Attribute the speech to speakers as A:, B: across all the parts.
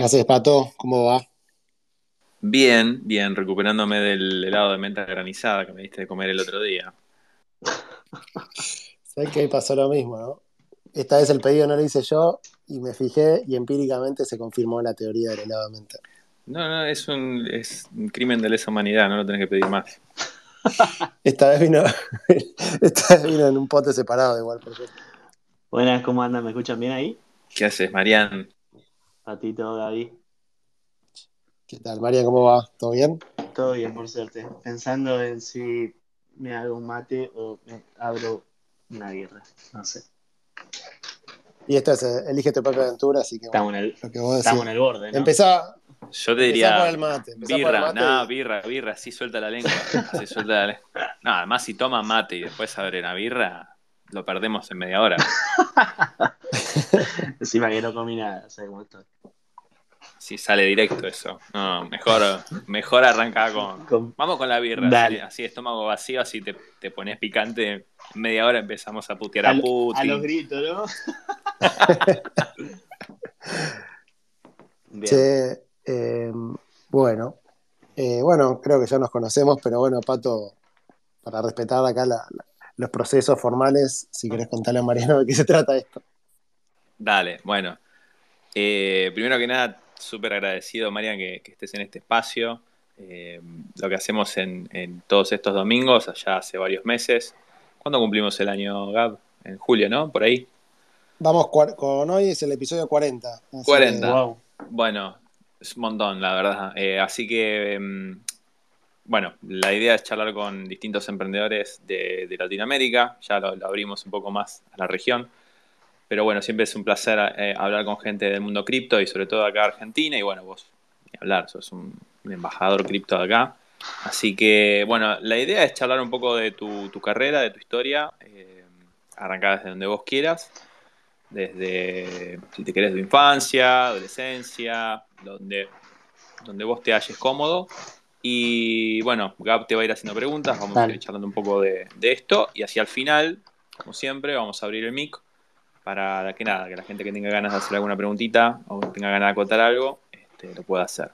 A: ¿Qué haces, Pato? ¿Cómo va?
B: Bien, bien, recuperándome del helado de menta granizada que me diste de comer el otro día.
A: Sabes que ahí pasó lo mismo, ¿no? Esta vez el pedido no lo hice yo y me fijé y empíricamente se confirmó la teoría del helado de menta.
B: No, no, es un, es un crimen de lesa humanidad, no lo tenés que pedir más.
A: Esta vez vino, esta vez vino en un pote separado igual, por cierto.
C: Buenas, ¿cómo andan? ¿Me escuchan bien ahí?
B: ¿Qué haces, Marian?
C: Patito, Gaby.
A: ¿Qué tal, María? ¿Cómo va? ¿Todo bien?
C: Todo bien, por suerte. Pensando en si me hago un mate o me abro una guerra. No sé.
A: Y esto es eh, Elige tu propia aventura, así que
C: Estamos en el,
A: lo que vos decís.
C: estamos en el borde, ¿no?
A: Empezá,
B: Yo te diría.
A: por el mate. empezá por el
B: Birra,
A: mate
B: no,
A: y-
B: birra, birra, sí suelta la lengua. Sí suelta la lengua. No, además si toma mate y después abre una birra, lo perdemos en media hora.
C: Encima que no comí nada, o sea, cómo estoy.
B: Si sale directo eso. No, mejor, mejor arranca con.
C: Con-
B: Vamos con la birra,
C: Dale.
B: así, así estómago vacío, así te, te pones picante. En media hora empezamos a putear
C: a,
B: a, Putin.
C: a los gritos, ¿no? Bien.
A: Che, eh, bueno, Eh, bueno, creo que ya nos conocemos, pero bueno, Pato, para respetar acá la- la- los procesos formales, si querés contarle a Mariano de qué se trata esto.
B: Dale, bueno. Eh, primero que nada, súper agradecido, Marian, que, que estés en este espacio. Eh, lo que hacemos en, en todos estos domingos, allá hace varios meses. ¿Cuándo cumplimos el año, Gab? En julio, ¿no? Por ahí.
A: Vamos con hoy, es el episodio 40. así
B: 40.
A: que-
C: Wow.
B: Bueno, es un montón, la verdad. Eh, así que, mm, bueno, la idea es charlar con distintos emprendedores de, de Latinoamérica. Ya lo, lo abrimos un poco más a la región. Pero bueno, siempre es un placer eh, hablar con gente del mundo cripto y sobre todo acá Argentina. Y bueno, vos, hablar, sos un, un embajador cripto de acá. Así que, bueno, la idea es charlar un poco de tu, tu carrera, de tu historia. Eh, arrancar desde donde vos quieras desde, si te querés, tu infancia, adolescencia, donde, donde vos te halles cómodo. Y bueno, Gab te va a ir haciendo preguntas, vamos
C: Dale.
B: a ir charlando un poco de, de esto. Y hacia el final, como siempre, vamos a abrir el mic para que nada, que la gente que tenga ganas de hacer alguna preguntita o que tenga ganas de acotar algo, este, lo pueda hacer.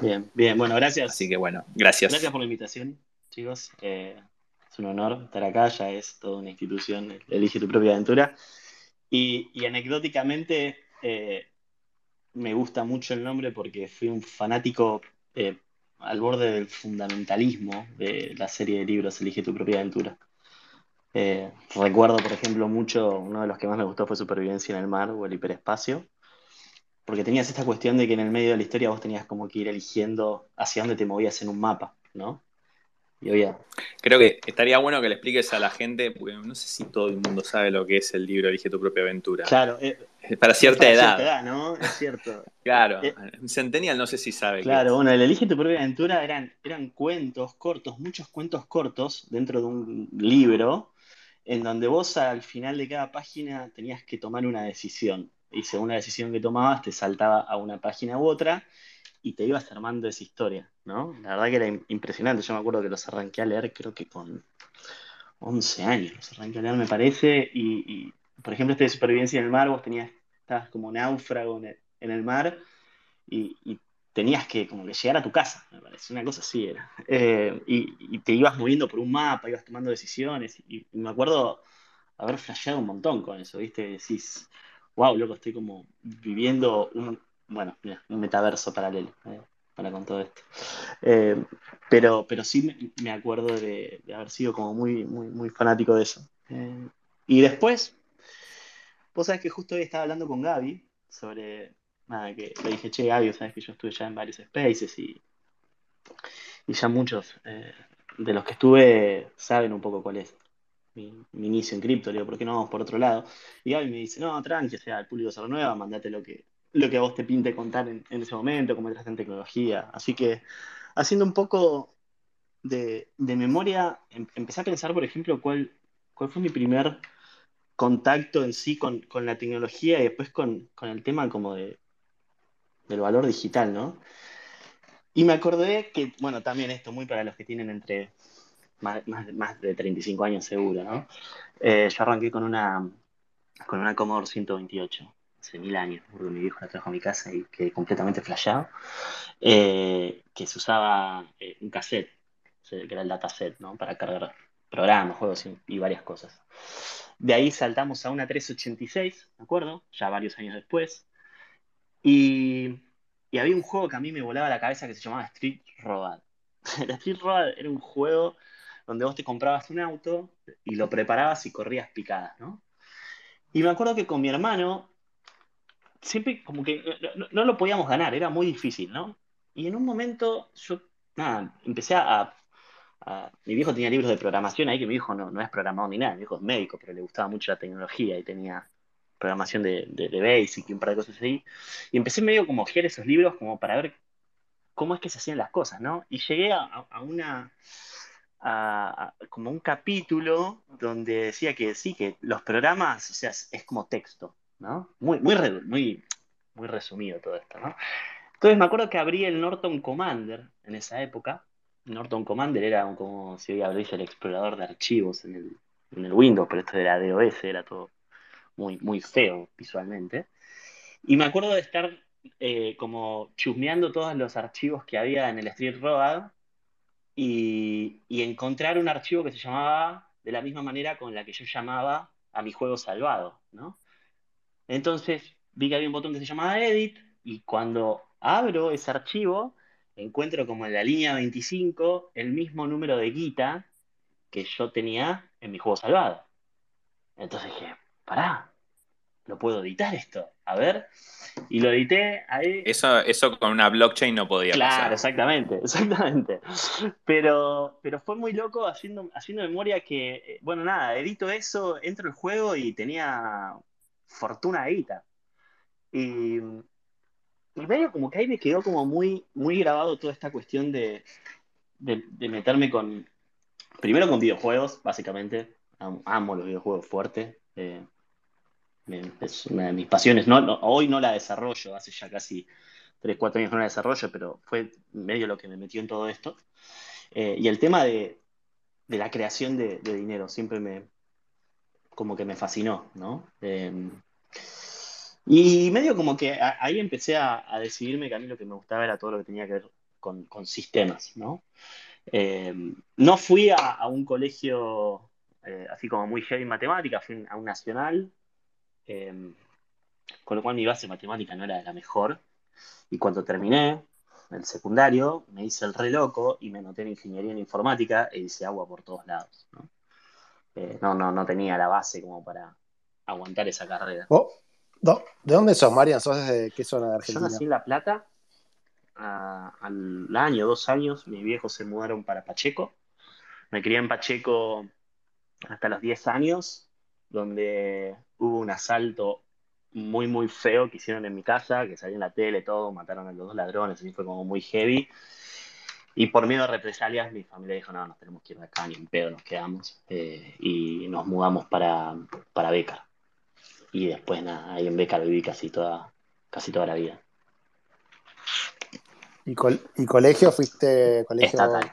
C: Bien, bien. Bueno, gracias.
B: Así que bueno, gracias.
C: Gracias por la invitación, chicos. Eh, es un honor estar acá, ya es toda una institución, elige tu propia aventura. Y, y anecdóticamente, eh, me gusta mucho el nombre porque fui un fanático eh, al borde del fundamentalismo de la serie de libros Elige tu propia aventura. Eh, recuerdo, por ejemplo, mucho, uno de los que más me gustó fue Supervivencia en el mar o el hiperespacio, porque tenías esta cuestión de que en el medio de la historia vos tenías como que ir eligiendo hacia dónde te movías en un mapa, ¿no? Y
B: Creo que estaría bueno que le expliques a la gente, porque no sé si todo el mundo sabe lo que es el libro Elige tu propia aventura.
C: claro, eh,
B: Para cierta
C: para
B: edad.
C: cierta edad, ¿no? Es cierto.
B: Claro,
C: Eh,
B: Centennial no sé si sabe.
C: Claro, bueno, el Elige tu propia aventura eran, eran cuentos cortos, muchos cuentos cortos dentro de un libro, en donde vos al final de cada página tenías que tomar una decisión. Y según la decisión que tomabas, te saltaba a una página u otra y te ibas armando esa historia, ¿no? La verdad que era im- impresionante. Yo me acuerdo que los arranqué a leer, creo que con 11 años, los arranqué a leer, me parece. Y, por ejemplo, este de supervivencia en el mar, vos tenías, estabas como náufrago en el, en el mar y tenías que como que llegar a tu casa, me parece, una cosa así era. Eh, y, te ibas moviendo por un mapa, ibas tomando decisiones, y, me acuerdo haber flasheado un montón con eso, ¿viste? Decís, wow, loco, estoy como viviendo un, bueno, mira, un metaverso paralelo, eh, para con todo esto. Eh, pero, pero sí me, acuerdo de, haber sido como muy, muy, muy fanático de eso. Y después, vos sabés que justo hoy estaba hablando con Gaby sobre nada, que le dije, che, Gaby, sabes que yo estuve ya en varios spaces y, y ya muchos eh, de los que estuve saben un poco cuál es mi, inicio en cripto. Digo, ¿por qué no vamos por otro lado? Y Gaby me dice, no, tranqui, o sea, el público se renueva, mandate lo que, lo que a vos te pinte contar en, ese momento, cómo entraste en tecnología. Así que, haciendo un poco de, de memoria, em- empecé a pensar, por ejemplo, cuál, cuál fue mi primer contacto en sí con, con la tecnología y después con, con el tema como de, del valor digital, ¿no? Y me acordé que, bueno, también esto muy para los que tienen entre más, más- más de 35 años seguro, ¿no? Eh, yo arranqué con una, con una Commodore 128. hace mil años, porque mi viejo la trajo a mi casa y quedé completamente flasheado, eh, que se usaba eh, un cassette, que era el dataset, ¿no? Para cargar programas, juegos y, varias cosas. De ahí saltamos a una 386, ¿de acuerdo? Ya varios años después. Y, y había un juego que a mí me volaba la cabeza que se llamaba Street Road. Street Road era un juego donde vos te comprabas un auto y lo preparabas y corrías picadas, ¿no? Y me acuerdo que con mi hermano, siempre como que no, lo podíamos ganar, era muy difícil, ¿no? Y en un momento yo, nada, empecé a, Mi viejo tenía libros de programación ahí, que mi hijo no, no es programador ni nada, mi hijo es médico, pero le gustaba mucho la tecnología y tenía programación de, Basic y un par de cosas así. Y empecé medio como a ojear esos libros como para ver cómo es que se hacían las cosas, ¿no? Y llegué a, una como un capítulo donde decía que sí, que los programas, o sea, es, como texto, ¿no? Muy, muy, muy, muy resumido todo esto, ¿no? Entonces me acuerdo que abrí el Norton Commander en esa época. Norton Commander era como si hoy abrís el explorador de archivos en el, en el Windows, pero esto era DOS, era todo muy, muy feo visualmente. Y me acuerdo de estar eh, como chusmeando todos los archivos que había en el Street Road y, encontrar un archivo que se llamaba de la misma manera con la que yo llamaba a mi juego salvado, ¿no? Entonces vi que había un botón que se llamaba Edit y cuando abro ese archivo encuentro como en la línea 25 el mismo número de guita que yo tenía en mi juego salvado. Entonces dije, pará, no puedo editar esto. A ver. Y lo edité ahí.
B: Eso, eso con una blockchain no podía
C: claro, Claro, exactamente, exactamente. Pero, pero fue muy loco haciendo, haciendo memoria que, eh, bueno, nada, edito eso, entro al juego y tenía fortuna edita. Y, y medio como que ahí me quedó como muy, muy grabado toda esta cuestión de, de, meterme con, primero con videojuegos, básicamente. Amo, los videojuegos fuertes. Eh, es una de mis pasiones. No, hoy no la desarrollo, hace ya casi 3, 4 años no la desarrollo, pero fue medio lo que me metió en todo esto. Eh, y el tema de, la creación de, dinero siempre me, como que me fascinó, ¿no? Em, y medio como que ahí empecé a, decidirme que a mí lo que me gustaba era todo lo que tenía que ver con, sistemas, ¿no? Em, no fui a, un colegio eh, así como muy heavy en matemáticas, fui a un nacional, Em, con lo cual mi base matemática no era la mejor. Y cuando terminé el secundario, me hice el re loco y me anoté en ingeniería en informática e hice agua por todos lados. ¿no? Eh, no, no, tenía la base como para aguantar esa carrera.
A: Oh, ¿De dónde sos, Marian? ¿Sos de qué zona de Argentina?
C: Yo nací en La Plata. al año, dos años, mis viejos se mudaron para Pacheco. Me crié en Pacheco hasta los 10 años donde hubo un asalto muy, muy feo que hicieron en mi casa, que salió en la tele, todo, mataron a los dos ladrones, y fue como muy heavy. Y por miedo a represalias, mi familia dijo, no, nos tenemos que ir de acá, ni en pedo nos quedamos. Eh, y nos mudamos para, para Becar. Y después, nada, ahí en Becar viví casi toda, casi toda la vida.
A: ¿Y, ¿Y colegio fuiste colegio
C: estatal?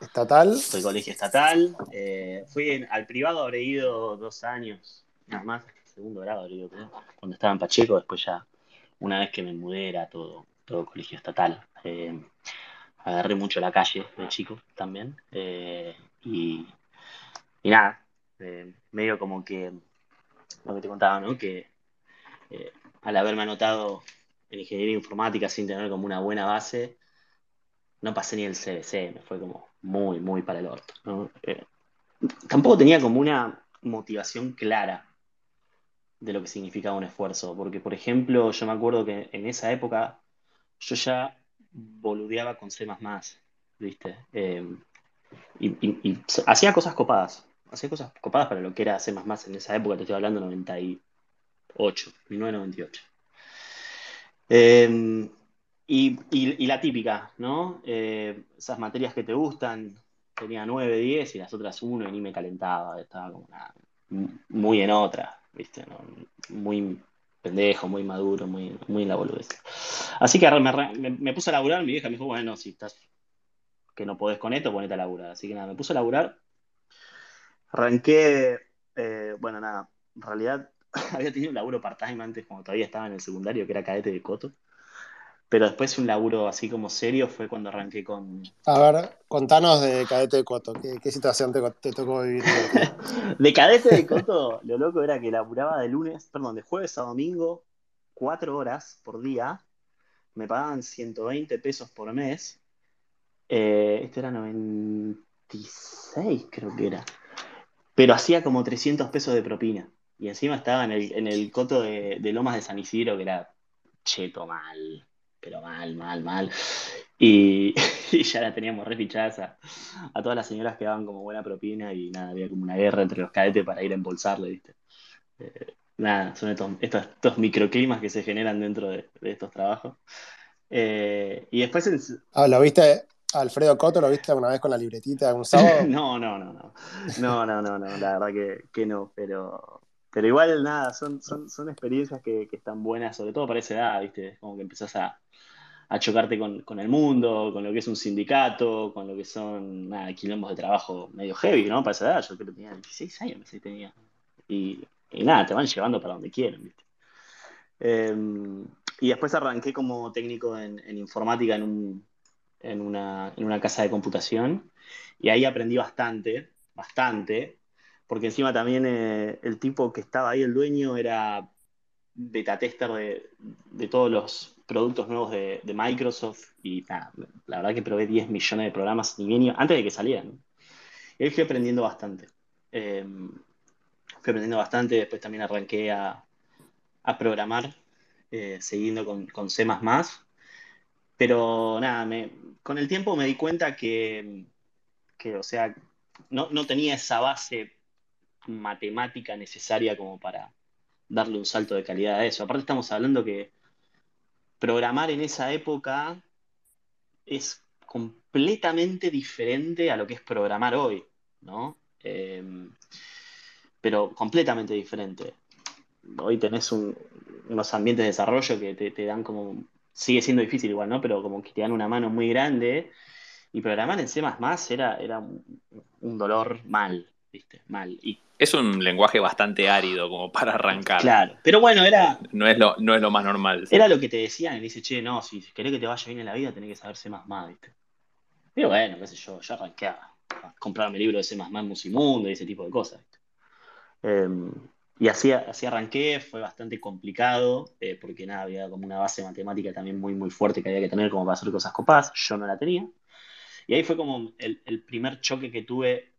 A: ¿Estatal?
C: Fui colegio estatal. Eh, fui al privado, habré ido dos años, nada más, segundo grado cuando estaba en Pacheco, después ya, una vez que me mudé, era todo, todo colegio estatal. Eh, agarré mucho la calle de chico también. Eh, y, y, nada, medio como que lo que te contaba, ¿no? Que al haberme anotado en ingeniería informática sin tener como una buena base, no pasé ni el CBC, me fue como muy, muy para el orto. Eh, tampoco tenía como una motivación clara de lo que significaba un esfuerzo, porque por ejemplo, yo me acuerdo que en esa época yo ya boludeaba con C++, ¿viste? Em, y, hacía cosas copadas, hacía cosas copadas para lo que era C++ en esa época, te estoy hablando 98, 1998. Eh, y, la típica, ¿no? Eh, esas materias que te gustan, tenía 9, 10 y las otras 1 y ni me calentaba, estaba como muy en otra, ¿viste? Muy pendejo, muy maduro, muy, muy la boludez. Así que me, puse a laburar, mi vieja me dijo, bueno, si estás que no podés con esto, ponete a laburar. Así que nada, me puse a laburar. Arranqué, eh, bueno, nada, en realidad había tenido un laburo part-time antes, como todavía estaba en el secundario, que era cadete de coto. Pero después un laburo así como serio fue cuando arranqué con...
A: A ver, contanos de cadete de coto. ¿Qué, situación te, tocó vivir?
C: de cadete de coto, lo loco era que laburaba de lunes, perdón, de jueves a domingo, cuatro horas por día. Me pagaban 120 pesos por mes. Eh, esto era 96, creo que era. Pero hacía como 300 pesos de propina. Y encima estaba en el, en el coto de, de Lomas de San Isidro, que era cheto mal pero mal, mal, mal. Y, ya la teníamos refichadas a, a, todas las señoras que daban como buena propina y nada, había como una guerra entre los cadetes para ir a embolsarle, ¿viste? Eh, nada, son estos, estos, microclimas que se generan dentro de, estos trabajos. Eh, y después...
A: Ah, ¿lo viste? Alfredo Coto, ¿lo viste alguna vez con la libretita de un sábado?
C: no, no, no, no. No, no, no, no, la verdad que, que no, pero, pero igual nada, son, son, son experiencias que, que, están buenas, sobre todo para esa edad, ¿viste? Como que empezás a, a chocarte con, el mundo, con lo que es un sindicato, con lo que son nada, quilombos de trabajo medio heavy, ¿no? Para esa edad, yo creo que tenía 16 años, me tenía. Y, nada, te van llevando para donde quieren, ¿viste? Em, y después arranqué como técnico en, informática en, en, una, casa de computación y ahí aprendí bastante, bastante, porque encima también eh, el tipo que estaba ahí, el dueño, era beta tester de, de todos los productos nuevos de, Microsoft y la verdad que probé 10 millones de programas antes de que salieran. Y ahí fui aprendiendo bastante. Eh, fui aprendiendo bastante, después también arranqué a, programar, eh, siguiendo con, con, C ⁇ pero nada, con el tiempo me di cuenta que, que o sea, no, no tenía esa base matemática necesaria como para darle un salto de calidad a eso. Aparte estamos hablando que programar en esa época es completamente diferente a lo que es programar hoy, ¿no? Em, pero completamente diferente. Hoy tenés unos ambientes de desarrollo que te, dan como, sigue siendo difícil igual, ¿no? Pero como que te dan una mano muy grande. Y programar en C era, era un dolor mal, ¿viste? Mal. Y
B: es un lenguaje bastante árido como para arrancar.
C: Claro, pero bueno, era...
B: No es lo, no es lo más normal.
C: Era lo que te decían, y dice, che, no, si querés que te vaya bien en la vida, tenés que saber C++, ¿viste? Y bueno, qué sé yo, yo arranqué a, comprarme libros de C++, Musimundo y ese tipo de cosas, ¿viste? Em, y así, así arranqué, fue bastante complicado, eh, porque nada, había como una base matemática también muy, muy fuerte que había que tener como para hacer cosas copadas, yo no la tenía. Y ahí fue como el, el primer choque que tuve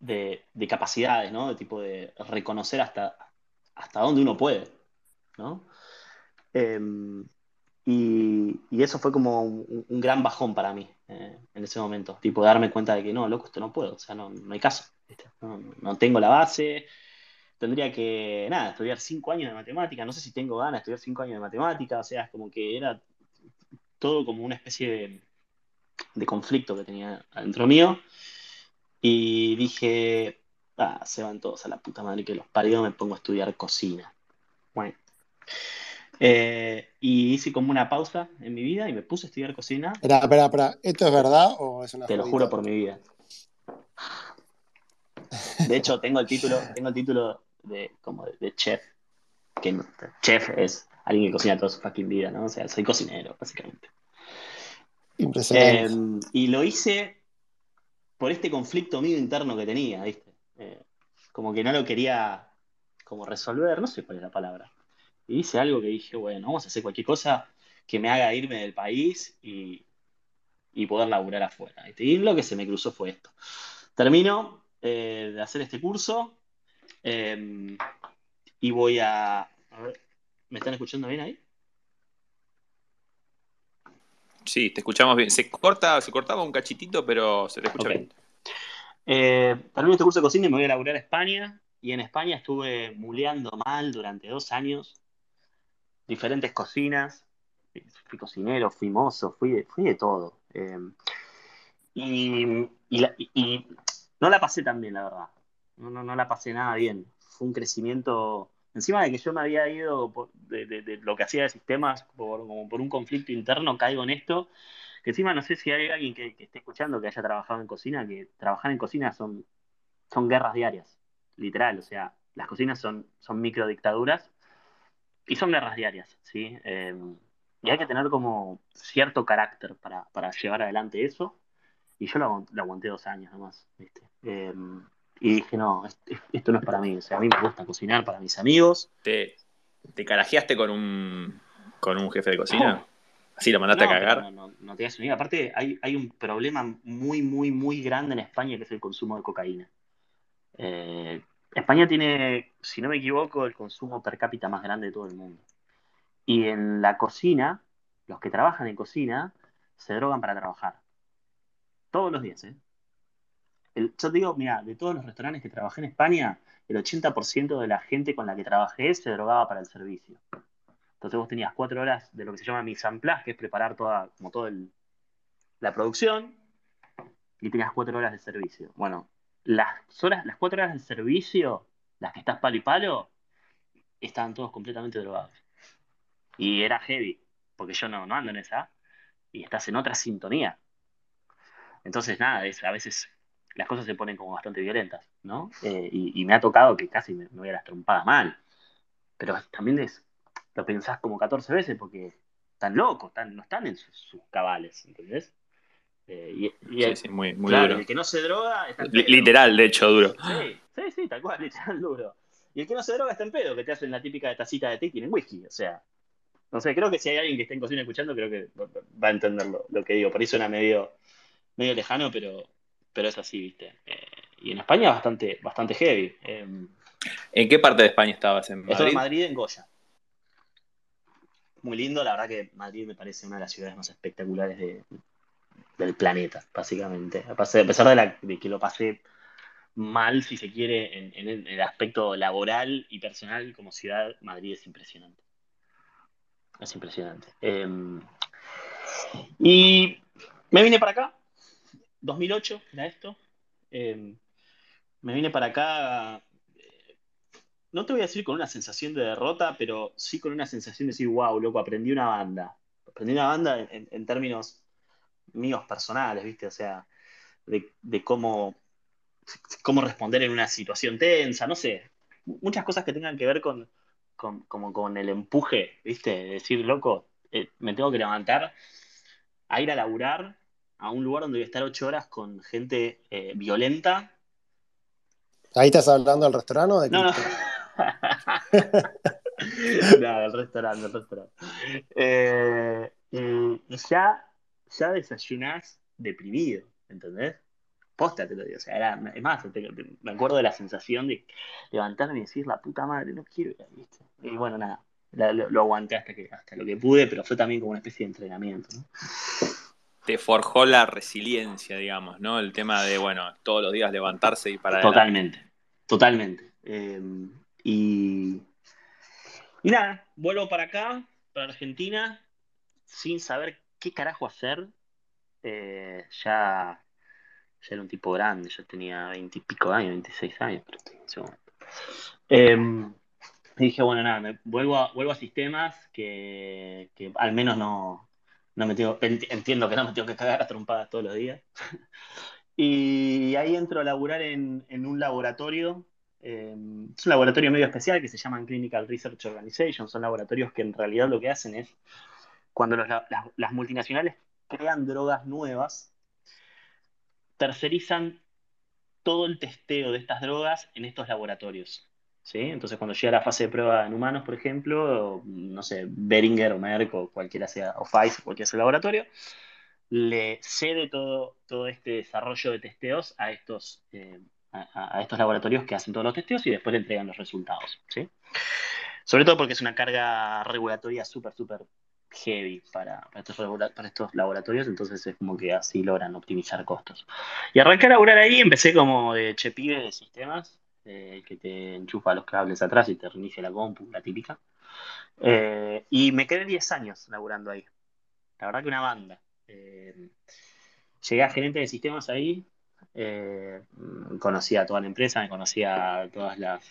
C: de, capacidades, ¿no? De tipo de reconocer hasta, hasta dónde uno puede, ¿no? Em, y, eso fue como un, gran bajón para mí eh, en ese momento, tipo darme cuenta de que no, loco, esto no puedo, o sea, no, hay caso, no, tengo la base, tendría que, nada, estudiar cinco años de matemática, no sé si tengo ganas de estudiar cinco años de matemática, o sea, es como que era todo como una especie de, de conflicto que tenía adentro mío. Y dije, ah, se van todos a la puta madre que los parió, me pongo a estudiar cocina. Bueno. Eh, y hice como una pausa en mi vida y me puse a estudiar cocina.
A: Espera, espera, espera. ¿Esto es verdad o es una
C: Te lo juro por mi vida. De hecho, tengo el título, tengo el título de como de, chef. Que chef es alguien que cocina toda su fucking vida, ¿no? O sea, soy cocinero, básicamente.
A: Impresionante.
C: Em, y lo hice por este conflicto mío interno que tenía, ¿viste? Eh, como que no lo quería como resolver, no sé cuál es la palabra. Y hice algo que dije, bueno, vamos a hacer cualquier cosa que me haga irme del país y, poder laburar afuera. Y lo que se me cruzó fue esto. Termino eh, de hacer este curso em, y voy a... a ver, ¿me están escuchando bien ahí?
B: Sí, te escuchamos bien. Se corta, se cortaba un cachitito, pero se te escucha bien.
C: Eh, termino este curso de cocina y me voy a laburar a España. Y en España estuve muleando mal durante dos años. Diferentes cocinas. Fui cocinero, fui mozo, fui de, fui de todo. Eh, y, no la pasé tan bien, la verdad. No, no, no la pasé nada bien. Fue un crecimiento Encima de que yo me había ido de, lo que hacía de sistemas por, como por un conflicto interno, caigo en esto. Que encima no sé si hay alguien que, esté escuchando que haya trabajado en cocina, que trabajar en cocina son, son guerras diarias, literal. O sea, Las cocinas son, son microdictaduras y son guerras diarias, ¿sí? Eh, y hay que tener como cierto carácter para, para llevar adelante eso. Y yo lo, aguanté dos años nomás, ¿viste? Eh, y dije, no, esto no es para mí. O sea, a mí me gusta cocinar para mis amigos.
B: ¿Te, te carajeaste con un, con un jefe de cocina? ¿Así lo mandaste a cagar?
C: No, no, no, te das unida. Aparte, hay, hay un problema muy, muy, muy grande en España que es el consumo de cocaína. Eh, España tiene, si no me equivoco, el consumo per cápita más grande de todo el mundo. Y en la cocina, los que trabajan en cocina se drogan para trabajar. Todos los días, ¿eh? Yo te digo, mira, de todos los restaurantes que trabajé en España, el 80% de la gente con la que trabajé se drogaba para el servicio. Entonces vos tenías cuatro horas de lo que se llama mise en place, que es preparar toda, como todo la producción, y tenías cuatro horas de servicio. Bueno, las horas, las cuatro horas de servicio, las que estás palo y palo, estaban todos completamente drogados. Y era heavy, porque yo no, no ando en esa, y estás en otra sintonía. Entonces, nada, es, a veces las cosas se ponen como bastante violentas, ¿no? Eh, y, me ha tocado que casi me, me las trompadas mal. Pero también es, lo pensás como 14 veces porque están locos, están, no están en sus, cabales, ¿entendés?
B: Eh, y, sí, sí, muy, muy duro.
C: El que no se droga está
B: en pedo. Literal, de hecho, duro.
C: Sí, sí, sí, tal cual, literal, duro. Y el que no se droga está en pedo, que te hacen la típica tacita de té y tienen whisky, o sea. No sé, creo que si hay alguien que esté en cocina escuchando, creo que va a entender lo, que digo. Por ahí suena medio, medio lejano, pero, pero es así, ¿viste? Eh, y en España bastante, bastante heavy.
B: Em, ¿En qué parte de España estabas? ¿En
C: Madrid? en Madrid, en Goya. Muy lindo, la verdad que Madrid me parece una de las ciudades más espectaculares del planeta, básicamente. A pesar de, que lo pasé mal, si se quiere, en, el, aspecto laboral y personal como ciudad, Madrid es impresionante. Es impresionante. Em, y me vine para acá 2008 era esto. Em, me vine para acá, eh, no te voy a decir con una sensación de derrota, pero sí con una sensación de decir, wow, loco, aprendí una banda. Aprendí una banda en, términos míos personales, ¿viste? O sea, de, cómo, cómo responder en una situación tensa, no sé. Muchas cosas que tengan que ver con, como con el empuje, ¿viste? De decir, loco, eh, me tengo que levantar a ir a laburar a un lugar donde voy a estar ocho horas con gente eh, violenta.
A: ¿Ahí estás hablando del restaurante o de
C: No, no. no, del restaurante, del restaurante. Eh, y ya, ya desayunás deprimido, ¿entendés? Posta te lo digo. O sea, era, es más, me acuerdo de la sensación de levantarme y decir, la puta madre, no quiero ir ahí, Y bueno, nada, lo, lo, aguanté hasta, que, hasta lo que pude, pero fue también como una especie de entrenamiento, ¿no?
B: Te forjó la resiliencia, digamos, ¿no? El tema de, bueno, todos los días levantarse y para
C: Totalmente, totalmente. Eh, y, y nada, vuelvo para acá, para Argentina, sin saber qué carajo hacer. Eh, ya, ya era un tipo grande, yo tenía veintipico años, 26 años, eh, y dije, bueno, nada, vuelvo, a, vuelvo a sistemas que, que al menos no, no me entiendo que no me tengo que cagar a trompadas todos los días. y ahí entro a laburar en, un laboratorio. Em, es un laboratorio medio especial que se llama Clinical Research Organization. Son laboratorios que en realidad lo que hacen es, cuando las, multinacionales crean drogas nuevas, tercerizan todo el testeo de estas drogas en estos laboratorios. Entonces, cuando llega la fase de prueba en humanos, por ejemplo, no sé, Beringer o Merck o cualquiera sea, o Pfizer, cualquier sea el laboratorio, le cede todo, todo este desarrollo de testeos a estos, eh, a, estos laboratorios que hacen todos los testeos y después le entregan los resultados, ¿sí? Sobre todo porque es una carga regulatoria súper, súper heavy para, para, estos, para, estos, laboratorios, entonces es como que así logran optimizar costos. Y arranqué a laburar ahí, empecé como de chepibe de sistemas, eh, que te enchufa los cables atrás y te reinicia la compu, la típica. Eh, y me quedé 10 años laburando ahí. La verdad que una banda. Eh, llegué a gerente de sistemas ahí. conocía a toda la empresa, me conocía a todas las.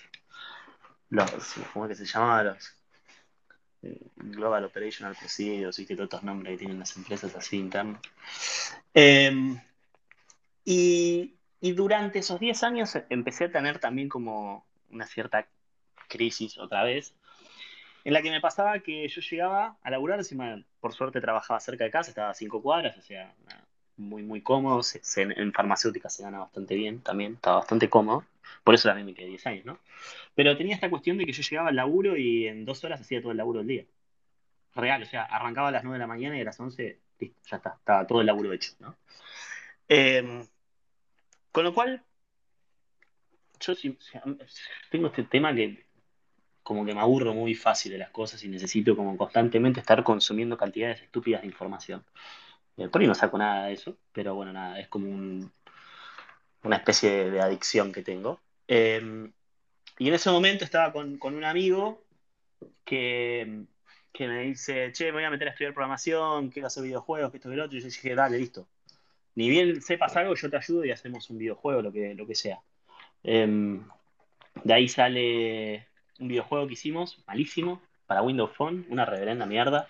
C: Los, ¿Cómo es que se llamaba? Los Global Operational Procedures, y todos estos nombres que tienen las empresas así internos. y y durante esos 10 años empecé a tener también como una cierta crisis otra vez, en la que me pasaba que yo llegaba a laburar, encima por suerte trabajaba cerca de casa, estaba a cinco cuadras, o sea, muy, muy cómodo, en farmacéutica se gana bastante bien también, estaba bastante cómodo, por eso también me quedé 10 años, ¿no? Pero tenía esta cuestión de que yo llegaba al laburo y en dos horas hacía todo el laburo del día. Real, o sea, arrancaba a las 9 de la mañana y a las 11, listo, ya está, estaba todo el laburo hecho, ¿no? Em, con lo cual, yo tengo este tema que como que me aburro muy fácil de las cosas y necesito como constantemente estar consumiendo cantidades estúpidas de información. Eh, por ahí no saco nada de eso, pero bueno, nada, es como una especie de, adicción que tengo. Em, y en ese momento estaba con, un amigo que, me dice, che, me voy a meter a estudiar programación, quiero hacer videojuegos, que esto y lo otro. Y yo dije, dale, listo. Ni bien sepas algo, yo te ayudo y hacemos un videojuego, lo que, lo que sea. Em, de ahí sale un videojuego que hicimos, malísimo, para Windows Phone, una reverenda mierda.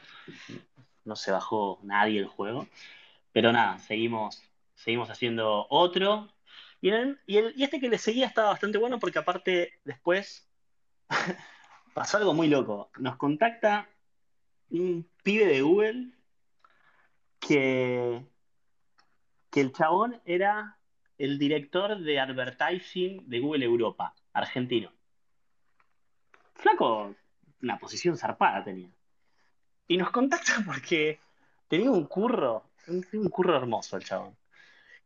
C: No se bajó nadie el juego. Pero nada, seguimos, seguimos haciendo otro. Y, y, este que le seguía estaba bastante bueno porque aparte después pasó algo muy loco. Nos contacta un pibe de Google que, que el chabón era el director de advertising de Google Europa, argentino. Flaco, una posición zarpada tenía. Y nos contacta porque tenía un curro, un, curro hermoso el chabón.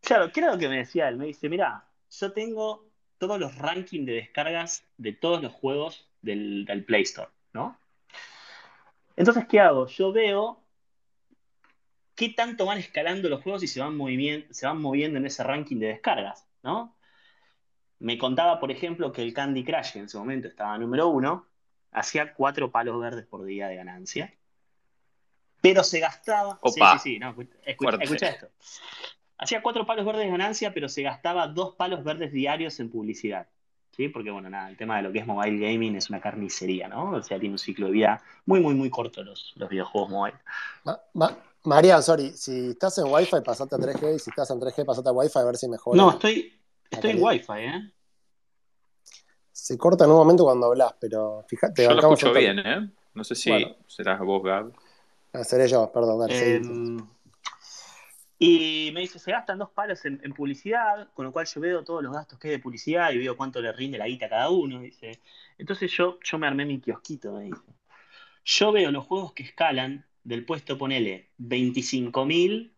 C: Claro, ¿qué era lo que me decía él? Me dice, mira, yo tengo todos los rankings de descargas de todos los juegos del, Play Store, ¿no? Entonces, ¿qué hago? Yo veo qué tanto van escalando los juegos y se van, se van moviendo en ese ranking de descargas, ¿no? Me contaba, por ejemplo, que el Candy Crush, que en ese momento estaba número uno, hacía cuatro palos verdes por día de ganancia. Pero se gastaba. Sí, sí, sí, no, escucha, esto. Hacía cuatro palos verdes de ganancia, pero se gastaba dos palos verdes diarios en publicidad. ¿Sí? Porque, bueno, nada, el tema de lo que es mobile gaming es una carnicería, ¿no? O sea, tiene un ciclo de vida muy, muy, muy corto los, los videojuegos mobile.
A: María, sorry, si estás en Wi-Fi, pasate a 3G, y si estás en 3G, pasate a Wi-Fi a ver si mejora.
C: No, estoy, Estoy en Wi-Fi, ¿eh?
A: Se corta en un momento cuando hablas, pero fíjate.
B: Yo lo escucho bien, ¿eh? No sé si serás vos, Gab.
A: Ah, seré yo, perdón. Dale, em,
C: y me dice, se gastan dos palos en, publicidad, con lo cual yo veo todos los gastos que hay de publicidad y veo cuánto le rinde la guita a cada uno. Dice. Entonces yo, yo me armé mi kiosquito, me dice. Yo veo los juegos que escalan del puesto, ponele, 25.000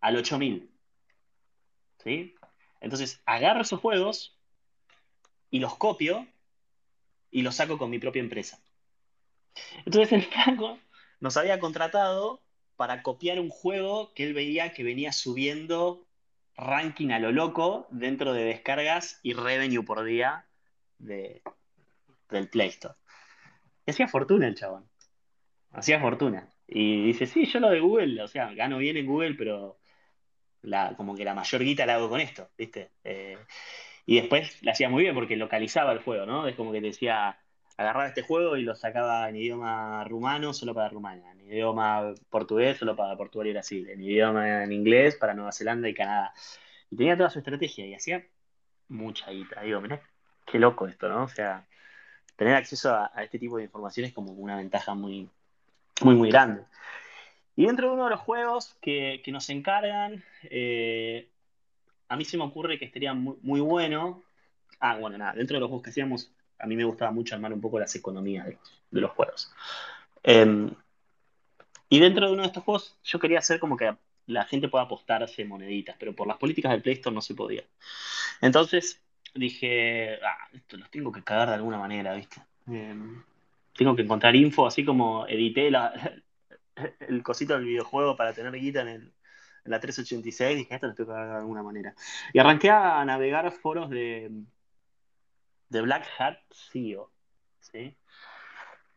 C: al 8.000. ¿Sí? Entonces agarro esos juegos y los copio y los saco con mi propia empresa. Entonces el Franco nos había contratado para copiar un juego que él veía que venía subiendo ranking a lo loco dentro de descargas y revenue por día de, del Play Store. Y hacía fortuna el chabón. Hacía fortuna. Y dice, sí, yo lo de Google, o sea, gano bien en Google, pero la, como que la mayor guita la hago con esto, ¿viste? Eh, y después la hacía muy bien porque localizaba el juego, ¿no? Es como que decía, agarraba este juego y lo sacaba en idioma rumano solo para Rumania, en idioma portugués solo para Portugal y Brasil, en idioma en inglés para Nueva Zelanda y Canadá. Y tenía toda su estrategia y hacía mucha guita. Digo, mirá, qué loco esto, ¿no? O sea, tener acceso a, a este tipo de información es como una ventaja muy, muy, muy grande. Y dentro de uno de los juegos que, nos encargan, eh, a mí se me ocurre que estaría muy, bueno. Ah, bueno, nada, dentro de los juegos que hacíamos, a mí me gustaba mucho armar un poco las economías de los, juegos. Em, y dentro de uno de estos juegos, yo quería hacer como que la gente pueda apostarse moneditas, pero por las políticas del Play Store no se podía. Entonces dije, ah, esto los tengo que cagar de alguna manera, ¿viste? Em, tengo que encontrar info, así como edité la, el cosito del videojuego para tener guita en, la 386, dije, esto lo tengo que hacer de alguna manera. Y arranqué a navegar foros de, de Black Hat CEO, ¿sí?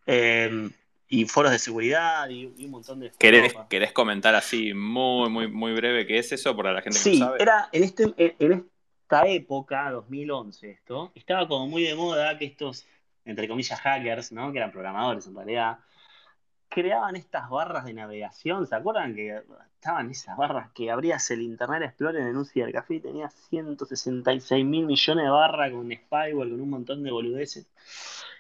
C: Em, y foros de seguridad y, un montón de...
B: ¿Querés, ¿Querés, comentar así muy, muy, muy breve qué es eso para la gente
C: que no sabe? era en, este, en esta época, 2011 esto, estaba como muy de moda que estos, entre comillas, hackers, ¿no? Que eran programadores en realidad, creaban estas barras de navegación. ¿Se acuerdan que estaban esas barras que abrías el Internet Explorer en un cibercafé y tenías 166 mil millones de barras con spyware, con un montón de boludeces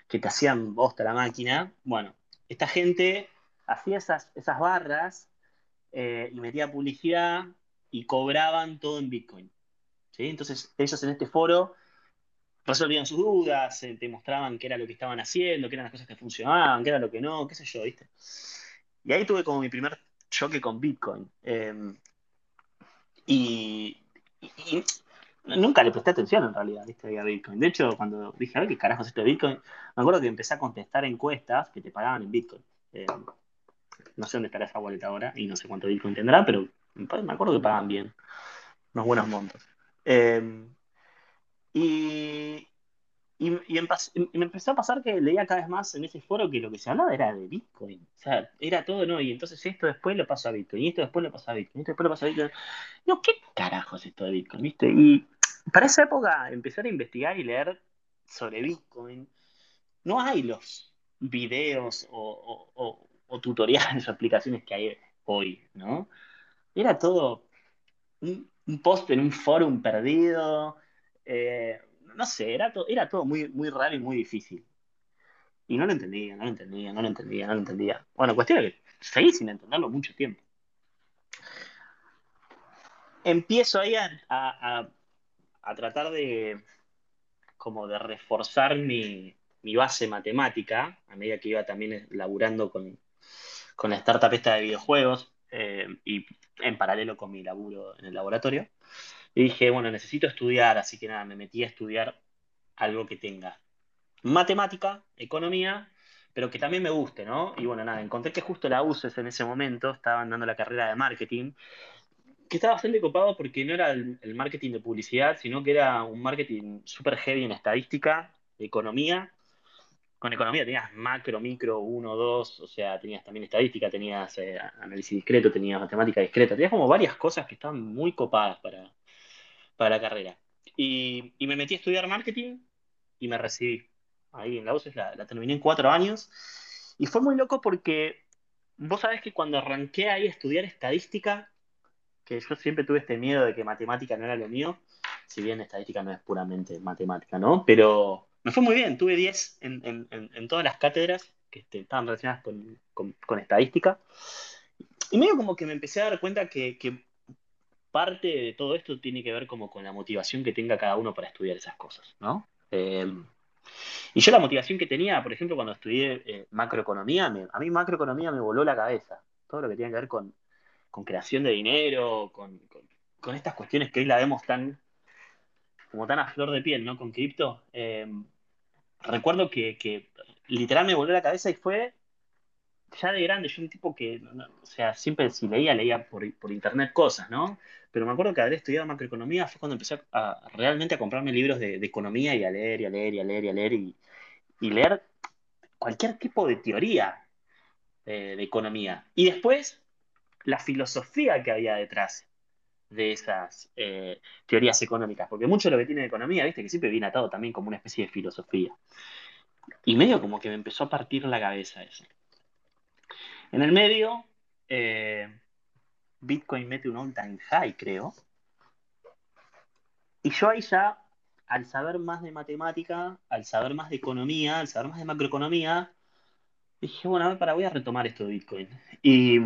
C: que te hacían bosta la máquina? Bueno, esta gente hacía esas, esas barras eh, y metía publicidad y cobraban todo en Bitcoin. ¿sí? Entonces ellos en este foro resolvían sus dudas, te mostraban qué era lo que estaban haciendo, qué eran las cosas que funcionaban, qué era lo que no, qué sé yo, ¿viste? Y ahí tuve como mi primer choque con Bitcoin. Em, y, nunca le presté atención en realidad, ¿viste? A Bitcoin. De hecho, cuando dije, a ver qué carajo es esto de Bitcoin, me acuerdo que empecé a contestar encuestas que te pagaban en Bitcoin. Em, no sé dónde estará esa vuelta ahora y no sé cuánto Bitcoin tendrá, pero me acuerdo que pagaban bien, unos buenos montos. Em, y, y, me empezó a pasar que leía cada vez más en ese foro que lo que se hablaba era de Bitcoin. O sea, era todo, ¿no? Y entonces esto después lo paso a Bitcoin, y esto después lo paso a Bitcoin, y esto después lo paso a Bitcoin. No, ¿qué carajo es esto de Bitcoin? ¿Viste? Y para esa época empezar a investigar y leer sobre Bitcoin, no hay los videos o, o tutoriales o aplicaciones que hay hoy, ¿no? Era todo un, un post en un forum perdido eh, no sé, era, era todo muy, muy raro y muy difícil. Y no lo entendía, no lo entendía, no lo entendía, no lo entendía. Bueno, cuestión es que seguí sin entenderlo mucho tiempo. Empiezo ahí a, tratar de como de reforzar mi, base matemática a medida que iba también laburando con, con la startup esta de videojuegos eh, y en paralelo con mi laburo en el laboratorio. Y dije, bueno, necesito estudiar, así que nada, me metí a estudiar algo que tenga matemática, economía, pero que también me guste, ¿no? Y bueno, nada, encontré que justo la UCES en ese momento estaban dando la carrera de marketing, que estaba bastante copado porque no era el, marketing de publicidad, sino que era un marketing súper heavy en estadística, economía. Con economía tenías macro, micro, uno, dos, o sea, tenías también estadística, tenías eh, análisis discreto, tenías matemática discreta, tenías como varias cosas que estaban muy copadas para, para la carrera. Y, me metí a estudiar marketing y me recibí. Ahí en la UCES la, terminé en cuatro años. Y fue muy loco porque vos sabés que cuando arranqué ahí a estudiar estadística, que yo siempre tuve este miedo de que matemática no era lo mío, si bien estadística no es puramente matemática, ¿no? Pero me fue muy bien, tuve 10 en, todas las cátedras que este, estaban relacionadas con, estadística. Y medio como que me empecé a dar cuenta que, que parte de todo esto tiene que ver como con la motivación que tenga cada uno para estudiar esas cosas, ¿no? Eh, y yo la motivación que tenía, por ejemplo, cuando estudié eh, macroeconomía, a mí macroeconomía me voló la cabeza. Todo lo que tiene que ver con, creación de dinero, con, estas cuestiones que hoy la vemos tan como tan a flor de piel, ¿no? Con cripto. Eh, recuerdo que, que literal me voló la cabeza y fue ya de grande, yo un tipo que, o sea, siempre si leía, leía por, internet cosas, ¿no? Pero me acuerdo que haber estudiado macroeconomía fue cuando empecé a, realmente a comprarme libros de, economía y a leer y a leer y a leer y a leer y, leer cualquier tipo de teoría de economía. Y después, la filosofía que había detrás de esas eh, teorías económicas, porque mucho de lo que tiene de economía, viste, que siempre viene atado también como una especie de filosofía. Y medio como que me empezó a partir la cabeza eso. En el medio, eh, Bitcoin mete un all-time high, creo. Y yo ahí ya, al saber más de matemática, al saber más de economía, al saber más de macroeconomía, dije, bueno, a ver, para, voy a retomar esto de Bitcoin. Y,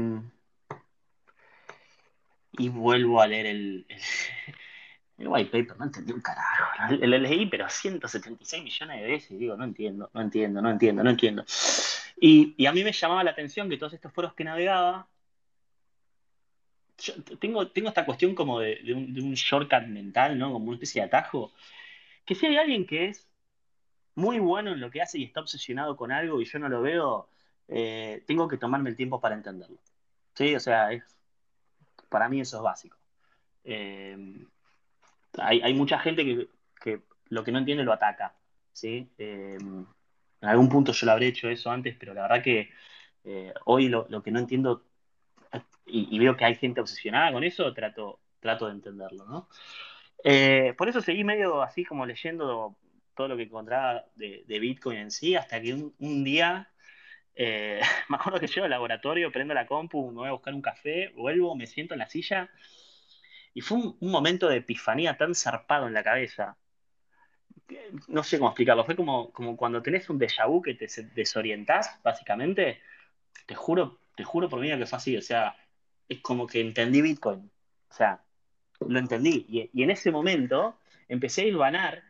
C: y vuelvo a leer el, el, white paper, no entendí un carajo. Lo leí, pero 176 millones de veces, y digo, no entiendo, no entiendo, no entiendo, no entiendo. Y, a mí me llamaba la atención que todos estos foros que navegaba, yo tengo, tengo esta cuestión como de, un, shortcut mental, ¿no? Como una especie de atajo, que si hay alguien que es muy bueno en lo que hace y está obsesionado con algo y yo no lo veo, eh, tengo que tomarme el tiempo para entenderlo. ¿Sí? O sea, es, para mí eso es básico. Eh, hay, mucha gente que, lo que no entiende lo ataca. ¿sí? Eh, en algún punto yo lo habré hecho eso antes, pero la verdad que hoy lo, que no entiendo y, veo que hay gente obsesionada con eso, trato, trato de entenderlo, ¿no? Eh, por eso seguí medio así como leyendo todo lo que encontraba de, Bitcoin en sí, hasta que un, día Eh, me acuerdo que llego al laboratorio, prendo la compu, me voy a buscar un café, vuelvo, me siento en la silla y fue un, momento de epifanía tan zarpado en la cabeza. No sé cómo explicarlo, fue como, como cuando tenés un déjà vu que te desorientás, básicamente. Te juro, te juro por mí que fue así, o sea, es como que entendí Bitcoin. O sea, lo entendí. Y, en ese momento empecé a hilvanar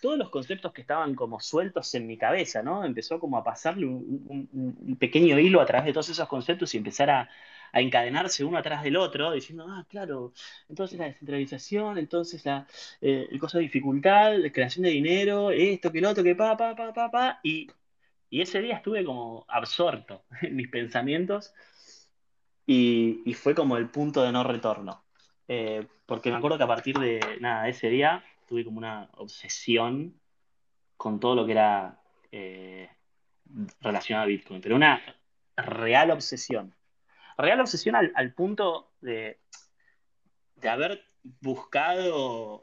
C: todos los conceptos que estaban como sueltos en mi cabeza, ¿no? Empezó como a pasarle un, pequeño hilo a través de todos esos conceptos y empezar a, a encadenarse uno atrás del otro, diciendo, ah, claro, entonces la descentralización, entonces la, eh, el costo de dificultad, la creación de dinero, esto, que lo otro, que pa, pa, pa, pa, pa, y, y ese día estuve como absorto en mis pensamientos y, fue como el punto de no retorno. Eh, porque me acuerdo que a partir de nada, ese día tuve como una obsesión con todo lo que era eh, relacionado a Bitcoin, pero una real obsesión. Real obsesión al, al punto de, de haber buscado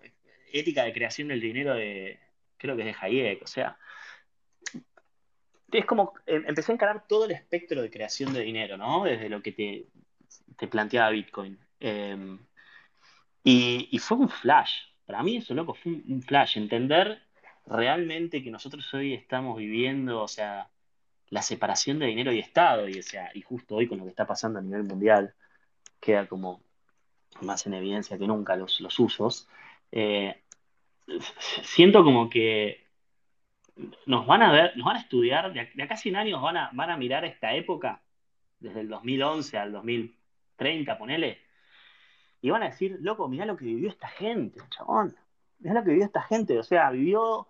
C: ética de creación del dinero de, creo que es de Hayek, o sea, es como, eh, empecé a encarar todo el espectro de creación de dinero, ¿no? Desde lo que te, te planteaba Bitcoin. Eh, y, y fue un flash. Para mí eso, loco, fue un, un flash. Entender realmente que nosotros hoy estamos viviendo, o sea, la separación de dinero y Estado, y, o sea, y justo hoy con lo que está pasando a nivel mundial, queda como más en evidencia que nunca los, los usos. Eh, siento como que nos van a ver, nos van a estudiar, de, de acá a 100 años van a, van a mirar esta época, desde el 2011 al 2030, ponele, y van a decir, loco, mirá lo que vivió esta gente, chabón. Mirá lo que vivió esta gente. O sea, vivió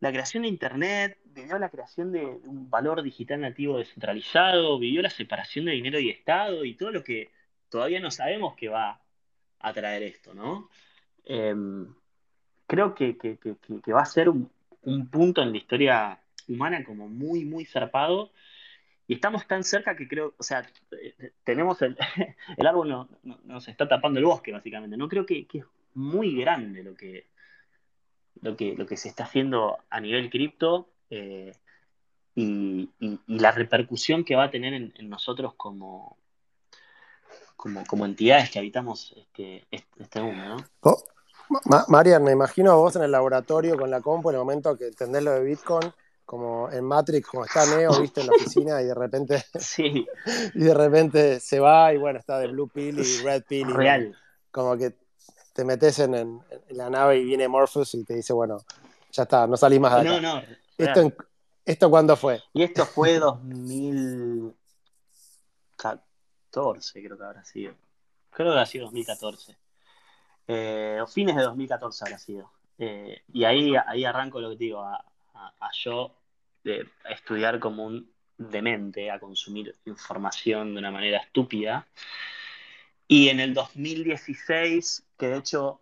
C: la creación de Internet, vivió la creación de un valor digital nativo descentralizado, vivió la separación de dinero y Estado y todo lo que todavía no sabemos que va a traer esto, ¿no? Eh, creo que- que- que- que va a ser un, un punto en la historia humana como muy, muy zarpado. Y estamos tan cerca que creo, o sea, tenemos el, el árbol no- no- nos está tapando el bosque, básicamente. No creo que, que es muy grande lo que, lo que, lo que se está haciendo a nivel cripto eh, y, y- la repercusión que va a tener en, nosotros como, como, como entidades que habitamos este, este, este mundo, ¿no?
A: Ma- Marian, me imagino vos en el laboratorio con la compu en el momento que entendés lo de Bitcoin, como en Matrix, como está Neo, viste, en la oficina y de repente,
C: Sí,
A: y de repente se va y bueno, está de Blue Pill y Red Pill y bueno,
C: real.
A: como que te metes en, en- en la nave y viene Morpheus y te dice, bueno, ya está, no salís más de
C: No,
A: acá.
C: no,
A: ¿Esto,
C: real.
A: en- ¿Esto cuándo fue?
C: Y esto fue 2014, creo que habrá sido. Creo que habrá sido 2014. Eh, o fines de 2014 habrá sido. Eh, y ahí, ahí arranco lo que te digo, a, a- yo de, a estudiar como un demente, a consumir información de una manera estúpida. Y en el 2016, que de hecho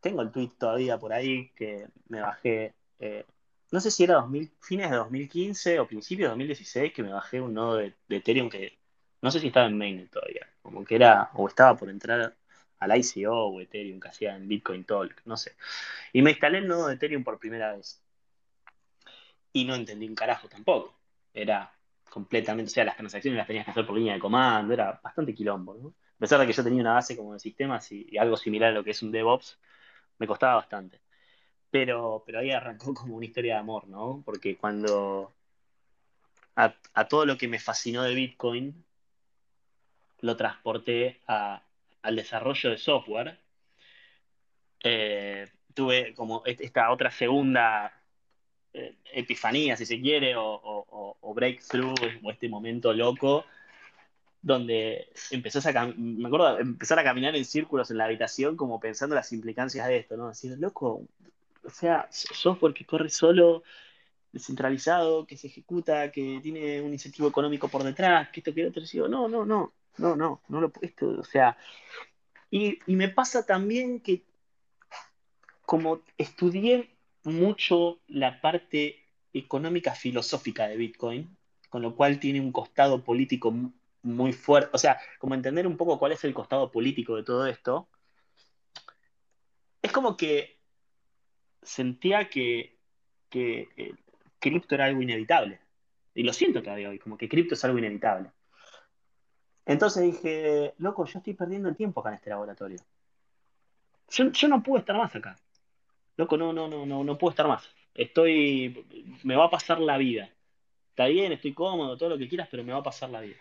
C: tengo el tweet todavía por ahí, que me bajé, eh, no sé si era 2000, fines de 2015 o principios de 2016, que me bajé un nodo de, de Ethereum que no sé si estaba en mainnet todavía, como que era, o estaba por entrar al ICO o Ethereum que hacía en Bitcoin Talk, no sé. Y me instalé el nodo de Ethereum por primera vez. Y no entendí un carajo tampoco. Era completamente, o sea, las transacciones las tenías que hacer por línea de comando, era bastante quilombo, ¿no? A pesar de que yo tenía una base como de sistemas y, algo similar a lo que es un DevOps, me costaba bastante. Pero, pero ahí arrancó como una historia de amor, ¿no? Porque cuando a todo lo que me fascinó de Bitcoin, lo transporté a- al desarrollo de software, eh, tuve como est- esta otra segunda eh, epifanía, si se quiere, o, breakthrough, o este momento loco, donde empezás a, me acuerdo, empezar a caminar en círculos en la habitación como pensando las implicancias de esto, ¿no? Decir, loco, o sea, software que corre solo, descentralizado, que se ejecuta, que tiene un incentivo económico por detrás, que esto, que lo otro, no, no, no, no, no, no lo esto, o sea, y, me pasa también que como estudié mucho la parte económica filosófica de Bitcoin, con lo cual tiene un costado político mu- muy fuerte, o sea, como entender un poco cuál es el costado político de todo esto, es como que sentía que, que eh, cripto era algo inevitable. Y lo siento todavía hoy, como que cripto es algo inevitable. Entonces dije, loco, yo estoy perdiendo el tiempo acá en este laboratorio. Yo, no puedo estar más acá. Loco, no, no, no, no, no puedo estar más. Estoy, me va a pasar la vida. Está bien, estoy cómodo, todo lo que quieras, pero me va a pasar la vida.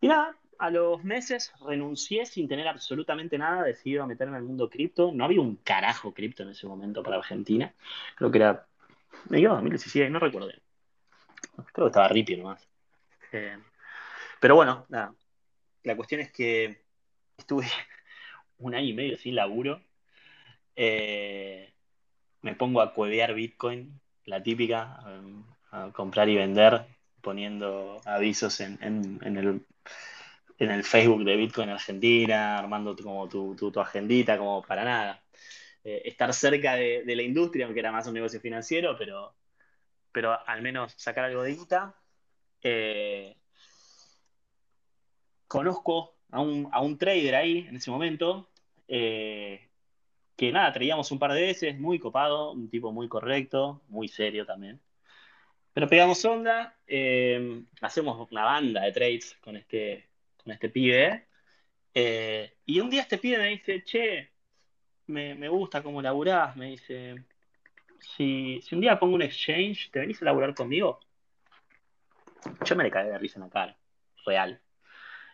C: Y nada, a los meses renuncié sin tener absolutamente nada, decidí a meterme en el mundo cripto. No había un carajo cripto en ese momento para Argentina. Creo que era, me digo 2017, no recuerdo. Creo que estaba Ripio nomás. Eh, pero bueno, nada. La cuestión es que estuve un año y medio sin laburo. Eh, me pongo a cuevear Bitcoin, la típica, a comprar y vender, poniendo avisos en, el, en el Facebook de Bitcoin Argentina, armando como tu, tu, agendita, como para nada. Eh, estar cerca de, la industria, aunque era más un negocio financiero, pero, pero al menos sacar algo de guita. Eh, conozco a un, a un, trader ahí en ese momento, eh, que nada, traíamos un par de veces, muy copado, un tipo muy correcto, muy serio también. Pero pegamos onda, eh, hacemos una banda de trades con este, con este pibe. Eh, y un día este pibe me dice, che, me, gusta cómo laburás, me dice, si, si, un día pongo un exchange, ¿te venís a laburar conmigo? Yo me le cagué de risa en la cara, real.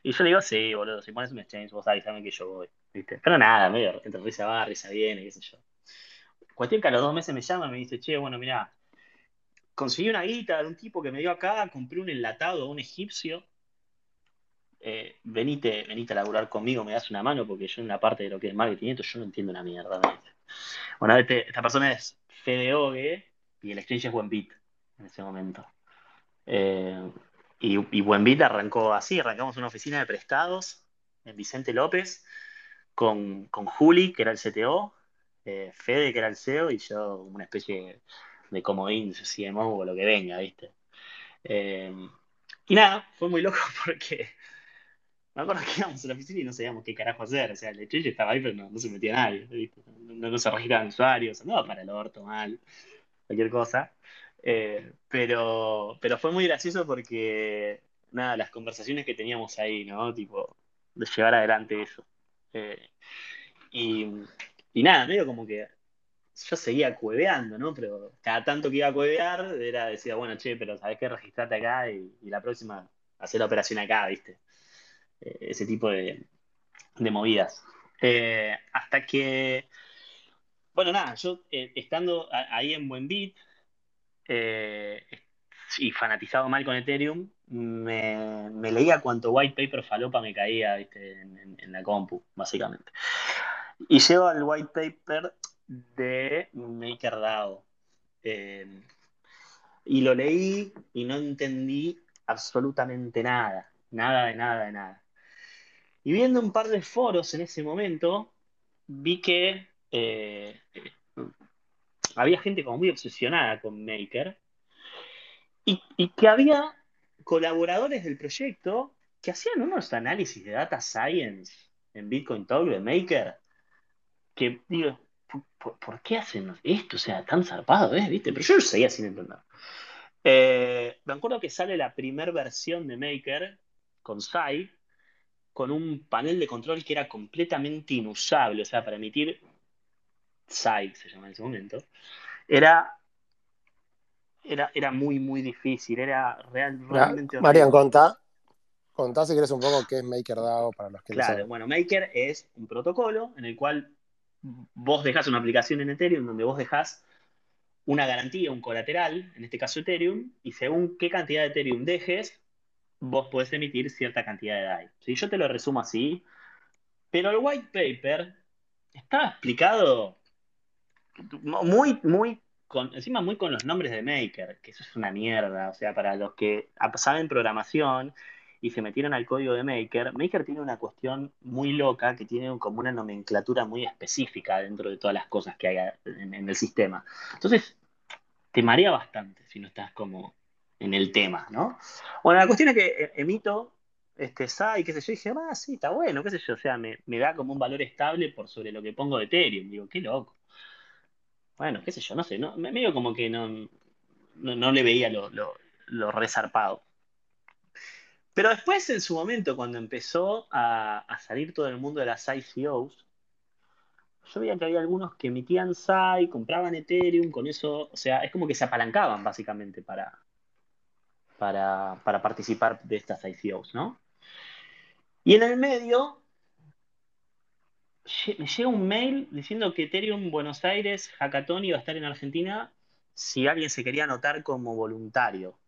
C: Y yo le digo, sí, boludo, si pones un exchange, vos avisame que yo voy. Pero nada, medio, entre risa va, risa viene, qué sé yo. Cuestión que a los dos meses me llama y me dice, che, bueno, mira, conseguí una guita de un tipo que me dio acá, compré un enlatado un egipcio. Eh, venite, a laburar conmigo, me das una mano, porque yo en la parte de lo que es marketing, yo no entiendo una mierda. Bueno, este, esta persona es Fede Ogue y el exchange es Buenbit en ese momento. Eh, y, y Buenbit arrancó así, arrancamos una oficina de prestados en Vicente López con, con Juli, que era el CTO, eh, Fede, que era el CEO, y yo una especie de de comodín, CMO o lo que venga, ¿viste? Eh, y nada, fue muy loco porque me acuerdo que íbamos a la oficina y no sabíamos qué carajo hacer. O sea, el estrella estaba ahí, pero no, se metía nadie, ¿viste? No, se registraban usuarios, no para el orto, mal, cualquier cosa. Eh, pero, pero fue muy gracioso porque, nada, las conversaciones que teníamos ahí, ¿no? Tipo, de llevar adelante eso. Eh, y, y nada, medio como que yo seguía cueveando, ¿no? Pero cada tanto que iba a cuevear, era decía, bueno, che, pero sabes qué, registrate acá y, la próxima hacer la operación acá, ¿viste? Eh, ese tipo de, movidas. Eh, hasta que, bueno, nada, yo estando ahí en Buen Beat y fanatizado mal con Ethereum, me, leía cuánto white paper falopa me caía ¿viste? En, en la compu, básicamente. Y llego al white paper de MakerDAO. Eh, y lo leí y no entendí absolutamente nada, nada de nada de nada. Y viendo un par de foros en ese momento, vi que eh, había gente como muy obsesionada con Maker y, que había colaboradores del proyecto que hacían unos análisis de data science en Bitcoin Talk de Maker que digo, ¿por, qué hacen esto? O sea, tan zarpado, ¿eh? ¿Viste? Pero yo seguía sin entender. Eh, me acuerdo que sale la primera versión de Maker con Sai, con un panel de control que era completamente inusable, o sea, para emitir Sai, se llama en ese momento, era, era, era muy, muy difícil, era realmente...
A: Marian, contá, contá si quieres un poco qué es MakerDAO para los que
C: Claro, bueno, Maker es un protocolo en el cual vos dejás una aplicación en Ethereum donde vos dejás una garantía, un colateral, en este caso Ethereum, y según qué cantidad de Ethereum dejes, vos podés emitir cierta cantidad de DAI. Si Yo te lo resumo así, pero el white paper está explicado muy, muy, con, encima muy con los nombres de Maker, que eso es una mierda, o sea, para los que saben programación y se metieron al código de Maker, Maker tiene una cuestión muy loca que tiene como una nomenclatura muy específica dentro de todas las cosas que hay en, el sistema. Entonces, te marea bastante si no estás como en el tema, ¿no? Bueno, la cuestión es que eh, emito este SAI, qué sé yo, y dije, ah, sí, está bueno, qué sé yo, o sea, me, da como un valor estable por sobre lo que pongo de Ethereum. Digo, qué loco. Bueno, qué sé yo, no sé, no, medio como que no, no, le veía lo, lo resarpado. Pero después, en su momento, cuando empezó a, salir todo el mundo de las ICOs, yo veía que había algunos que emitían SAI, compraban Ethereum, con eso, o sea, es como que se apalancaban básicamente para, para, para participar de estas ICOs, ¿no? Y en el medio me llega un mail diciendo que Ethereum Buenos Aires Hackathon iba a estar en Argentina si alguien se quería anotar como voluntario.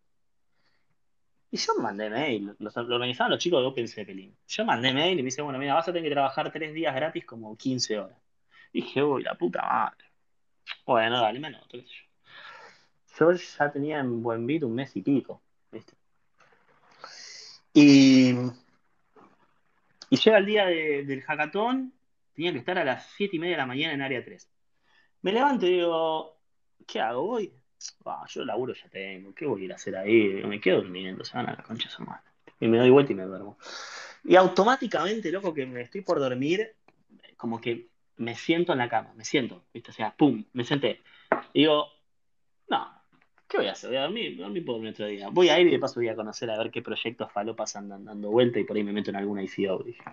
C: Y yo mandé mail, lo, organizaban los chicos de Open Zeppelin. Yo mandé mail y me dice, bueno, mira, vas a tener que trabajar tres días gratis como 15 horas. Dije, uy, la puta madre. Bueno, dale, me anoto, yo. Ya tenía en buen beat un mes y pico. Y, y llega el día del hackathon, tenía que estar a las 7 y media de la mañana en área 3. Me levanto y digo, ¿qué hago? Voy. Ah, yo laburo ya tengo, ¿qué voy a ir a hacer ahí? Me quedo durmiendo, se van a la concha su madre. Y me doy vuelta y me duermo. Y automáticamente, loco, que me estoy por dormir, como que me siento en la cama, me siento, ¿viste? O sea, pum, me senté. Y digo, no, ¿qué voy a hacer? Voy a dormir, dormir por otro día. Voy a ir y de paso voy a conocer a ver qué proyectos falopas andan dando vuelta y por ahí me meto en alguna ICO, dije.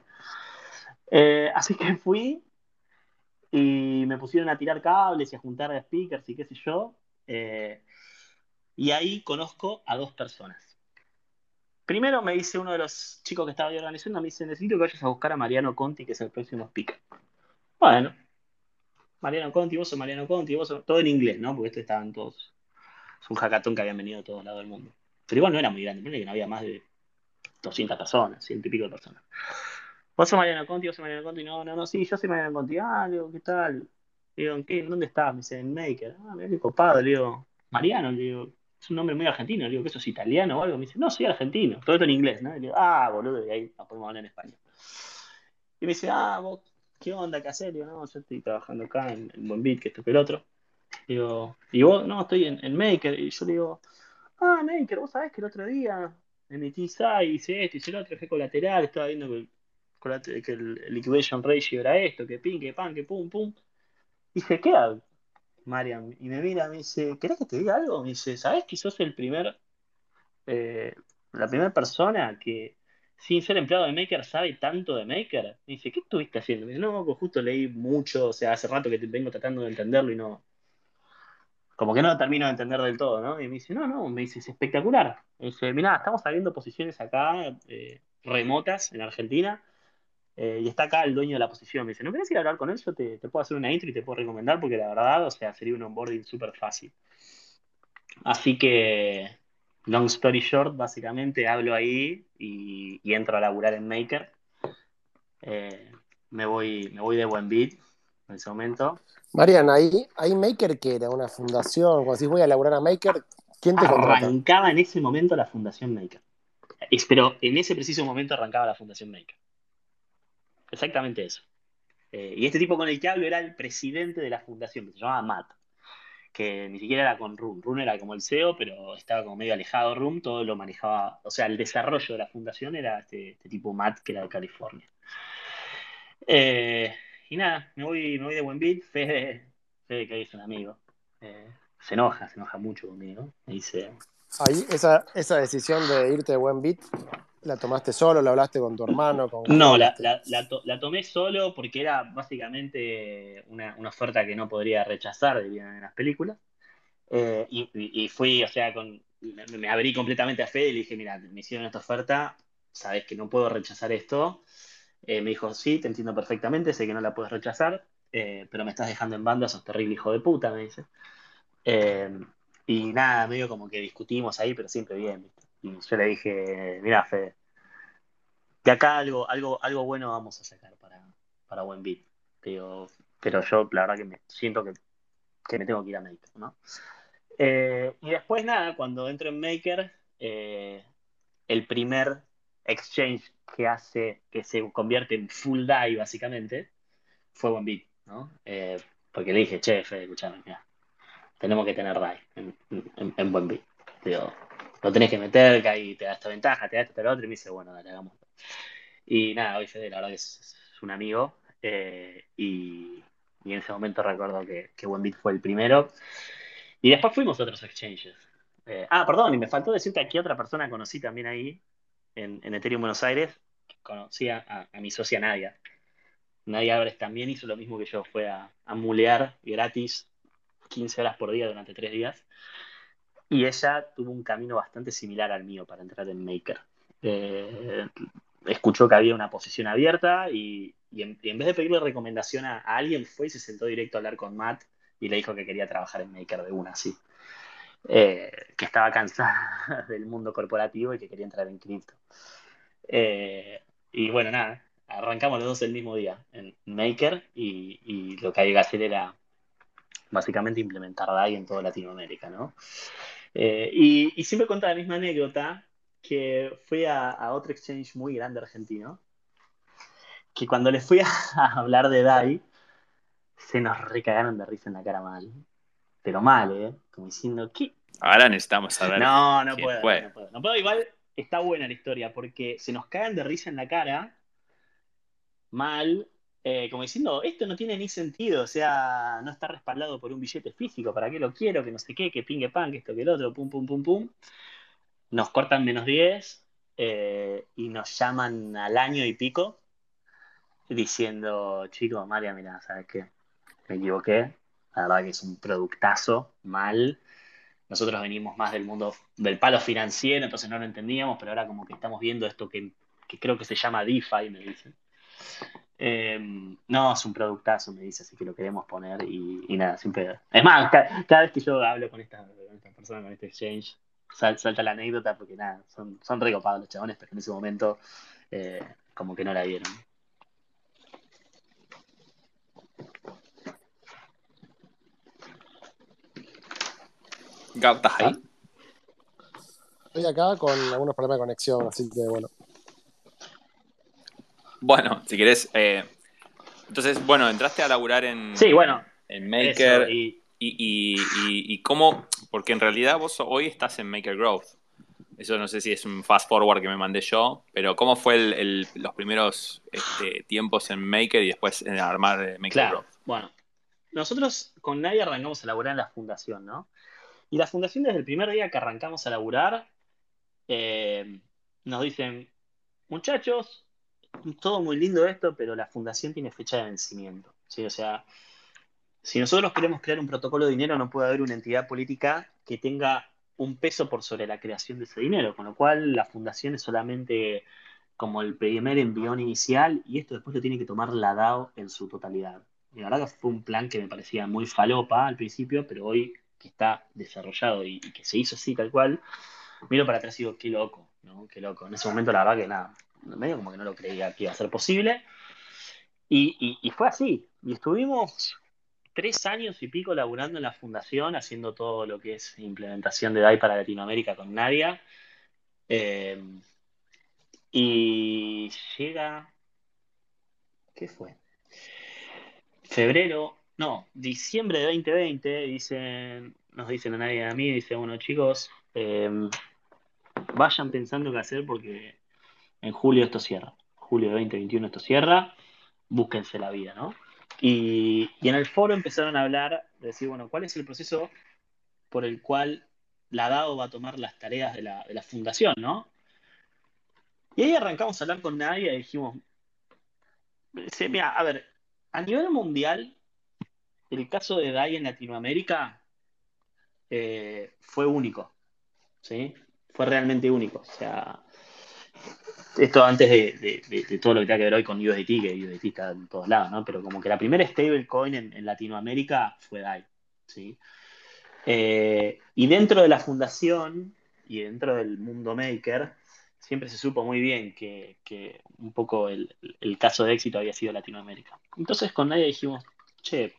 C: Eh, así que fui y me pusieron a tirar cables y a juntar speakers y qué sé yo. Eh, y ahí conozco a dos personas. Primero me dice uno de los chicos que estaba ahí organizando, me dice, necesito que vayas a buscar a Mariano Conti, que es el próximo speaker. Bueno, Mariano Conti, vos sos Mariano Conti, vos sos... Todo en inglés, ¿no? Porque estos estaban todos... Es un hackathon que habían venido de todos lados del mundo. Pero igual no era muy grande, no había más de 200 personas, ciento y pico de personas. Vos sos Mariano Conti, vos sos Mariano Conti. No, no, no, sí, yo soy Mariano Conti. Ah, digo, ¿qué tal? digo, ¿en qué? ¿Dónde estás? Me dice, en Maker. Ah, mira qué copado. Le digo, Mariano, le digo, es un nombre muy argentino. Le digo, ¿qué sos italiano o algo? Me dice, no, soy argentino. Todo esto en inglés, ¿no? Le digo, ah, boludo, y ahí nos podemos hablar en español. Y me dice, ah, vos, ¿qué onda? ¿Qué haces? Le digo, no, yo estoy trabajando acá en, en Bombit, que esto que el otro. Digo, ¿y vos? No, estoy en, Maker. Y yo le digo, ah, Maker, vos sabés que el otro día emití SAI, hice esto, hice el otro, fue colateral, estaba viendo que que el liquidation ratio era esto, que ping, que pan, que pum, pum. dije, ¿qué hago? Marian, y me mira, me dice, ¿querés que te diga algo? Me dice, ¿sabes que sos el primer, eh, la primera persona que sin ser empleado de Maker sabe tanto de Maker? Me dice, ¿qué estuviste haciendo? Me dice, no, pues justo leí mucho, o sea, hace rato que te vengo tratando de entenderlo y no, como que no lo termino de entender del todo, ¿no? Y me dice, no, no, me dice, es espectacular. Me dice, mira, estamos abriendo posiciones acá eh, remotas en Argentina eh, y está acá el dueño de la posición. Me dice, ¿no querés ir a hablar con él? Yo te, puedo hacer una intro y te puedo recomendar porque la verdad, o sea, sería un onboarding súper fácil. Así que, long story short, básicamente hablo ahí y, entro a laburar en Maker. Eh, me, voy, me voy de buen beat en ese momento.
A: Mariana, ahí, ahí Maker que era una fundación, cuando si voy a laburar a Maker, ¿quién te
C: Arrancaba en ese momento la fundación Maker. Pero en ese preciso momento arrancaba la fundación Maker. Exactamente eso. Eh, y este tipo con el que hablo era el presidente de la fundación, que se llamaba Matt, que ni siquiera era con Room. Room era como el CEO, pero estaba como medio alejado de Room, todo lo manejaba, o sea, el desarrollo de la fundación era este, este tipo Matt, que era de California. Eh, y nada, me voy, me voy de buen beat, Fede, Fede que es un amigo. Eh, se enoja, se enoja mucho conmigo. Me dice...
A: Ahí, esa, esa decisión de irte de buen beat, ¿La tomaste solo? ¿La hablaste con tu hermano?
C: no, la, la, tomé solo porque era básicamente una, oferta que no podría rechazar, dirían en las películas. Eh, y, fui, o sea, con, me, abrí completamente a Fede y le dije, mira, me hicieron esta oferta, sabes que no puedo rechazar esto. Eh, me dijo, sí, te entiendo perfectamente, sé que no la puedes rechazar, eh, pero me estás dejando en banda, sos terrible hijo de puta, me dice. y nada, medio como que discutimos ahí, pero siempre bien, yo le dije, mira, Fede, de acá algo, algo, algo bueno vamos a sacar para, para buen beat. Pero, pero yo la verdad que me siento que, me tengo que ir a Maker, ¿no? Eh, y después nada, cuando entro en Maker, eh, el primer exchange que hace, que se convierte en full die básicamente, fue buen beat, ¿no? Eh, porque le dije, che, Fede, escuchame, mira, tenemos que tener DAI en, en, en buen beat. Digo, lo tenés que meter, que ahí te da esta ventaja, te da esto, te da otro, y me dice, bueno, dale, hagámoslo. Y nada, hoy Fede, la verdad que es, un amigo, eh, y, en ese momento recuerdo que, que fue el primero. Y después fuimos a otros exchanges. Eh, ah, perdón, y me faltó decirte aquí otra persona conocí también ahí, en, Ethereum Buenos Aires, conocía a, mi socia Nadia. Nadia Álvarez también hizo lo mismo que yo, fue a, a mulear gratis 15 horas por día durante tres días. Y ella tuvo un camino bastante similar al mío para entrar en Maker. Eh, escuchó que había una posición abierta y, en, vez de pedirle recomendación a, alguien, fue y se sentó directo a hablar con Matt y le dijo que quería trabajar en Maker de una, así. Eh, que estaba cansada del mundo corporativo y que quería entrar en cripto. Eh, y bueno, nada, arrancamos los dos el mismo día en Maker y, lo que hay que hacer era básicamente implementar DAI en toda Latinoamérica, ¿no? Eh, y, siempre cuenta la misma anécdota que fui a, otro exchange muy grande argentino, que cuando le fui a, hablar de DAI, se nos recagaron de risa en la cara mal. Pero mal, ¿eh? Como diciendo, ¿qué?
B: Ahora necesitamos saber.
C: No, no puedo, no puedo. No puedo. Igual está buena la historia, porque se nos cagan de risa en la cara, mal, eh, como diciendo, esto no tiene ni sentido, o sea, no está respaldado por un billete físico, ¿para qué lo quiero? Que no sé qué, que pingue pan, que esto, que el otro, pum, pum, pum, pum. Nos cortan menos 10 eh, y nos llaman al año y pico diciendo, chicos, María, mira, ¿sabes qué? Me equivoqué, la verdad que es un productazo, mal. Nosotros venimos más del mundo del palo financiero, entonces no lo entendíamos, pero ahora como que estamos viendo esto que, que creo que se llama DeFi, me dicen. Em, no, es un productazo, me dice, así que lo queremos poner y, nada, siempre. Es más, cada, vez que yo hablo con esta, persona, con este exchange, salta la anécdota porque nada, son, son recopados los chabones, pero en ese momento eh, como que no la vieron.
B: ¿estás ahí?
A: Estoy acá con algunos problemas de conexión, así que bueno.
B: Bueno, si querés. Eh, entonces, bueno, entraste a laburar en.
C: Sí, bueno.
B: En Maker. y... Y, cómo. Porque en realidad vos hoy estás en Maker Growth. Eso no sé si es un fast forward que me mandé yo, pero ¿cómo fue los primeros este, tiempos en Maker y después en armar Maker Growth?
C: Bueno, nosotros con nadie arrancamos a laburar en la fundación, ¿no? Y la fundación desde el primer día que arrancamos a laburar, eh, nos dicen, muchachos, todo muy lindo esto, pero la fundación tiene fecha de vencimiento. O sea, si nosotros queremos crear un protocolo de dinero, no puede haber una entidad política que tenga un peso por sobre la creación de ese dinero, con lo cual la fundación es solamente como el primer envión inicial y esto después lo tiene que tomar la DAO en su totalidad. Y la verdad que fue un plan que me parecía muy falopa al principio, pero hoy que está desarrollado y, que se hizo así tal cual, miro para atrás y digo, qué loco, ¿no? Qué loco. En ese momento la verdad que nada, medio como que no lo creía que iba a ser posible. Y, fue así. Y estuvimos tres años y pico laburando en la fundación, haciendo todo lo que es implementación de DAI para Latinoamérica con Nadia. Eh, y llega. ¿Qué fue? Febrero, no, diciembre de 2020, dicen, nos dicen a Nadia y a mí, dice, bueno chicos, eh, vayan pensando qué hacer porque en julio esto cierra. Julio de 2021 esto cierra. Búsquense la vida, ¿no? Y, en el foro empezaron a hablar, de decir, bueno, ¿cuál es el proceso por el cual la DAO va a tomar las tareas de la, fundación, ¿no? Y ahí arrancamos a hablar con nadie y dijimos, mira, a ver, a nivel mundial, el caso de DAI en Latinoamérica eh, fue único, ¿sí? Fue realmente único. O sea, esto antes de, todo lo que tenga que ver hoy con USDT, que USDT está en todos lados, ¿no? Pero como que la primera stablecoin en, en Latinoamérica fue DAI, ¿sí? Eh, y dentro de la fundación y dentro del mundo maker, siempre se supo muy bien que, un poco el, caso de éxito había sido Latinoamérica. Entonces con nadie dijimos, che,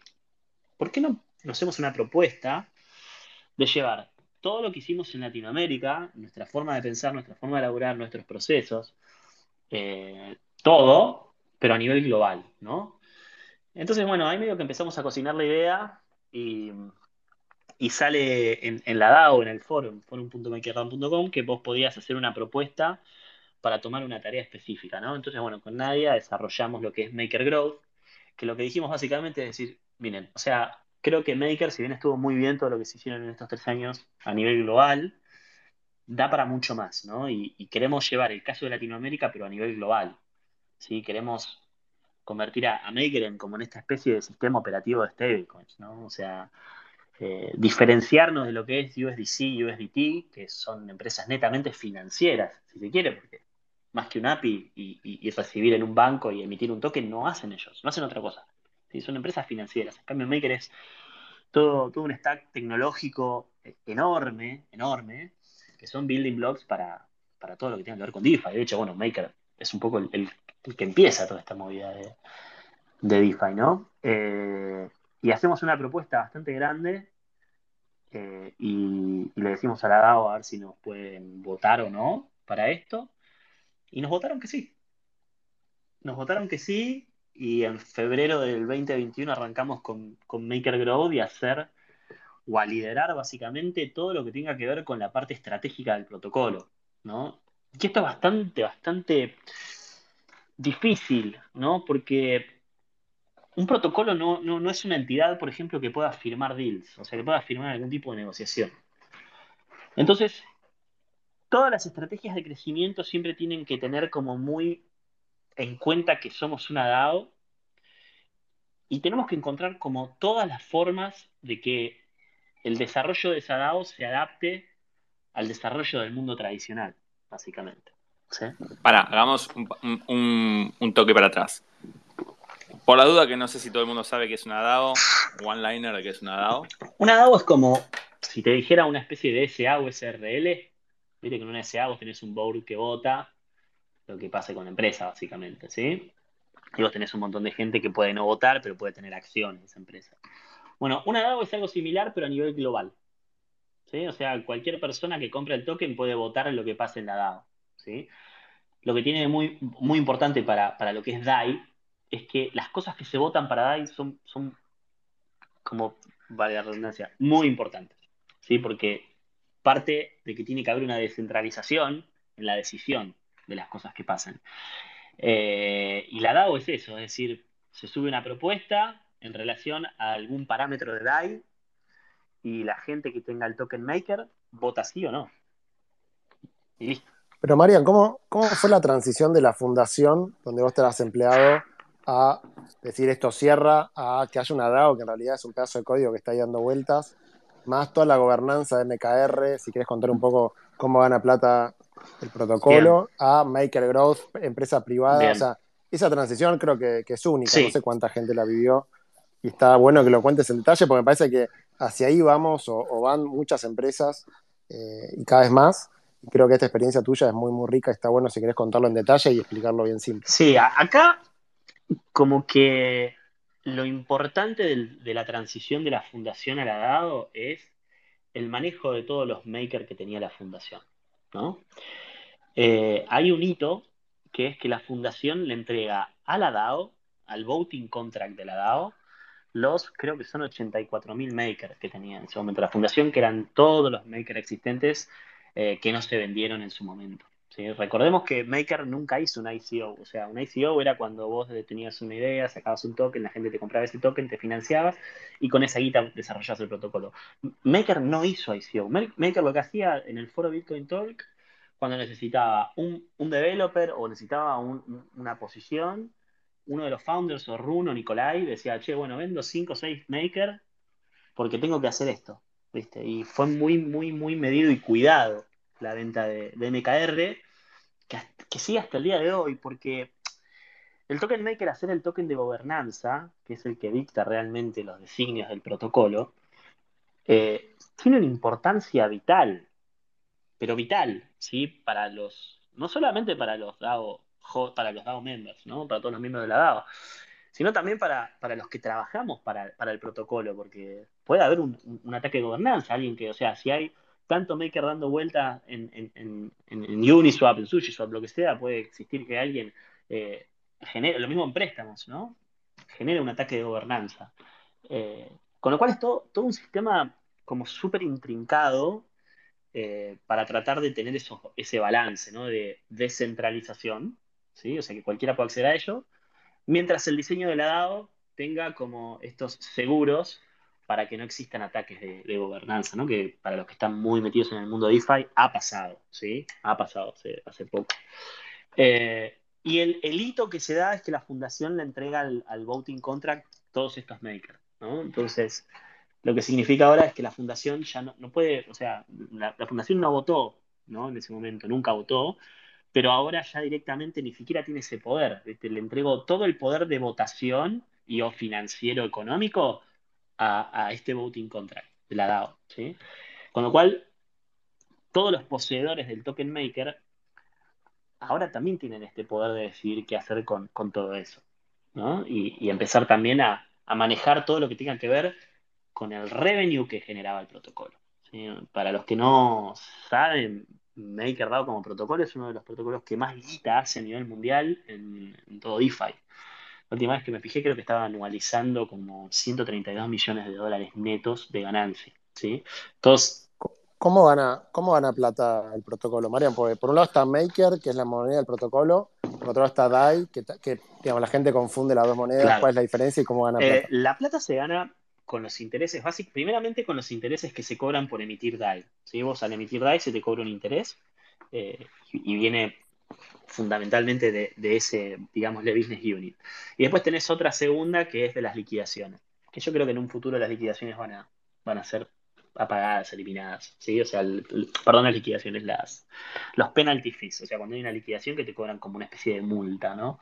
C: ¿por qué no nos hacemos una propuesta de llevar todo lo que hicimos en Latinoamérica, nuestra forma de pensar, nuestra forma de elaborar, nuestros procesos, eh, todo, pero a nivel global, ¿no? Entonces, bueno, ahí medio que empezamos a cocinar la idea y, sale en, la DAO, en el forum, forum.makerrun.com, que vos podías hacer una propuesta para tomar una tarea específica, ¿no? Entonces, bueno, con Nadia desarrollamos lo que es Maker Growth, que lo que dijimos básicamente es decir, miren, o sea, creo que Maker, si bien estuvo muy bien todo lo que se hicieron en estos tres años a nivel global, da para mucho más, ¿no? Y, queremos llevar el caso de Latinoamérica, pero a nivel global. ¿sí? Queremos convertir a, Maker en como en esta especie de sistema operativo de stablecoins, ¿no? O sea, eh, diferenciarnos de lo que es USDC y USDT, que son empresas netamente financieras, si se quiere, porque más que un API y, recibir en un banco y emitir un token, no hacen ellos, no hacen otra cosa. Son empresas financieras. En cambio, Maker es todo, todo un stack tecnológico enorme, enorme, son building blocks para, todo lo que tiene que ver con DeFi. De hecho, bueno, Maker es un poco el, que empieza toda esta movida de, DeFi, ¿no? Eh, y hacemos una propuesta bastante grande eh, y, le decimos a la DAO a ver si nos pueden votar o no para esto. Y nos votaron que sí. Nos votaron que sí y en febrero del 2021 arrancamos con, con Maker Growth y hacer o a liderar básicamente todo lo que tenga que ver con la parte estratégica del protocolo, ¿no? Y esto es bastante, bastante difícil, ¿no? Porque un protocolo no, no, es una entidad, por ejemplo, que pueda firmar deals, o sea, que pueda firmar algún tipo de negociación. Entonces, todas las estrategias de crecimiento siempre tienen que tener como muy en cuenta que somos una DAO y tenemos que encontrar como todas las formas de que el desarrollo de esa DAO se adapte al desarrollo del mundo tradicional, básicamente.
B: Para, hagamos un, toque para atrás. Por la duda que no sé si todo el mundo sabe que es una DAO, one-liner de que es una DAO.
C: Una DAO es como si te dijera una especie de SA o SRL. Viste que en una SA vos tenés un board que vota lo que pase con la empresa, básicamente, ¿sí? Y vos tenés un montón de gente que puede no votar, pero puede tener acciones en esa empresa. Bueno, una DAO es algo similar, pero a nivel global. ¿sí? O sea, cualquier persona que compre el token puede votar en lo que pase en la DAO. ¿sí? Lo que tiene muy, muy importante para, lo que es DAI es que las cosas que se votan para DAI son, son como, vale la redundancia, muy importantes. ¿sí? Porque parte de que tiene que haber una descentralización en la decisión de las cosas que pasan. Eh, y la DAO es eso, es decir, se sube una propuesta, en relación a algún parámetro de DAI y la gente que tenga el token maker vota sí o no. Y listo.
A: Pero Marian, ¿cómo, ¿cómo fue la transición de la fundación donde vos te empleado a decir esto cierra, a que haya una DAO que en realidad es un pedazo de código que está ahí dando vueltas, más toda la gobernanza de MKR, si quieres contar un poco cómo gana plata el protocolo, a Maker Growth, empresa privada, o sea, esa transición creo que, es única, no sé cuánta gente la vivió y está bueno que lo cuentes en detalle porque me parece que hacia ahí vamos o, van muchas empresas eh, y cada vez más. Creo que esta experiencia tuya es muy, muy rica. Está bueno si querés contarlo en detalle y explicarlo bien simple.
C: Sí, acá como que lo importante de la transición de la fundación a la DAO es el manejo de todos los makers que tenía la fundación. ¿no? Eh, hay un hito que es que la fundación le entrega a la DAO, al voting contract de la DAO, los, creo que son 84.000 makers que tenía en ese momento la fundación, que eran todos los makers existentes eh, que no se vendieron en su momento. Recordemos que Maker nunca hizo un ICO, o sea, un ICO era cuando vos tenías una idea, sacabas un token, la gente te compraba ese token, te financiabas y con esa guita desarrollabas el protocolo. Maker no hizo ICO. Maker lo que hacía en el foro Bitcoin Talk, cuando necesitaba un, developer o necesitaba una posición, uno de los founders, o Runo, Nicolai, decía, che, bueno, vendo 5 o 6 maker porque tengo que hacer esto. ¿viste? Y fue muy, muy, muy medido y cuidado la venta de, MKR, que, sigue hasta el día de hoy, porque el token maker, hacer el token de gobernanza, que es el que dicta realmente los designios del protocolo, eh, tiene una importancia vital, pero vital, ¿sí? Para los, no solamente para los DAO para los DAO members, ¿no? Para todos los miembros de la DAO, sino también para, los que trabajamos para, el protocolo, porque puede haber un, ataque de gobernanza, alguien que, o sea, si hay tanto maker dando vuelta en, en, en, Uniswap, en SushiSwap, lo que sea, puede existir que alguien eh, genere, lo mismo en préstamos, ¿no? Genera un ataque de gobernanza. Eh, con lo cual es todo, todo un sistema como súper intrincado eh, para tratar de tener eso, ese balance ¿no? de descentralización o sea que cualquiera puede acceder a ello, mientras el diseño de la DAO tenga como estos seguros para que no existan ataques de, gobernanza, ¿no? Que para los que están muy metidos en el mundo DeFi ha pasado, ¿sí? Ha pasado hace, poco. Eh, y el, hito que se da es que la fundación le entrega al, voting contract todos estos makers, ¿no? Entonces, lo que significa ahora es que la fundación ya no, puede, o sea, la, fundación no votó, ¿no? En ese momento, nunca votó, pero ahora ya directamente ni siquiera tiene ese poder. Le entregó todo el poder de votación y o financiero económico a, este voting contract de la DAO. Con lo cual, todos los poseedores del token maker ahora también tienen este poder de decidir qué hacer con, todo eso. Y, empezar también a, manejar todo lo que tenga que ver con el revenue que generaba el protocolo. Para los que no saben, MakerDAO como protocolo es uno de los protocolos que más guita hace a nivel mundial en, en todo DeFi. La última vez que me fijé creo que estaba anualizando como 132 millones de dólares netos de ganancia. ¿sí? Entonces,
A: ¿Cómo gana, ¿Cómo gana plata el protocolo, Marian? Porque por un lado está Maker, que es la moneda del protocolo, por otro lado está DAI, que, que digamos, la gente confunde las dos monedas. ¿Cuál es la diferencia y cómo gana
C: eh, plata? la plata se gana con los intereses básicos, primeramente con los intereses que se cobran por emitir DAI. Vos al emitir DAI se te cobra un interés eh, y viene fundamentalmente de, ese, digamos, de business unit. Y después tenés otra segunda que es de las liquidaciones, que yo creo que en un futuro las liquidaciones van a, van a ser apagadas, eliminadas, ¿sí? O sea, perdón, las liquidaciones, las, los penalty fees, o sea, cuando hay una liquidación que te cobran como una especie de multa, ¿no?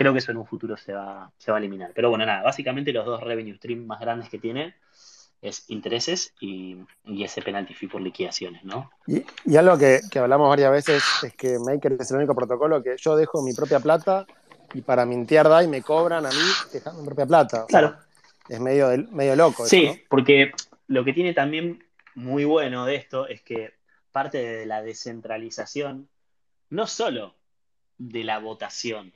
C: Creo que eso en un futuro se va, se va a eliminar. Pero bueno, nada, básicamente los dos revenue streams más grandes que tiene es intereses y, ese penalty fee por liquidaciones, ¿no?
A: Y, algo que, hablamos varias veces es que Maker es el único protocolo que yo dejo mi propia plata y para mintear DAI me cobran a mí dejando mi propia plata.
C: claro.
A: es medio, medio loco.
C: Sí, porque lo que tiene también muy bueno de esto es que parte de la descentralización, no solo de la votación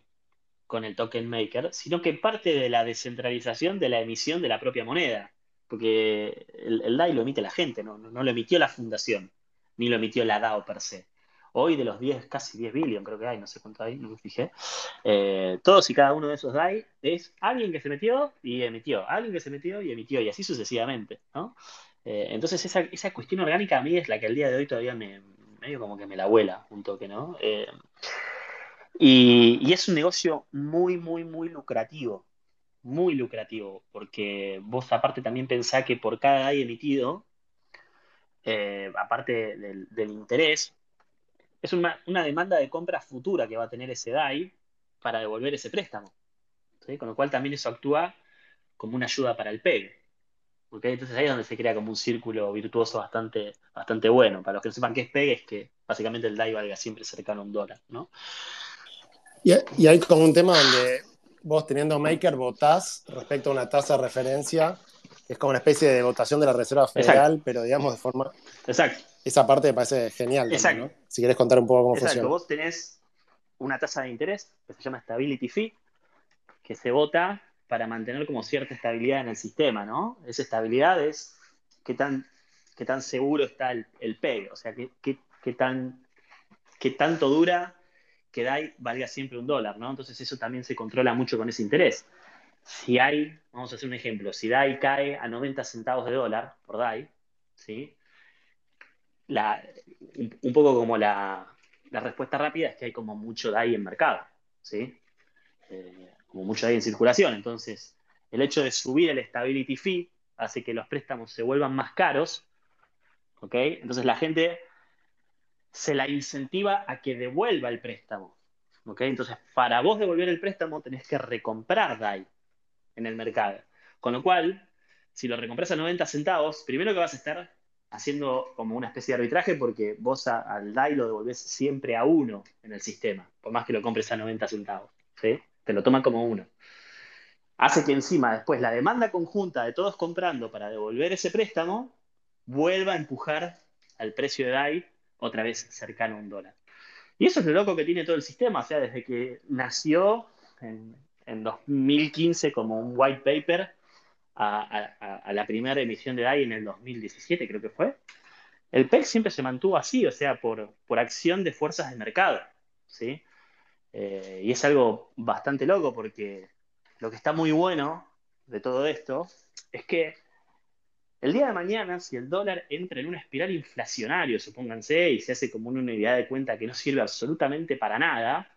C: con el token maker, sino que parte de la descentralización de la emisión de la propia moneda porque el, DAI lo emite la gente, no, lo emitió la fundación, ni lo emitió la DAO per se. Hoy de los 10, casi 10 billones creo que hay, no sé cuánto hay, no me fijé, eh, todos y cada uno de esos DAI es alguien que se metió y emitió, alguien que se metió y emitió, y así sucesivamente, ¿no? Eh, entonces esa, cuestión orgánica a mí es la que al día de hoy todavía me, medio como que me la vuela un toque, ¿no? Eh, y, es un negocio muy, muy, muy lucrativo muy lucrativo, porque vos aparte también pensá que por cada DAI emitido, eh, aparte del, interés, es una, demanda de compra futura que va a tener ese DAI para devolver ese préstamo. Con lo cual también eso actúa como una ayuda para el PEG. Entonces ahí es donde se crea como un círculo virtuoso bastante, bastante bueno. Para los que no sepan qué es PEG, es que básicamente el DAI valga siempre cercano a un dólar. ¿no?
A: Y, y hay como un tema donde vos teniendo Maker votás respecto a una tasa de referencia, es como una especie de votación de la Reserva Federal, pero digamos de forma...
C: Exacto.
A: Esa parte me parece genial. Exacto. Si quieres contar un poco cómo Exacto. funciona.
C: Vos tenés una tasa de interés que se llama Stability Fee, que se vota para mantener como cierta estabilidad en el sistema, ¿no? Esa estabilidad es qué tan, qué tan seguro está el, el PEG, o sea, qué, qué, tan, qué tanto dura que DAI valga siempre un dólar, ¿no? Entonces eso también se controla mucho con ese interés. Si hay, vamos a hacer un ejemplo, si DAI cae a 90 centavos de dólar por DAI, ¿sí? un, poco como la, respuesta rápida es que hay como mucho DAI en mercado, ¿sí? Eh, como mucho DAI en circulación. Entonces, el hecho de subir el stability fee hace que los préstamos se vuelvan más caros, ¿ok? Entonces la gente se la incentiva a que devuelva el préstamo. ¿ok? Entonces, para vos devolver el préstamo tenés que recomprar DAI en el mercado. Con lo cual, si lo recompras a 90 centavos, primero que vas a estar haciendo como una especie de arbitraje porque vos al DAI lo devolvés siempre a uno en el sistema, por más que lo compres a 90 centavos. ¿sí? Te lo toman como uno. Hace que encima después la demanda conjunta de todos comprando para devolver ese préstamo vuelva a empujar al precio de DAI otra vez cercano a un dólar. Y eso es lo loco que tiene todo el sistema, o sea, desde que nació en, 2015 como un white paper a, la primera emisión de DAI en el 2017, creo que fue, el PEC siempre se mantuvo así, o sea, por, por acción de fuerzas de mercado, ¿sí? Eh, y es algo bastante loco porque lo que está muy bueno de todo esto es que El día de mañana, si el dólar entra en una espiral inflacionario, supónganse, y se hace como una unidad de cuenta que no sirve absolutamente para nada,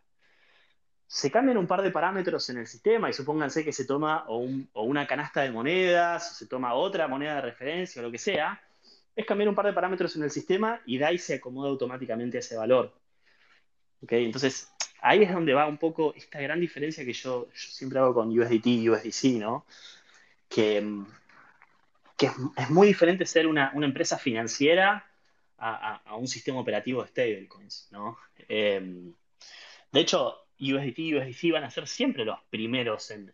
C: se cambian un par de parámetros en el sistema y supónganse que se toma o, una canasta de monedas, o se toma otra moneda de referencia o lo que sea, es cambiar un par de parámetros en el sistema y DAI se acomoda automáticamente a ese valor. Entonces, ahí es donde va un poco esta gran diferencia que yo, siempre hago con USDT y USDC, ¿no? Que, es, muy diferente ser una, empresa financiera a, un sistema operativo de stablecoins, ¿no? Eh, de hecho, USDT y USDC van a ser siempre los primeros en,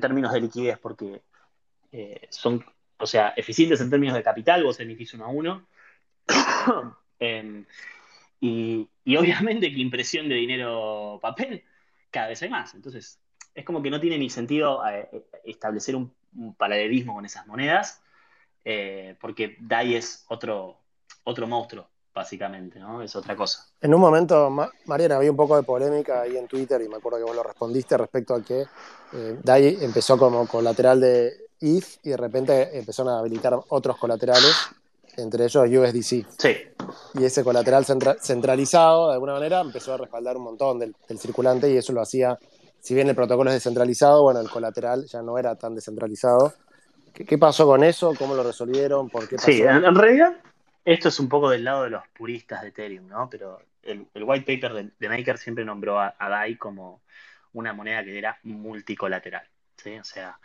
C: términos de liquidez, porque eh, son, o sea, eficientes en términos de capital, vos emitís uno a uno. Em, y, obviamente que impresión de dinero papel cada vez hay más. Entonces, es como que no tiene ni sentido eh, establecer un, paralelismo con esas monedas, eh, porque DAI es otro, otro monstruo básicamente, ¿no? Es otra cosa.
A: En un momento, Mariana, había un poco de polémica ahí en Twitter y me acuerdo que vos lo respondiste respecto a que eh, DAI empezó como colateral de ETH y de repente empezaron a habilitar otros colaterales, entre ellos USDC.
C: Sí.
A: Y ese colateral centralizado, de alguna manera, empezó a respaldar un montón del, circulante y eso lo hacía, si bien el protocolo es descentralizado, bueno, el colateral ya no era tan descentralizado. ¿Qué, pasó con eso? ¿Cómo lo resolvieron? ¿Por qué
C: Sí, en realidad esto es un poco del lado de los puristas de Ethereum, ¿no? Pero el, white paper de, Maker siempre nombró a, DAI como una moneda que era multicolateral, ¿sí? O sea,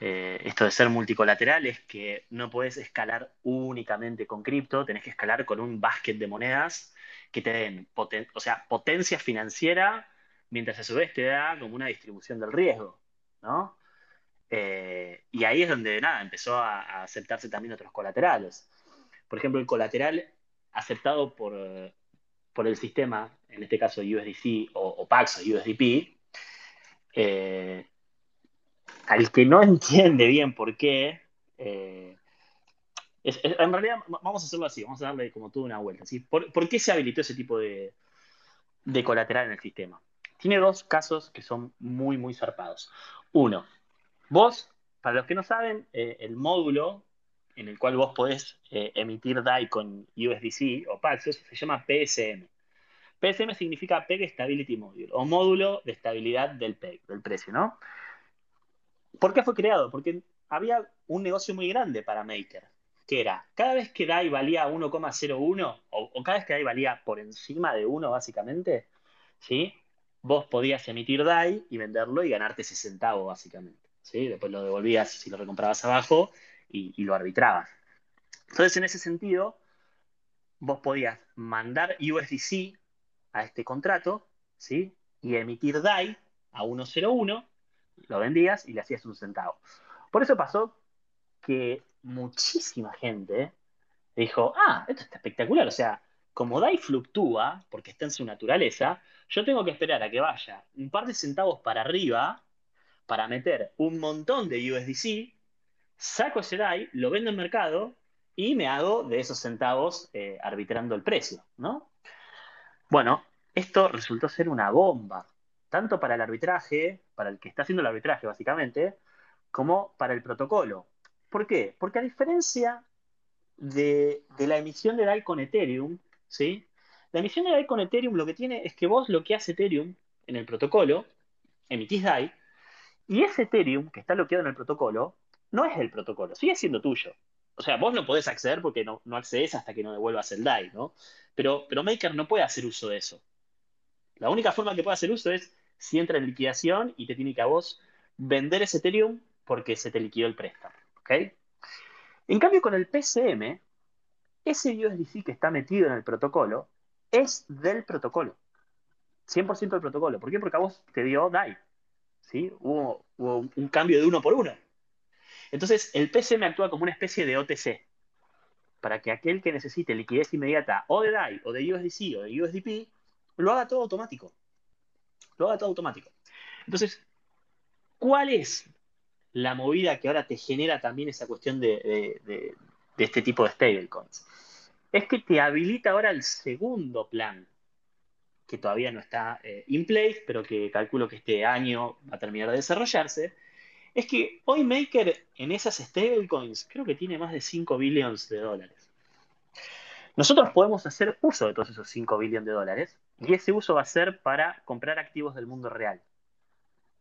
C: eh, esto de ser multicolateral es que no puedes escalar únicamente con cripto, tenés que escalar con un basket de monedas que te den o sea, potencia financiera, mientras a su vez te da como una distribución del riesgo, ¿no? Eh, y ahí es donde, nada, empezó a aceptarse también otros colaterales por ejemplo, el colateral aceptado por, el sistema, en este caso USDC o, Pax o USDP, eh, al que no entiende bien por qué, eh, en realidad vamos a hacerlo así, vamos a darle como toda una vuelta. ¿Por, qué se habilitó ese tipo de, colateral en el sistema? Tiene dos casos que son muy, muy zarpados. Uno, vos, para los que no saben, eh, el módulo en el cual vos podés eh, emitir DAI con USDC o Paxos se llama PSM. PSM significa Peg Stability Module o módulo de estabilidad del PEG, del precio, ¿no? ¿Por qué fue creado? Porque había un negocio muy grande para Maker, que era cada vez que DAI valía 1,01 o, cada vez que DAI valía por encima de 1 básicamente, ¿sí? Vos podías emitir DAI y venderlo y ganarte ese centavo básicamente, ¿sí? Después lo devolvías si lo recomprabas abajo y, lo arbitrabas. Entonces, en ese sentido, vos podías mandar USDC a este contrato, ¿sí? Y emitir DAI a 101, lo vendías y le hacías un centavo. Por eso pasó que muchísima gente dijo, ah, esto está espectacular, o sea, como DAI fluctúa, porque está en su naturaleza, yo tengo que esperar a que vaya un par de centavos para arriba para meter un montón de USDC saco ese DAI, lo vendo en mercado y me hago de esos centavos eh, arbitrando el precio, ¿no? Bueno, esto resultó ser una bomba, tanto para el arbitraje, para el que está haciendo el arbitraje básicamente, como para el protocolo. ¿Por qué? Porque a diferencia de, la emisión de DAI con Ethereum, ¿sí? La emisión de DAI con Ethereum lo que tiene es que vos lo que hace Ethereum en el protocolo, emitís DAI, y ese Ethereum que está bloqueado en el protocolo no es el protocolo, sigue siendo tuyo. O sea, vos no podés acceder porque no, no accedes hasta que no devuelvas el DAI, ¿no? Pero, pero Maker no puede hacer uso de eso. La única forma que puede hacer uso es si entra en liquidación y te tiene que a vos vender ese Ethereum porque se te liquidó el préstamo. ¿Ok? En cambio, con el PCM, ese USDC que está metido en el protocolo es del protocolo. 100% del protocolo. ¿Por qué? Porque a vos te dio DAI. ¿sí? hubo un cambio de uno por uno. Entonces, el PCM actúa como una especie de OTC, para que aquel que necesite liquidez inmediata o de DAI, o de USDC, o de USDP, lo haga todo automático. Lo haga todo automático. Entonces, ¿cuál es la movida que ahora te genera también esa cuestión de, este tipo de stablecoins? Es que te habilita ahora el segundo plan, que todavía no está eh, in place, pero que calculo que este año va a terminar de desarrollarse, es que hoy Maker en esas stablecoins creo que tiene más de 5 billones de dólares. Nosotros podemos hacer uso de todos esos 5 billones de dólares y ese uso va a ser para comprar activos del mundo real.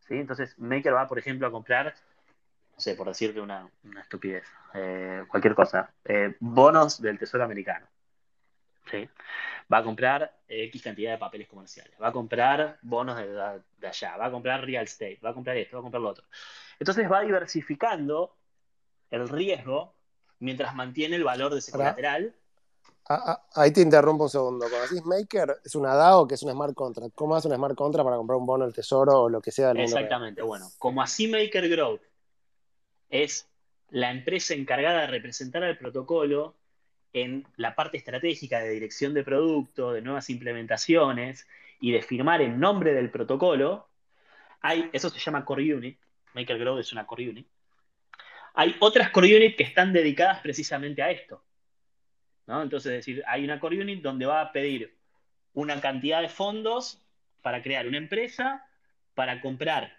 C: ¿Sí? Entonces, Maker va, por ejemplo, a comprar, no sé, por decirte una, estupidez, eh, cualquier cosa, eh, bonos del Tesoro Americano. ¿Sí? Va a comprar X cantidad de papeles comerciales, va a comprar bonos de, allá, va a comprar real estate, va a comprar esto, va a comprar lo otro. Entonces va diversificando el riesgo mientras mantiene el valor de ese colateral
A: Ah, ah, ahí te interrumpo un segundo. Cuando decís Maker, ¿es una DAO que es un smart contract? ¿Cómo hace un smart contract para comprar un bono del tesoro o lo que sea del
C: mundo Exactamente, bueno. Como así Maker Growth es la empresa encargada de representar al protocolo en la parte estratégica de dirección de producto, de nuevas implementaciones y de firmar en nombre del protocolo, hay, eso se llama Core Unit. Maker Growth es una Core Unit. Hay otras Core Unit que están dedicadas precisamente a esto entonces, es decir, hay una core unit donde va a pedir una cantidad de fondos para crear una empresa, para comprar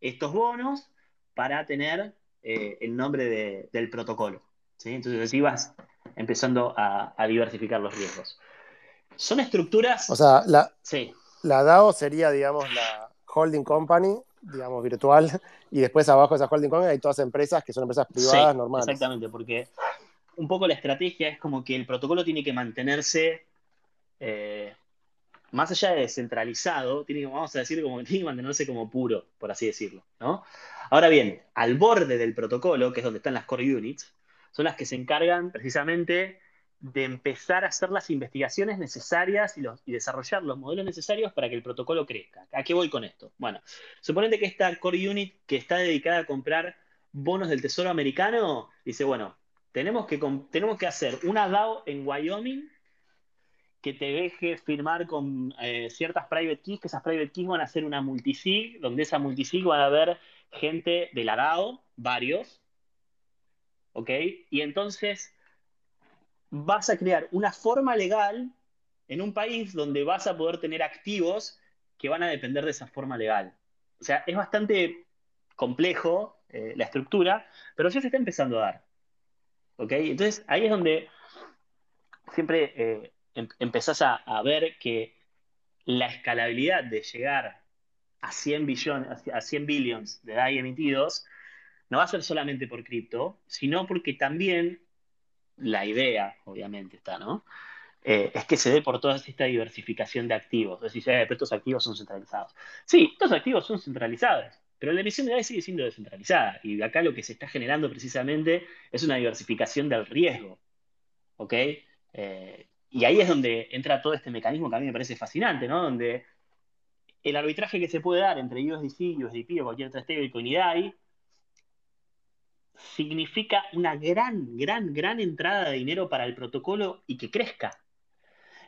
C: estos bonos, para tener eh, el nombre del protocolo. Entonces, así vas empezando a, diversificar los riesgos. Son estructuras.
A: O sea, la, la DAO sería, digamos, la holding company, digamos, virtual, y después abajo de esa holding company hay todas empresas que son empresas privadas normales.
C: Exactamente, porque un poco la estrategia es como que el protocolo tiene que mantenerse, eh, más allá de descentralizado, tiene vamos a decir, como que tiene que mantenerse como puro, por así decirlo. ¿no? Ahora bien, al borde del protocolo, que es donde están las core units, son las que se encargan precisamente de empezar a hacer las investigaciones necesarias y, desarrollar los modelos necesarios para que el protocolo crezca. ¿A qué voy con esto? Bueno, suponete que esta core unit que está dedicada a comprar bonos del Tesoro americano dice, bueno, tenemos que, tenemos que hacer una DAO en Wyoming que te deje firmar con eh, ciertas private keys, que esas private keys van a ser una multisig, donde esa multisig van a haber gente de la DAO, varios, ¿ok? Y entonces vas a crear una forma legal en un país donde vas a poder tener activos que van a depender de esa forma legal. O sea, es bastante complejo eh, la estructura, pero ya se está empezando a dar. Entonces ahí es donde siempre eh, em, empezás a, ver que la escalabilidad de llegar a 100 billones, a 100 billions de DAI emitidos no va a ser solamente por cripto, sino porque también la idea, obviamente está, ¿no? Eh, es que se dé por toda esta diversificación de activos. Es decir, eh, estos activos son centralizados. Sí, estos activos son centralizados, pero la emisión de DAI sigue siendo descentralizada y acá lo que se está generando precisamente es una diversificación del riesgo. ¿Ok? Eh, y ahí es donde entra todo este mecanismo que a mí me parece fascinante, ¿no? Donde el arbitraje que se puede dar entre USDC, USDP o cualquier otra y DAI significa una gran, gran, gran entrada de dinero para el protocolo y que crezca.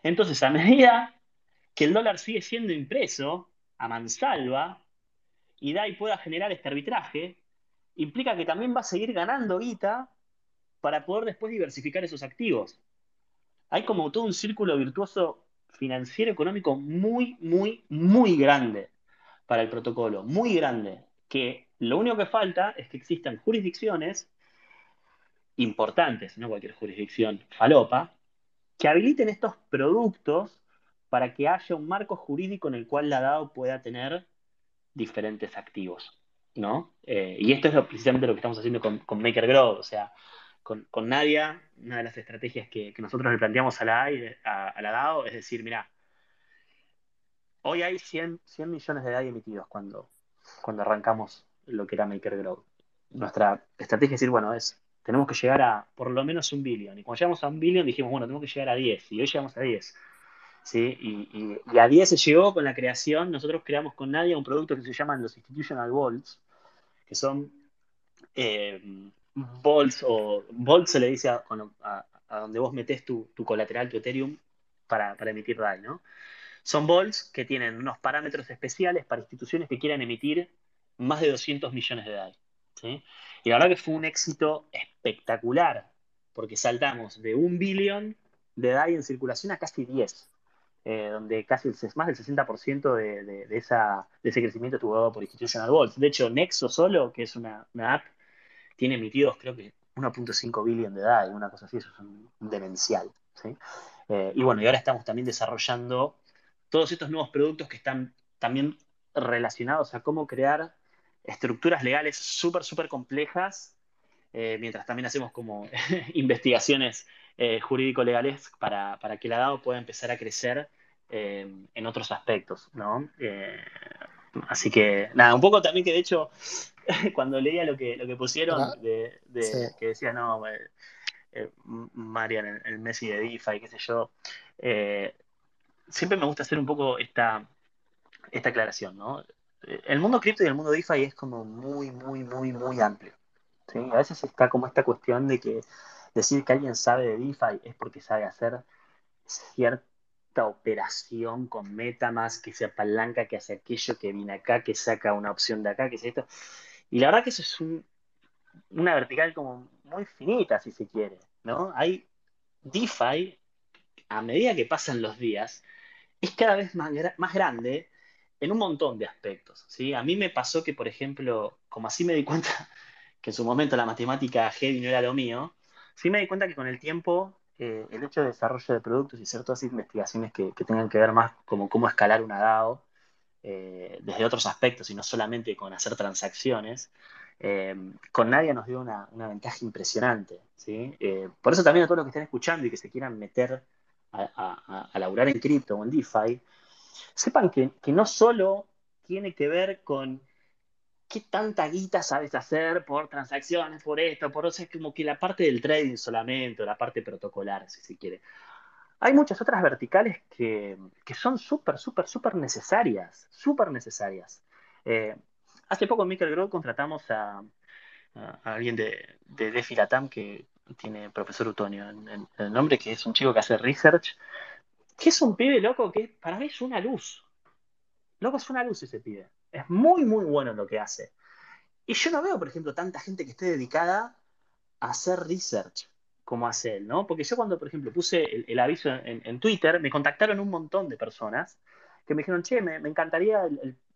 C: Entonces, a medida que el dólar sigue siendo impreso a mansalva, y DAI pueda generar este arbitraje, implica que también va a seguir ganando guita para poder después diversificar esos activos. Hay como todo un círculo virtuoso financiero económico muy, muy, muy grande para el protocolo, muy grande, que lo único que falta es que existan jurisdicciones importantes, no cualquier jurisdicción falopa, que habiliten estos productos para que haya un marco jurídico en el cual la DAO pueda tener diferentes activos, ¿no? Eh, y esto es precisamente lo que estamos haciendo con, con Maker Grow, o sea, con, Nadia, una de las estrategias que, nosotros le planteamos a la, a, DAO es decir, mira, hoy hay 100, 100 millones de DAI emitidos cuando, cuando arrancamos lo que era Maker Grow. Nuestra estrategia es decir, bueno, es, tenemos que llegar a por lo menos un billón. Y cuando llegamos a un billón dijimos, bueno, tenemos que llegar a 10. Y hoy llegamos a 10. ¿sí? Y, a 10 se llegó con la creación, nosotros creamos con Nadia un producto que se llaman los Institutional Vaults, que son eh, vaults, o vaults se le dice a, donde vos metés tu, colateral, tu Ethereum, para, emitir DAI, ¿no? Son vaults que tienen unos parámetros especiales para instituciones que quieran emitir más de 200 millones de DAI. ¿sí? Y la verdad que fue un éxito espectacular, porque saltamos de un billón de DAI en circulación a casi 10 eh, donde casi el, más del 60% de, de, esa, de ese crecimiento estuvo dado por Institutional Vaults. De hecho, Nexo solo, que es una, app, tiene emitidos creo que 1.5 billion de DAI, una cosa así, eso es un, demencial. Eh, y bueno, y ahora estamos también desarrollando todos estos nuevos productos que están también relacionados a cómo crear estructuras legales súper, súper complejas, eh, mientras también hacemos como investigaciones eh, jurídico-legales para, que la DAO pueda empezar a crecer en otros aspectos, ¿no? Así que, nada, un poco también que de hecho, cuando leía lo que, lo que pusieron, de, que decía, no, Marian, el, Messi de DeFi, qué sé yo, siempre me gusta hacer un poco esta, esta aclaración, ¿no? El mundo cripto y el mundo DeFi es como muy, muy, muy, muy amplio. ¿sí? A veces está como esta cuestión de que decir que alguien sabe de DeFi es porque sabe hacer cierta operación con MetaMask, que se apalanca, que hace aquello, que viene acá, que saca una opción de acá, que es esto. Y la verdad que eso es una vertical como muy finita, si se quiere, ¿no? Hay DeFi, a medida que pasan los días, es cada vez más, más grande en un montón de aspectos. ¿sí? A mí me pasó que, por ejemplo, como así me di cuenta que en su momento la matemática heavy no era lo mío, sí me di cuenta que con el tiempo eh, el hecho de desarrollo de productos y ciertas investigaciones que, tengan que ver más como cómo escalar una DAO eh, desde otros aspectos y no solamente con hacer transacciones, eh, con nadie nos dio una, ventaja impresionante. ¿sí? por eso también a todos los que estén escuchando y que se quieran meter a, a, laburar en cripto o en DeFi, sepan que, no solo tiene que ver con qué tanta guita sabes hacer por transacciones, por esto, por eso, es como que la parte del trading solamente, o la parte protocolar, si se quiere. Hay muchas otras verticales que, son súper, súper, súper necesarias, súper necesarias. Eh, hace poco en Maker contratamos a, alguien de, de DeFi que tiene profesor Utonio en el nombre, que es un chico que hace research que es un pibe loco que para mí es una luz. Loco, es una luz ese pibe. Es muy, muy bueno en lo que hace. Y yo no veo, por ejemplo, tanta gente que esté dedicada a hacer research como hace él, ¿no? Porque yo cuando, por ejemplo, puse el, aviso en, Twitter, me contactaron un montón de personas que me dijeron, che, me, encantaría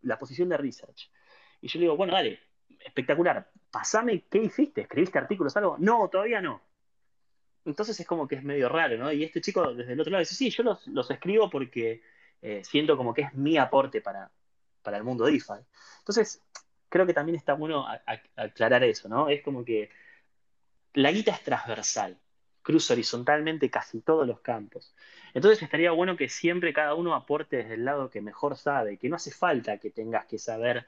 C: la posición de research. Y yo le digo, bueno, dale, espectacular, pasame qué hiciste, escribiste artículos, algo. No, todavía no. Entonces es como que es medio raro, ¿no? Y este chico desde el otro lado dice, sí, yo los, escribo porque eh, siento como que es mi aporte para, para el mundo DeFi. Entonces, creo que también está bueno aclarar eso, ¿no? Es como que la guita es transversal, cruza horizontalmente casi todos los campos. Entonces estaría bueno que siempre cada uno aporte desde el lado que mejor sabe, que no hace falta que tengas que saber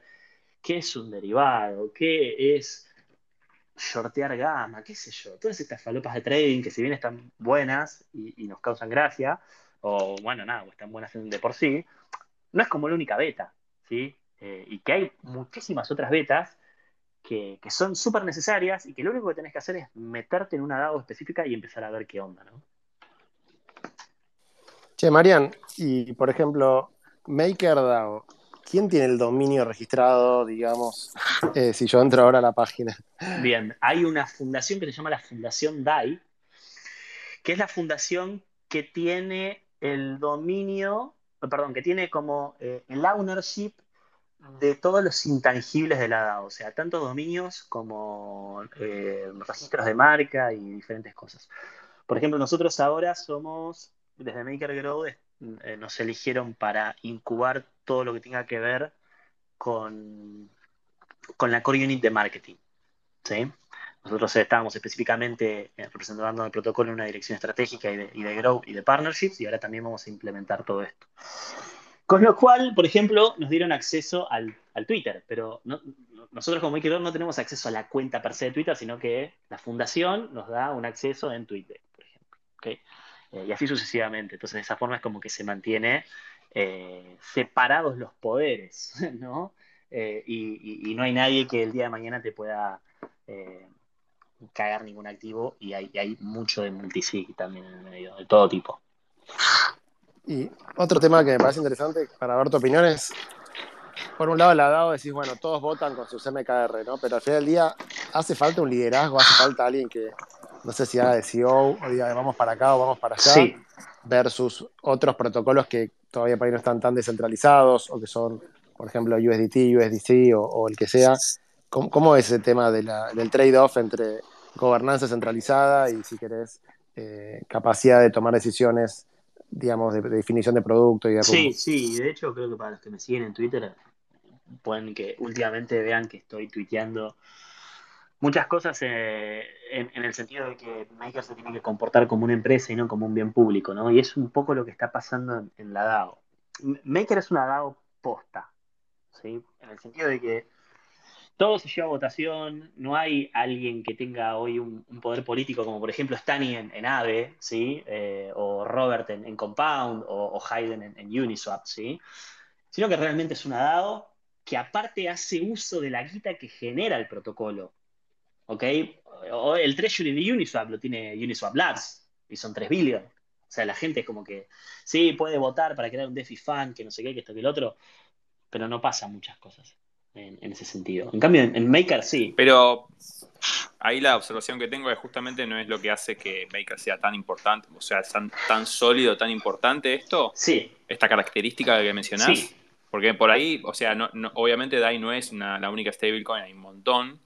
C: qué es un derivado, qué es shortear gama, qué sé yo, todas estas falopas de trading que si bien están buenas y, nos causan gracia, o bueno, nada, están buenas de por sí, no es como la única beta, ¿sí? Eh, y que hay muchísimas otras betas que, son súper necesarias y que lo único que tenés que hacer es meterte en una DAO específica y empezar a ver qué onda, ¿no?
A: Che, Marian, y por ejemplo, MakerDAO, ¿quién tiene el dominio registrado, digamos, eh, si yo entro ahora a la página?
C: Bien, hay una fundación que se llama la Fundación DAI, que es la fundación que tiene el dominio, perdón, que tiene como eh, el ownership de todos los intangibles de la DAO, o sea, tanto dominios como eh, registros de marca y diferentes cosas. Por ejemplo, nosotros ahora somos, desde Maker Grow, nos eligieron para incubar todo lo que tenga que ver con, con la core unit de marketing. ¿sí? Nosotros estábamos específicamente eh, representando el protocolo en una dirección estratégica y de, y de grow y de partnerships y ahora también vamos a implementar todo esto. Con lo cual, por ejemplo, nos dieron acceso al, Twitter, pero nosotros como Wikidor no tenemos acceso a la cuenta per se de Twitter, sino que la fundación nos da un acceso en Twitter, por ejemplo. Eh, y así sucesivamente. Entonces, de esa forma es como que se mantiene eh, separados los poderes, ¿no? Y, no hay nadie que el día de mañana te pueda cagar ningún activo y hay, mucho de multisig también en el medio, de todo tipo.
A: Y otro tema que me parece interesante para ver tu opinión es, por un lado, la DAO decís, bueno, todos votan con sus MKR, ¿no? Pero al final del día hace falta un liderazgo, hace falta alguien que, no sé si haga de CEO o diga, vamos para acá o vamos para allá.
C: Sí,
A: versus otros protocolos que todavía para ahí no están tan descentralizados o que son, por ejemplo, USDT, USDC o, el que sea. ¿Cómo, es ese tema del trade-off entre gobernanza centralizada y, si querés, eh, capacidad de tomar decisiones, digamos, de, definición de producto y de
C: Sí, sí, de hecho creo que para los que me siguen en Twitter pueden que últimamente vean que estoy tuiteando muchas cosas eh, en, el sentido de que Maker se tiene que comportar como una empresa y no como un bien público, ¿no? Y es un poco lo que está pasando en, la DAO. Maker es una DAO posta, ¿sí? En el sentido de que todo se lleva a votación, no hay alguien que tenga hoy un, poder político como por ejemplo Stani en, AVE, ¿sí? Eh, o Robert en, Compound, o, Hayden en, Uniswap, ¿sí? Sino que realmente es una DAO que aparte hace uso de la guita que genera el protocolo. ¿ok? el treasury de Uniswap lo tiene Uniswap Labs y son 3 billion. O sea, la gente es como que, sí, puede votar para crear un DeFi fan, que no sé qué, que esto, que el otro, pero no pasan muchas cosas en, ese sentido. En cambio, en, Maker sí.
B: Pero ahí la observación que tengo es justamente no es lo que hace que Maker sea tan importante, o sea, tan, tan sólido, tan importante esto.
C: Sí.
B: Esta característica que mencionás. Sí. Porque por ahí, o sea, no, obviamente DAI no es la única stablecoin, hay un montón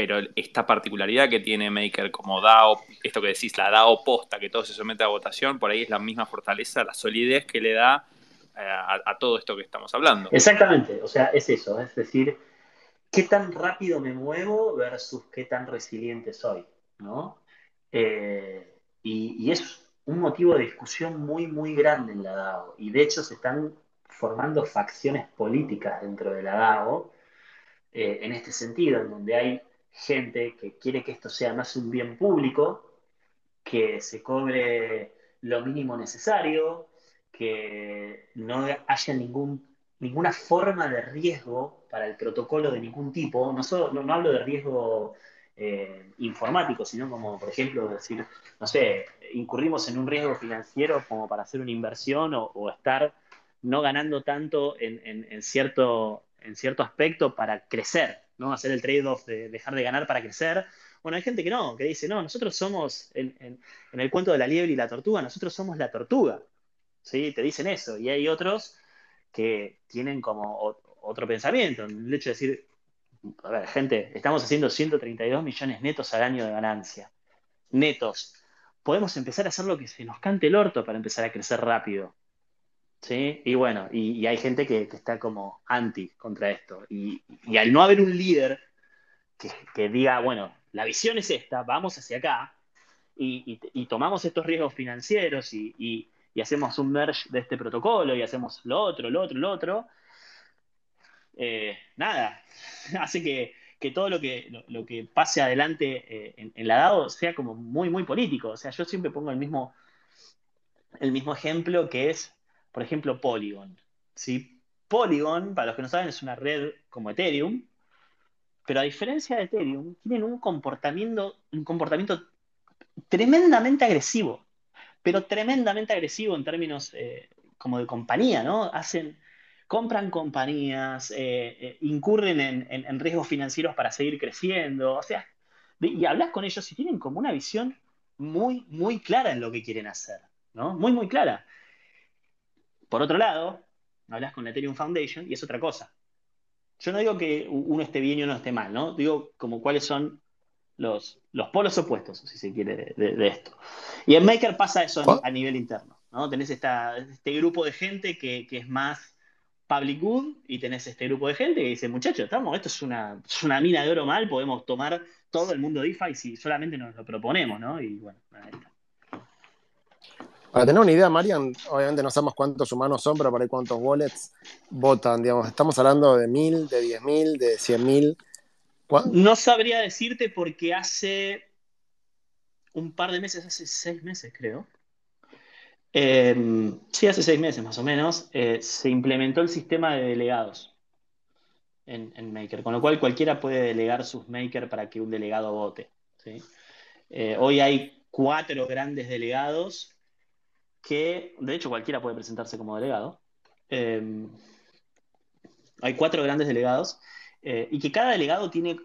B: pero esta particularidad que tiene Maker como DAO, esto que decís, la DAO posta, que todo se somete a votación, por ahí es la misma fortaleza, la solidez que le da eh, a, todo esto que estamos hablando.
C: Exactamente, o sea, es eso, es decir, qué tan rápido me muevo versus qué tan resiliente soy, ¿no? Eh, y, y, es un motivo de discusión muy, muy grande en la DAO, y de hecho se están formando facciones políticas dentro de la DAO, eh, en este sentido, en donde hay gente que quiere que esto sea más un bien público, que se cobre lo mínimo necesario, que no haya ningún, ninguna forma de riesgo para el protocolo de ningún tipo. No, no, hablo de riesgo eh, informático, sino como, por ejemplo, decir, no sé, incurrimos en un riesgo financiero como para hacer una inversión o, estar no ganando tanto en, cierto, en cierto aspecto para crecer. ¿no? Hacer el trade-off de dejar de ganar para crecer. Bueno, hay gente que no, que dice, no, nosotros somos, en, el cuento de la liebre y la tortuga, nosotros somos la tortuga. ¿Sí? Te dicen eso. Y hay otros que tienen como otro pensamiento, el hecho de decir, a ver, gente, estamos haciendo 132 millones netos al año de ganancia. Netos. Podemos empezar a hacer lo que se nos cante el orto para empezar a crecer rápido. ¿sí? Y bueno, y, hay gente que, está como anti contra esto. Y, al no haber un líder que, diga, bueno, la visión es esta, vamos hacia acá, y, tomamos estos riesgos financieros y, hacemos un merge de este protocolo y hacemos lo otro, lo otro, lo otro, eh, nada, hace que, todo lo que, lo, que pase adelante eh, en, en, la DAO sea como muy, muy político. O sea, yo siempre pongo el mismo, el mismo ejemplo que es por ejemplo, Polygon. ¿sí? Polygon, para los que no saben, es una red como Ethereum, pero a diferencia de Ethereum, tienen un comportamiento, un comportamiento tremendamente agresivo, pero tremendamente agresivo en términos eh, como de compañía, ¿no? Hacen, compran compañías, eh, eh, incurren en, riesgos financieros para seguir creciendo, o sea, y hablas con ellos y tienen como una visión muy, muy clara en lo que quieren hacer, ¿no? Muy, muy clara. Por otro lado, hablas con la Ethereum Foundation y es otra cosa. Yo no digo que uno esté bien y uno esté mal, ¿no? Digo como cuáles son los, los polos opuestos, si se quiere, de, esto. Y en Maker pasa eso a nivel interno, ¿no? Tenés este grupo de gente que, es más public good y tenés este grupo de gente que dice, muchachos, estamos, esto es una, es una mina de oro mal, podemos tomar todo el mundo DeFi si solamente nos lo proponemos, ¿no? Y bueno, ahí está.
A: Para tener una idea, Marian, obviamente no sabemos cuántos humanos son, pero por ahí cuántos wallets votan, digamos. Estamos hablando de mil, de diez mil, de cien mil.
C: No sabría decirte porque hace un par de meses, hace seis meses creo. Em, sí, hace seis meses más o menos, eh, se implementó el sistema de delegados en, Maker, con lo cual cualquiera puede delegar sus Maker para que un delegado vote. Eh, hoy hay cuatro grandes delegados que de hecho cualquiera puede presentarse como delegado. Em, hay cuatro grandes delegados eh, y que cada delegado tiene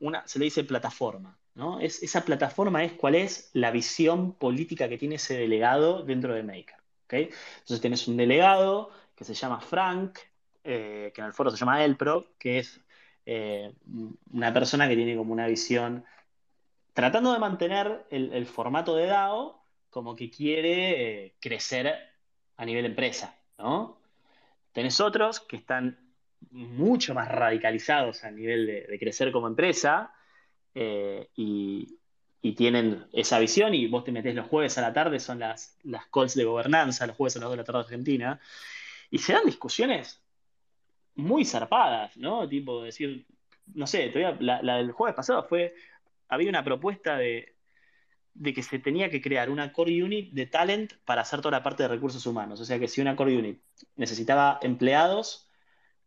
C: una, se le dice plataforma. ¿no? Es, esa plataforma es cuál es la visión política que tiene ese delegado dentro de Maker. ¿okay? Entonces tienes un delegado que se llama Frank, eh, que en el foro se llama Elpro, que es eh, una persona que tiene como una visión tratando de mantener el, formato de DAO como que quiere crecer a nivel empresa, ¿no? Tenés otros que están mucho más radicalizados a nivel de, crecer como empresa eh, y, tienen esa visión y vos te metés los jueves a la tarde, son las, las calls de gobernanza, los jueves a las 2 de la tarde de Argentina, y se dan discusiones muy zarpadas, ¿no? Tipo, decir, no sé, la, la, del jueves pasado fue, había una propuesta de, de que se tenía que crear una core unit de talent para hacer toda la parte de recursos humanos. O sea que si una core unit necesitaba empleados,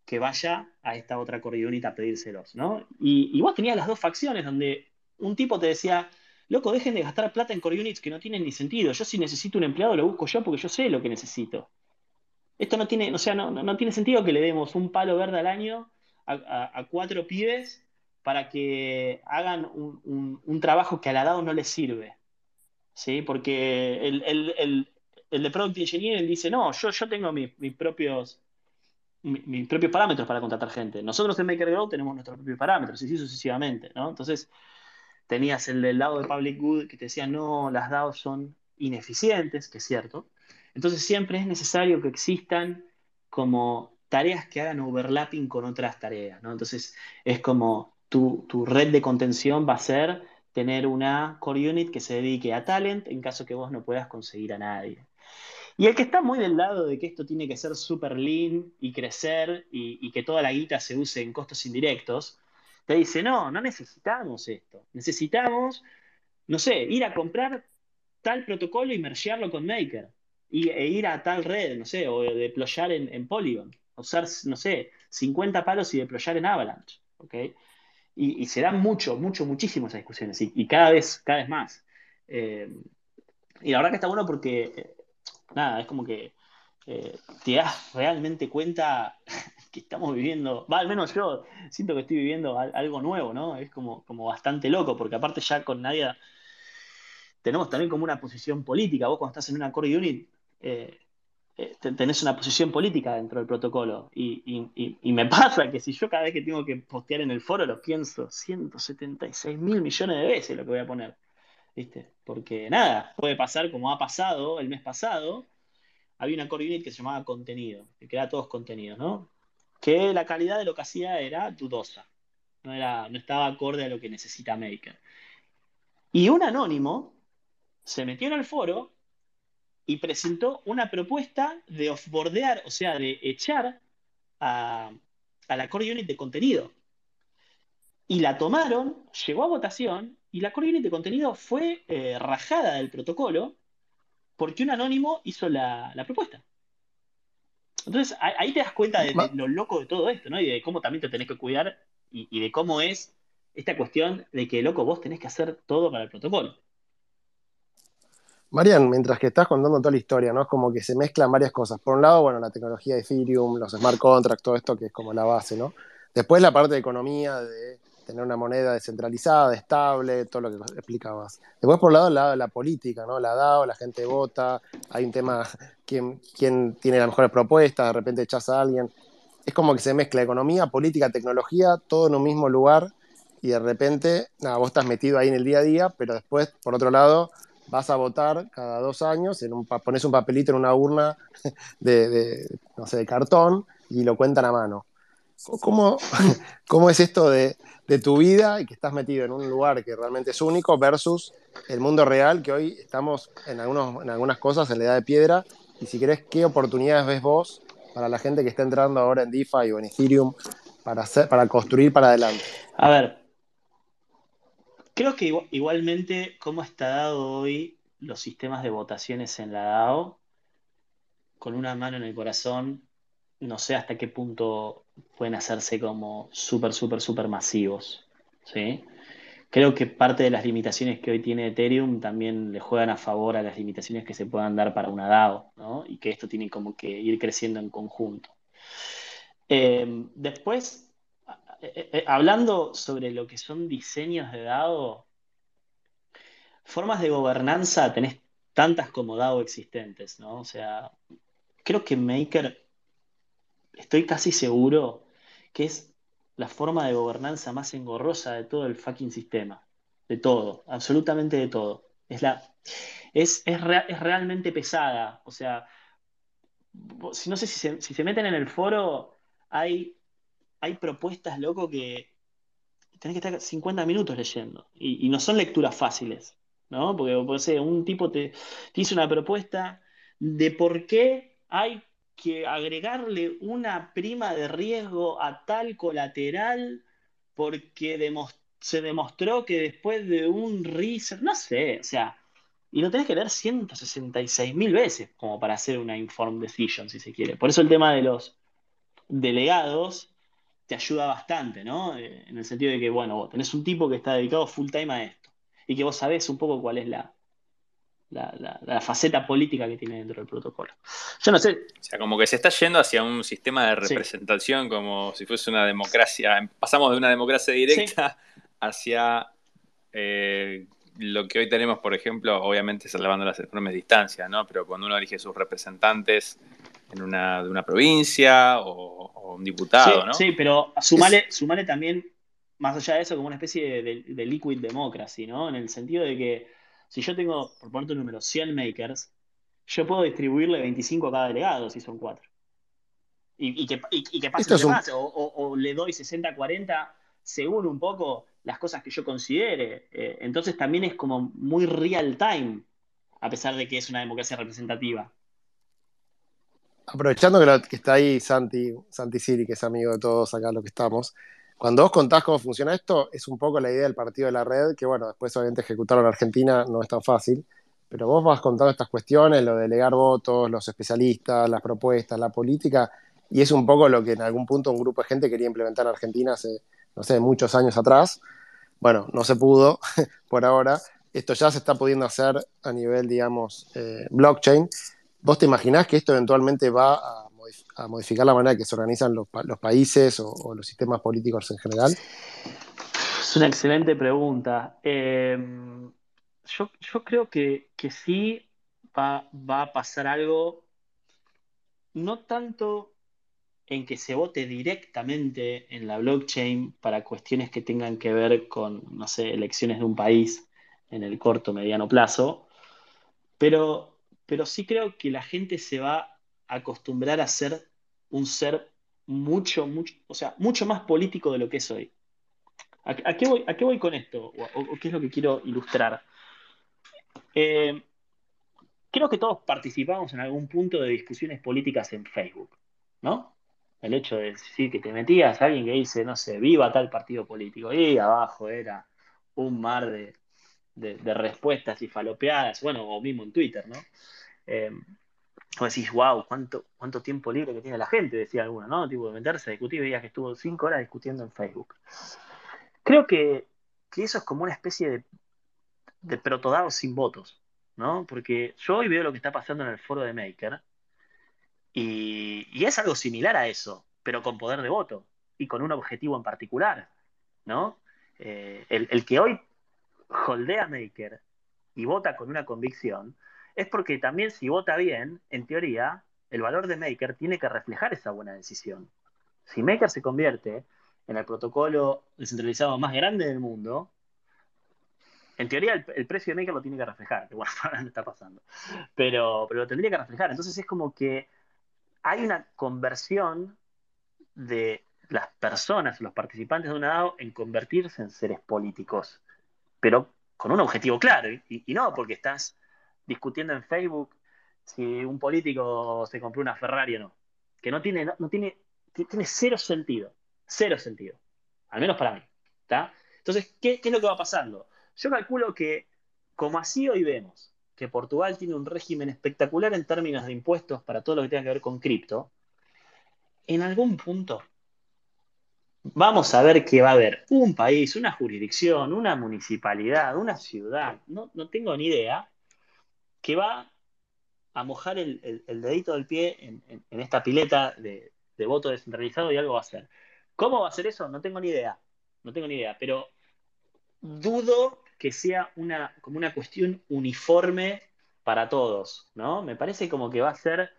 C: que vaya a esta otra core unit a pedírselos, ¿no? Y, y vos tenías las dos facciones donde un tipo te decía, loco, dejen de gastar plata en core units que no tienen ni sentido. Yo si necesito un empleado lo busco yo porque yo sé lo que necesito. Esto no tiene, o sea, no, tiene sentido que le demos un palo verde al año a, cuatro pibes para que hagan un, trabajo que a la DAO no les sirve. ¿Sí? Porque el, de Product Engineering dice, no, yo, yo tengo mis, propios mis propios parámetros para contratar gente. Nosotros en MakerGrow tenemos nuestros propios parámetros, y así sucesivamente, ¿no? Entonces, tenías el del lado de Public Good que te decía, no, las DAOs son ineficientes, que es cierto. Entonces, siempre es necesario que existan como tareas que hagan overlapping con otras tareas, ¿no? Entonces, es como tu, red de contención va a ser tener una core unit que se dedique a talent en caso que vos no puedas conseguir a nadie. Y el que está muy del lado de que esto tiene que ser super lean y crecer y, que toda la guita se use en costos indirectos, te dice, no, no necesitamos esto. Necesitamos, no sé, ir a comprar tal protocolo y mergearlo con Maker. Y, e ir a tal red, no sé, o deployar en, en Polygon usar, no sé, 50 palos y deployar en Avalanche, ¿ok? Y, se dan mucho, mucho, muchísimo esas discusiones y, cada, vez, cada vez más. Eh, y la verdad que está bueno porque, nada, es como que eh, te das realmente cuenta que estamos viviendo, va, al menos yo siento que estoy viviendo algo nuevo, ¿no? Es como, como bastante loco, porque aparte ya con nadie tenemos también como una posición política. Vos cuando estás en una core unit, eh, tenés una posición política dentro del protocolo. Y, me pasa que si yo cada vez que tengo que postear en el foro lo pienso 176 mil millones de veces lo que voy a poner. Porque nada, puede pasar como ha pasado el mes pasado. Había una core unit que se llamaba contenido, que era todos contenidos, ¿no? Que la calidad de lo que hacía era dudosa. No, era, no estaba acorde a lo que necesita Maker. Y un anónimo se metió en el foro y presentó una propuesta de offboardear, o sea, de echar a, la core unit de contenido. Y la tomaron, llegó a votación, y la core unit de contenido fue eh, rajada del protocolo porque un anónimo hizo la, propuesta. Entonces, ahí te das cuenta de, lo loco de todo esto, ¿no? Y de cómo también te tenés que cuidar y, y de cómo es esta cuestión de que, loco, vos tenés que hacer todo para el protocolo.
A: Marian, mientras que estás contando toda la historia, ¿no? Es como que se mezclan varias cosas. Por un lado, bueno, la tecnología de Ethereum, los smart contracts, todo esto que es como la base, ¿no? Después la parte de economía, de tener una moneda descentralizada, estable, todo lo que explicabas. Después, por un lado, la, la política, ¿no? La DAO, la gente vota, hay un tema, quién, quién tiene las mejores propuestas, de repente echas a alguien. Es como que se mezcla economía, política, tecnología, todo en un mismo lugar y de repente, vos estás metido ahí en el día a día, pero después, por otro lado, vas a votar cada dos años, en un, pones un papelito en una urna de, no sé, de cartón y lo cuentan a mano. ¿Cómo, cómo es esto de, tu vida y que estás metido en un lugar que realmente es único versus el mundo real que hoy estamos en, algunos, en algunas cosas en la edad de piedra? Y si querés, ¿qué oportunidades ves vos para la gente que está entrando ahora en DeFi o en Ethereum para, hacer, para construir para adelante?
C: A ver, Creo que igualmente, cómo está dado hoy los sistemas de votaciones en la DAO, con una mano en el corazón, no sé hasta qué punto pueden hacerse como súper, súper, súper masivos. ¿sí? Creo que parte de las limitaciones que hoy tiene Ethereum también le juegan a favor a las limitaciones que se puedan dar para una DAO, ¿no? y que esto tiene como que ir creciendo en conjunto. Eh, después, eh, eh, hablando sobre lo que son diseños de DAO, formas de gobernanza tenés tantas como DAO existentes, ¿no? O sea, creo que Maker, estoy casi seguro que es la forma de gobernanza más engorrosa de todo el fucking sistema. De todo, absolutamente de todo. Es, la, es, es, realmente pesada. O sea, no sé si se, si se meten en el foro, hay, hay propuestas, loco, que tenés que estar 50 minutos leyendo. Y, no son lecturas fáciles, ¿no? Porque, un tipo te, te hizo una propuesta de por qué hay que agregarle una prima de riesgo a tal colateral porque se demostró que después de un research, no sé, o sea, y lo tenés que leer 166 mil veces como para hacer una informed decision, si se quiere. Por eso el tema de los delegados te ayuda bastante, ¿no? Eh, en el sentido de que, bueno, vos tenés un tipo que está dedicado full time a esto y que vos sabés un poco cuál es la, la, faceta política que tiene dentro del protocolo. Yo no sé.
B: O sea, como que se está yendo hacia un sistema de representación como si fuese una democracia. Pasamos de una democracia directa hacia eh, lo que hoy tenemos, por ejemplo, obviamente salvando las enormes distancias, ¿no? Pero cuando uno elige sus representantes en una, de una provincia o, un diputado, ¿no?
C: Sí, pero sumale, sumale también, más allá de eso, como una especie de, liquid democracy, ¿no? En el sentido de que si yo tengo, por ponerte un número, 100 makers, yo puedo distribuirle 25 a cada delegado si son 4. Y, que, y, que pase más, o, o, le doy 60-40 según un poco las cosas que yo considere. Eh, entonces también es como muy real time, a pesar de que es una democracia representativa.
A: Aprovechando que, está ahí Santi, Santi Siri, que es amigo de todos acá los que estamos, cuando vos contás cómo funciona esto, es un poco la idea del partido de la red, que bueno, después obviamente ejecutarlo en Argentina no es tan fácil, pero vos vas contando estas cuestiones, lo de delegar votos, los especialistas, las propuestas, la política, y es un poco lo que en algún punto un grupo de gente quería implementar en Argentina hace, no sé, muchos años atrás. Bueno, no se pudo por ahora. Esto ya se está pudiendo hacer a nivel, digamos, eh, blockchain. ¿Vos te imaginás que esto eventualmente va a a modificar la manera que se organizan los, países o, los sistemas políticos en general?
C: Es una excelente pregunta. Em, yo, creo que, sí va, a pasar algo, no tanto en que se vote directamente en la blockchain para cuestiones que tengan que ver con, no sé, elecciones de un país en el corto, mediano plazo, pero, pero sí creo que la gente se va acostumbrar a ser un ser mucho, mucho, o sea, mucho más político de lo que es hoy. ¿A, qué, voy, a qué, voy, con esto? O, qué es lo que quiero ilustrar? Eh, creo que todos participamos en algún punto de discusiones políticas en Facebook, ¿no? El hecho de decir que te metías a alguien que dice, no sé, viva tal partido político, y abajo era un mar de, respuestas y falopeadas, bueno, o mismo en Twitter, ¿no? Eh, vos decís, wow, cuánto, cuánto tiempo libre que tiene la gente, decía alguno, ¿no? Tipo de meterse a discutir, veías que estuvo cinco horas discutiendo en Facebook. Creo que, eso es como una especie de, de protodado sin votos, ¿no? Porque yo hoy veo lo que está pasando en el foro de Maker y, es algo similar a eso, pero con poder de voto y con un objetivo en particular, ¿no? Eh, el, el que hoy holdea Maker y vota con una convicción, es porque también si vota bien, en teoría, el valor de Maker tiene que reflejar esa buena decisión. Si Maker se convierte en el protocolo descentralizado más grande del mundo, en teoría el, precio de Maker lo tiene que reflejar, que bueno, no está pasando, pero, pero lo tendría que reflejar. Entonces es como que hay una conversión de las personas, los participantes de una DAO, en convertirse en seres políticos, pero con un objetivo claro, y no porque estás discutiendo en Facebook si un político se compró una Ferrari o no. Que no tiene, no, tiene, tiene cero sentido. Cero sentido. Al menos para mí. ¿está? Entonces, ¿qué, es lo que va pasando? Yo calculo que, como así hoy vemos, que Portugal tiene un régimen espectacular en términos de impuestos para todo lo que tenga que ver con cripto, en algún punto vamos a ver que va a haber un país, una jurisdicción, una municipalidad, una ciudad, no, no tengo ni idea, que va a mojar el, dedito del pie en, esta pileta de, voto descentralizado y algo va a hacer. ¿Cómo va a hacer eso? No tengo ni idea. No tengo ni idea. Pero dudo que sea una, como una cuestión uniforme para todos, ¿no? Me parece como que va a ser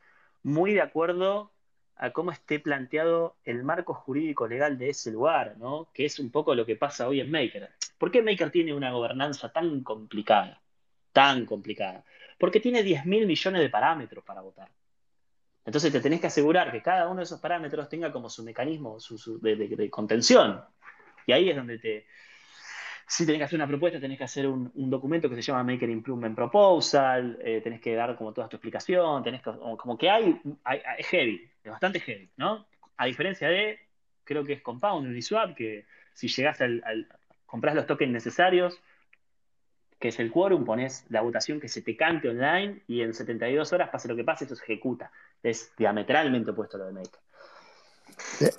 C: muy de acuerdo a cómo esté planteado el marco jurídico legal de ese lugar, ¿no? Que es un poco lo que pasa hoy en Maker. ¿Por qué Maker tiene una gobernanza tan complicada? Tan complicada. Porque tiene 10 mil millones de parámetros para votar. Entonces te tenés que asegurar que cada uno de esos parámetros tenga como su mecanismo de, contención. Y ahí es donde te, si tenés que hacer una propuesta, tenés que hacer un, documento que se llama Maker Improvement Proposal, eh, tenés que dar como toda tu explicación, tenés como que hay, es heavy, es bastante heavy, ¿no? A diferencia de, creo que es Compound, Uniswap, que si llegás al, al compras los tokens necesarios, que es el quórum, pones la votación que se te cante online y en 72 horas, pase lo que pase, esto se ejecuta. Es diametralmente opuesto a lo de Maker.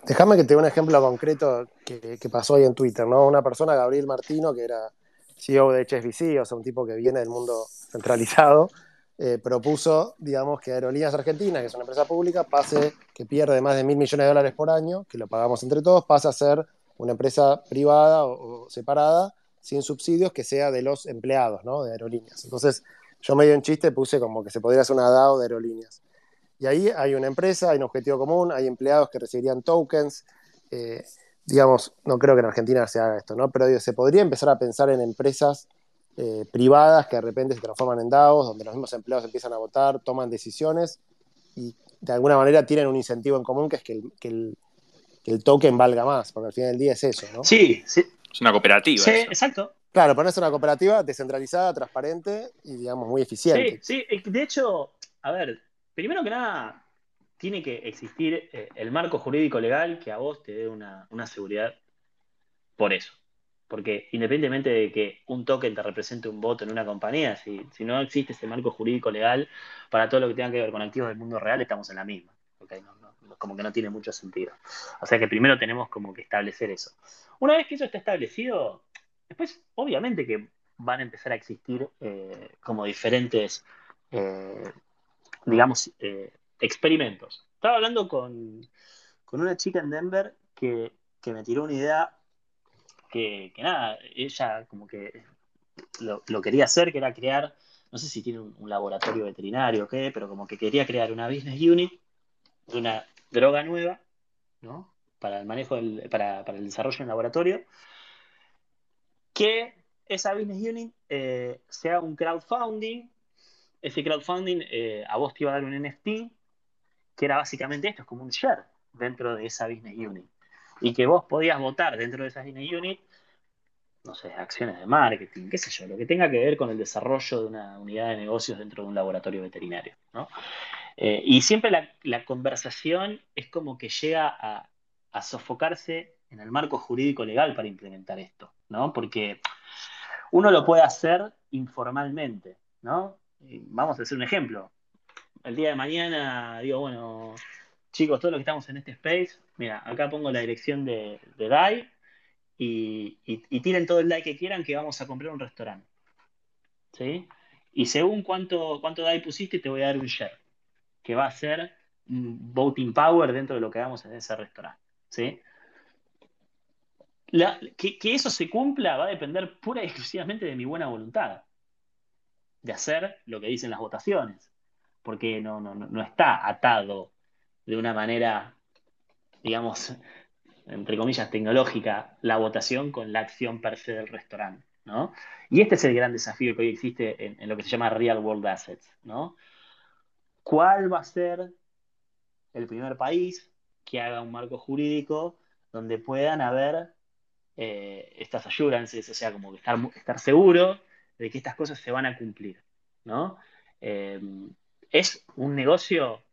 A: Déjame que te dé un ejemplo concreto que, pasó hoy en Twitter, ¿no? Una persona, Gabriel Martino, que era CEO de HSBC, o sea, un tipo que viene del mundo centralizado, eh, propuso, digamos, que Aerolíneas Argentinas, que es una empresa pública, pase, que pierde más de mil millones de dólares por año, que lo pagamos entre todos, pase a ser una empresa privada o, separada, sin subsidios, que sea de los empleados, ¿no? De aerolíneas. Entonces, yo medio en chiste puse como que se podría hacer una DAO de aerolíneas. Y ahí hay una empresa, hay un objetivo común, hay empleados que recibirían tokens. Eh, digamos, no creo que en Argentina se haga esto, ¿no? Pero se podría empezar a pensar en empresas eh, privadas que de repente se transforman en DAOs, donde los mismos empleados empiezan a votar, toman decisiones y de alguna manera tienen un incentivo en común que es que el, que el, token valga más, porque al final del día es eso, ¿no?
C: Sí, sí.
B: Es una cooperativa.
C: Sí, exacto.
A: Claro, ponerse una cooperativa descentralizada, transparente y, digamos, muy eficiente.
C: Sí, sí. De hecho, a ver, primero que nada, tiene que existir eh, el marco jurídico legal que a vos te dé una, seguridad por eso. Porque independientemente de que un token te represente un voto en una compañía, si, no existe ese marco jurídico legal para todo lo que tenga que ver con activos del mundo real, estamos en la misma. Como que no tiene mucho sentido. O sea que primero tenemos como que establecer eso. Una vez que eso está establecido, después obviamente que van a empezar a existir eh, como diferentes eh, digamos, eh, experimentos. Estaba hablando con, una chica en Denver que, me tiró una idea que, nada, ella como que lo, quería hacer, que era crear, no sé si tiene un, laboratorio veterinario o qué, pero como que quería crear una business unit una droga nueva, ¿no? Para el manejo, para, el desarrollo en laboratorio, que esa business unit eh, sea un crowdfunding ese crowdfunding eh, a vos te iba a dar un NFT, que era básicamente esto, es como un share dentro de esa business unit. Y que vos podías votar dentro de esa business unit, no sé, acciones de marketing, qué sé yo, lo que tenga que ver con el desarrollo de una unidad de negocios dentro de un laboratorio veterinario. Eh, y siempre la, conversación es como que llega a, sofocarse en el marco jurídico legal para implementar esto, ¿no? Porque uno lo puede hacer informalmente, ¿no? vamos a hacer un ejemplo. El día de mañana digo, bueno, chicos, todos los que estamos en este space, mira, acá pongo la dirección de, DAI y, tiren todo el DAI que quieran que vamos a comprar un restaurante. ¿Sí? Y según cuánto, cuánto DAI pusiste, te voy a dar un share, que va a ser voting power dentro de lo que hagamos en ese restaurante. ¿Sí? que, eso se cumpla va a depender pura y exclusivamente de mi buena voluntad de hacer lo que dicen las votaciones, porque no, no, no está atado de una manera, digamos, entre comillas, tecnológica, la votación con la acción per se del restaurante. ¿no? Y este es el gran desafío que hoy existe en, lo que se llama Real World Assets. ¿no? ¿Cuál va a ser el primer país que haga un marco jurídico donde puedan haber eh, estas assurances, o sea, como que estar, seguro de que estas cosas se van a cumplir, ¿no? Eh, es un negocio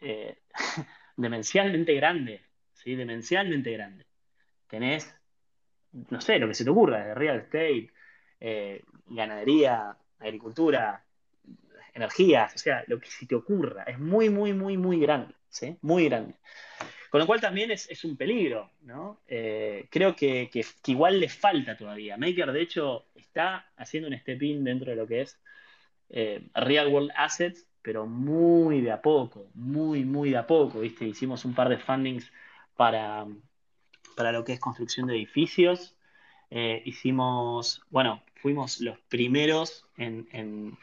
C: eh, demencialmente grande, ¿sí? Demencialmente grande. Tenés, no sé, lo que se te ocurra, real estate, ganadería, agricultura, energías, o sea, lo que se te ocurra, es muy, muy, muy, muy grande, ¿sí? Muy grande. Con lo cual también es, un peligro, ¿no? Eh, creo que, igual le falta todavía. Maker, de hecho, está haciendo un step-in dentro de lo que es eh, Real World Assets, pero muy de a poco, muy, muy de a poco, ¿viste? Hicimos un par de fundings para, para lo que es construcción de edificios. eh, hicimos, bueno, fuimos los primeros en,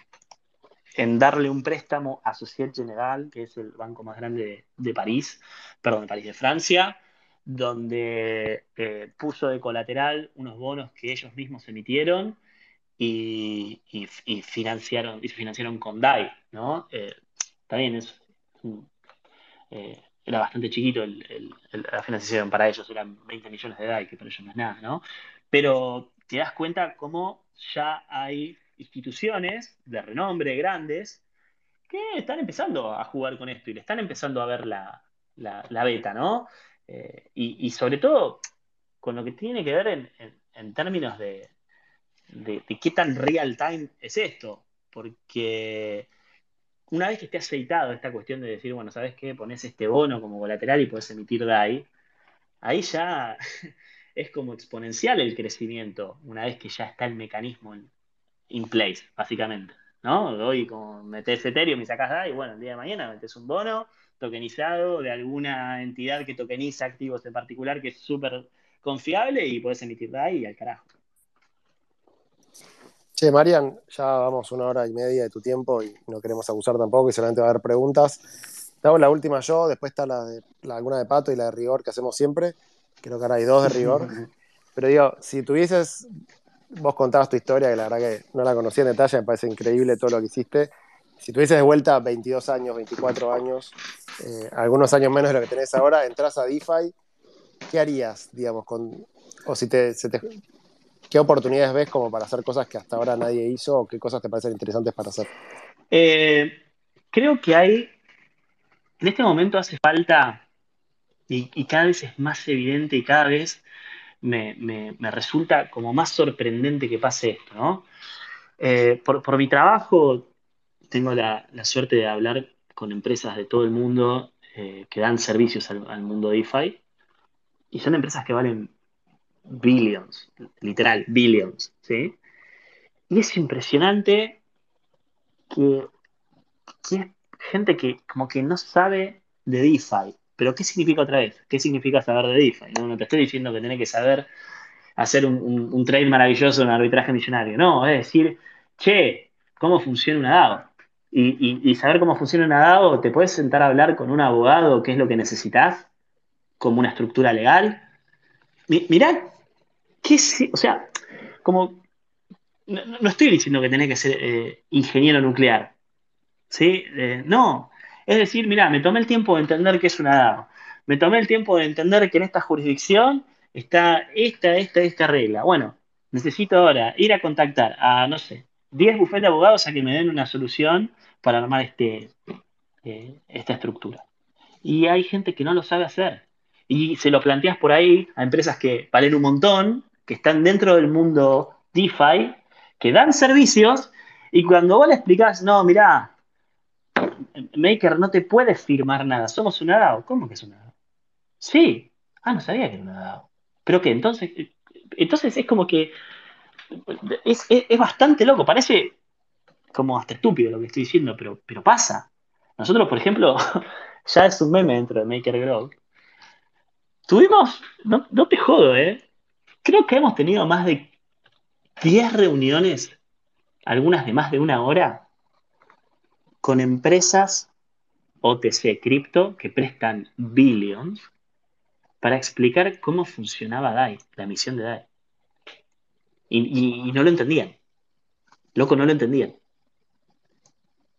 C: darle un préstamo a Societe Generale, que es el banco más grande de, París, perdón, de París, de Francia, donde eh, puso de colateral unos bonos que ellos mismos emitieron y, financiaron, y financiaron con DAI, ¿no? Eh, también es eh, era bastante chiquito la financiación para ellos, eran 20 millones de DAI, que para ellos no es nada, ¿no? Pero te das cuenta cómo ya hay instituciones de renombre grandes que están empezando a jugar con esto y le están empezando a ver la, beta, ¿no? Eh, y, sobre todo con lo que tiene que ver en, términos de, de, qué tan real time es esto, porque una vez que esté aceitado esta cuestión de decir, bueno, ¿sabes qué? Pones este bono como colateral y puedes emitir DAI, ahí ya es como exponencial el crecimiento, una vez que ya está el mecanismo in, place, básicamente. ¿No? Hoy como metes Ethereum y sacas DAI, bueno, el día de mañana metes un bono tokenizado de alguna entidad que tokeniza activos en particular que es súper confiable y puedes emitir DAI y al carajo.
A: Che, Marian, ya vamos una hora y media de tu tiempo y no queremos abusar tampoco y solamente va a haber preguntas. Te hago la última yo, después está la de la, alguna de Pato y la de rigor que hacemos siempre. Creo que ahora hay dos de rigor. Pero digo, si tuvieses, vos contabas tu historia, que la verdad que no la conocía en detalle, me parece increíble todo lo que hiciste. Si tuvieses de vuelta 22 años, 24 años, eh, algunos años menos de lo que tenés ahora, entras a DeFi, ¿qué harías, digamos, con, o si te, ¿Qué oportunidades ves como para hacer cosas que hasta ahora nadie hizo o qué cosas te parecen interesantes para hacer?
C: Eh, creo que hay, en este momento hace falta, y, cada vez es más evidente y cada vez me, resulta como más sorprendente que pase esto, ¿no? Eh, por, mi trabajo tengo la, suerte de hablar con empresas de todo el mundo eh, que dan servicios al, mundo DeFi y son empresas que valen billions, literal, billions, ¿sí? Y es impresionante que, hay gente que como que no sabe de DeFi. Pero ¿qué significa otra vez? ¿Qué significa saber de DeFi? No, te estoy diciendo que tenés que saber hacer un, trade maravilloso en arbitraje millonario. No, es decir, che, ¿cómo funciona una DAO? Y, saber cómo funciona una DAO, te puedes sentar a hablar con un abogado qué es lo que necesitas, como una estructura legal. mirá ¿qué o sea, como, no, estoy diciendo que tenés que ser eh, ingeniero nuclear, ¿sí? Eh, no, es decir, mira, me tomé el tiempo de entender qué es una DAO, me tomé el tiempo de entender que en esta jurisdicción está esta, esta, esta regla. Bueno, necesito ahora ir a contactar a, no sé, 10 bufetes de abogados a que me den una solución para armar este, eh, esta estructura. Y hay gente que no lo sabe hacer. Y se lo planteas por ahí a empresas que valen un montón que están dentro del mundo DeFi, que dan servicios, y cuando vos le explicás, no, mirá, Maker no te puede firmar nada, somos una DAO. ¿Cómo que es una DAO? Sí. Ah, no sabía que era una DAO. ¿Pero qué? Entonces, entonces es como que es, bastante loco, parece como hasta estúpido lo que estoy diciendo, pero, pero pasa. Nosotros, por ejemplo, ya es un meme dentro de Maker Growth. Tuvimos, no, no te jodo, ¿eh? Creo que hemos tenido más de 10 reuniones, algunas de más de una hora, con empresas OTC cripto que prestan billions para explicar cómo funcionaba DAI, la emisión de DAI. Y, no lo entendían. Loco, no lo entendían.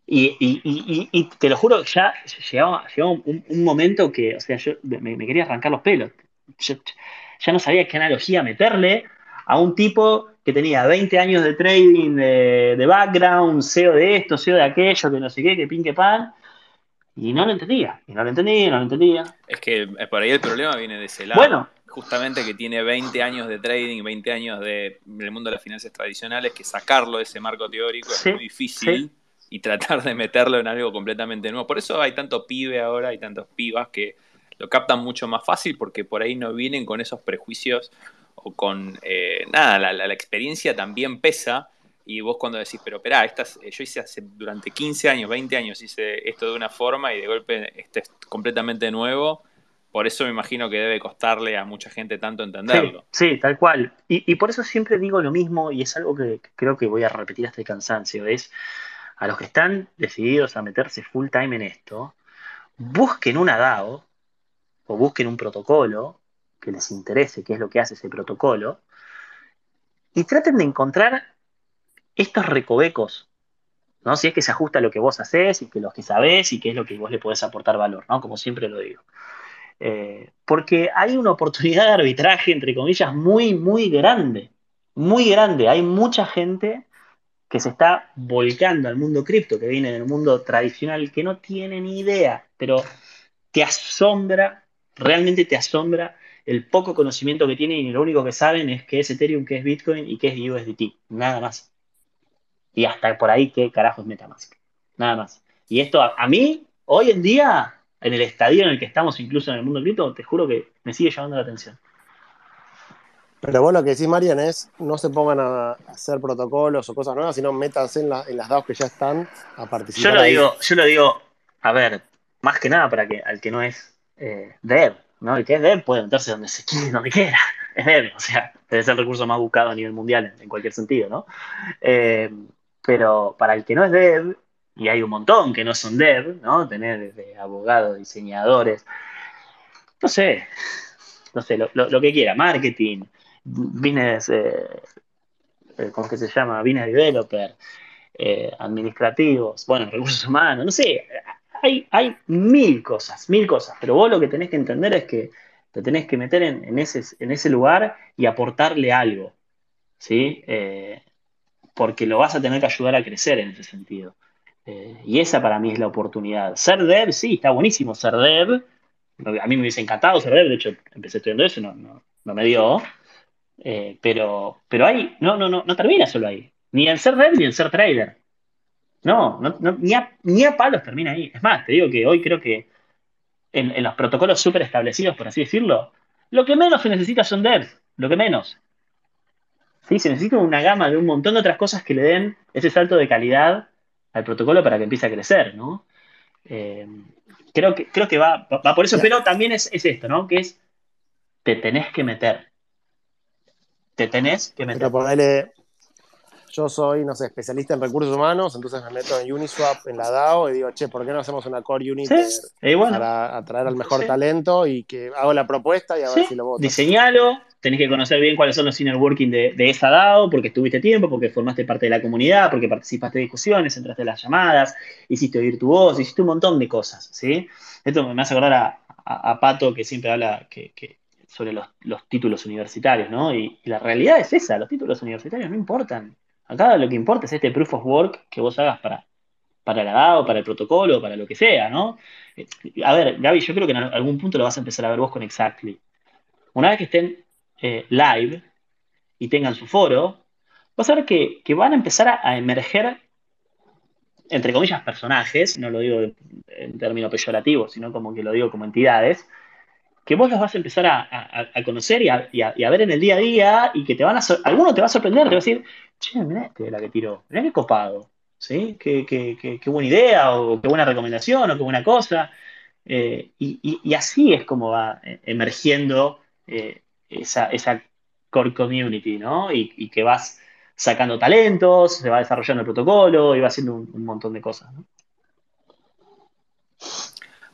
C: Y, te lo juro, ya llegaba, un, momento que, o sea, yo me, quería arrancar los pelos. Ya no sabía qué analogía meterle a un tipo que tenía 20 años de trading de, background, SEO de esto, SEO de aquello, que no sé qué, que pin, que pan. Y no lo entendía, y no lo entendía, no lo entendía.
B: Es que eh, por ahí el problema viene de ese lado. Bueno. Justamente que tiene 20 años de trading, 20 años de, del mundo de las finanzas tradicionales, que sacarlo de ese marco teórico es muy difícil y tratar de meterlo en algo completamente nuevo. Por eso hay tanto pibe ahora, hay tantos pibas que lo captan mucho más fácil porque por ahí no vienen con esos prejuicios o con eh, nada, la, experiencia también pesa. Y vos cuando decís, pero espera, estas, eh, yo hice hace durante 15 años, 20 años, hice esto de una forma y de golpe este es completamente nuevo, por eso me imagino que debe costarle a mucha gente tanto entenderlo.
C: Sí, tal cual. Y, por eso siempre digo lo mismo, y es algo que creo que voy a repetir hasta el cansancio, es a los que están decididos a meterse full time en esto, busquen una DAO o busquen un protocolo que les interese qué es lo que hace ese protocolo y traten de encontrar estos recovecos, ¿no? Si es que se ajusta a lo que vos haces y que lo que sabés y qué es lo que vos le podés aportar valor, ¿no? Como siempre lo digo. Eh, porque hay una oportunidad de arbitraje, entre comillas, muy, muy grande. Muy grande. Hay mucha gente que se está volcando al mundo cripto, que viene del mundo tradicional, que no tiene ni idea, pero te asombra, realmente te asombra el poco conocimiento que tienen y lo único que saben es que es Ethereum, que es Bitcoin y que es USDT. Nada más. Y hasta por ahí, ¿qué carajo es Metamask? Nada más. Y esto a mí, hoy en día, en el estadio en el que estamos, incluso en el mundo cripto, te juro que me sigue llamando la atención.
A: Pero vos lo que decís, Marian, es no se pongan a hacer protocolos o cosas nuevas, sino métanse en, las DAOs que ya están a participar.
C: Yo lo digo, yo lo digo, a ver, más que nada para que al que no es eh, dev, ¿no? El que es dev puede meterse donde se quiera, donde quiera. Es dev, o sea, ser el recurso más buscado a nivel mundial en, cualquier sentido, ¿no? Eh, pero para el que no es dev, y hay un montón que no son dev, ¿no? Tener desde abogados, diseñadores, no sé, no sé, lo, que quiera, marketing, business, eh, eh, ¿cómo es que se llama? Business developer, eh, administrativos, bueno, recursos humanos, no sé, hay, hay mil cosas, mil cosas, pero vos lo que tenés que entender es que te tenés que meter en, ese, en ese lugar y aportarle algo, ¿sí? porque lo vas a tener que ayudar a crecer en ese sentido. Eh, y esa para mí es la oportunidad. Ser dev, sí, está buenísimo ser dev. A mí me hubiese encantado ser dev, de hecho empecé estudiando eso, no, no, me dio. Eh, pero, pero ahí, no, no, no, no termina solo ahí. Ni en ser dev ni en ser trader. No, ni, a, ni, a, palos termina ahí. Es más, te digo que hoy creo que en, los protocolos súper establecidos, por así decirlo, lo que menos se necesita son devs, lo que menos. Sí, se necesita una gama de un montón de otras cosas que le den ese salto de calidad al protocolo para que empiece a crecer, ¿no? Eh, creo, que, creo que va, va, por eso, pero también es, esto, ¿no? Que es, te tenés que meter. Te tenés que meter.
A: Pero yo soy, no sé, especialista en recursos humanos, entonces me meto en Uniswap, en la DAO, y digo, che, ¿por qué no hacemos una core unit para atraer al mejor talento y que hago la propuesta y a ver si lo voto?
C: Diseñalo, tenés que conocer bien cuáles son los inner working de, esa DAO, porque estuviste tiempo, porque formaste parte de la comunidad, porque participaste de discusiones, entraste en las llamadas, hiciste oír tu voz, hiciste un montón de cosas, ¿sí? Esto me hace acordar a, Pato, que siempre habla que, sobre los, títulos universitarios, ¿no? y la realidad es esa, los títulos universitarios no importan. Acá lo que importa es este proof of work que vos hagas para, para la DAO, para el protocolo, para lo que sea, ¿no? Eh, a ver, Gaby, yo creo que en algún punto lo vas a empezar a ver vos con Exactly. Una vez que estén eh, live y tengan su foro, vas a ver que, van a empezar a, emerger, entre comillas, personajes, no lo digo en términos peyorativos, sino como que lo digo como entidades, que vos los vas a empezar a, conocer y, a, ver en el día a día y que te van a, alguno te va a sorprender, te va a decir, che, mirá este la que tiró, mirá qué copado, ¿sí? Qué, qué, buena idea, o qué buena recomendación, o qué buena cosa. Eh, y, así es como va eh, emergiendo eh, esa, esa, core community, ¿no? Y, que vas sacando talentos, se va desarrollando el protocolo y va haciendo un, montón de cosas, ¿no?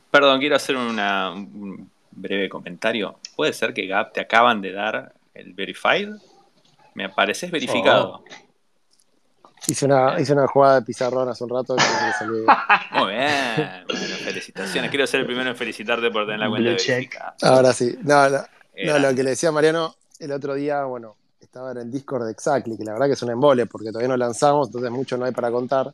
B: Perdón, quiero hacer una, breve comentario. ¿Puede ser que Gap te acaban de dar el verified? Me apareces verificado.
A: Oh. Hice, una, hice una jugada de pizarrón hace un rato.
B: Muy bien. Bueno, felicitaciones. Quiero ser el primero en felicitarte por tener la cuenta verificada.
A: Ahora sí. No, no, lo que le decía Mariano el otro día, bueno, estaba en el Discord de Exactly, que la verdad que es un embole porque todavía no lanzamos, entonces mucho no hay para contar.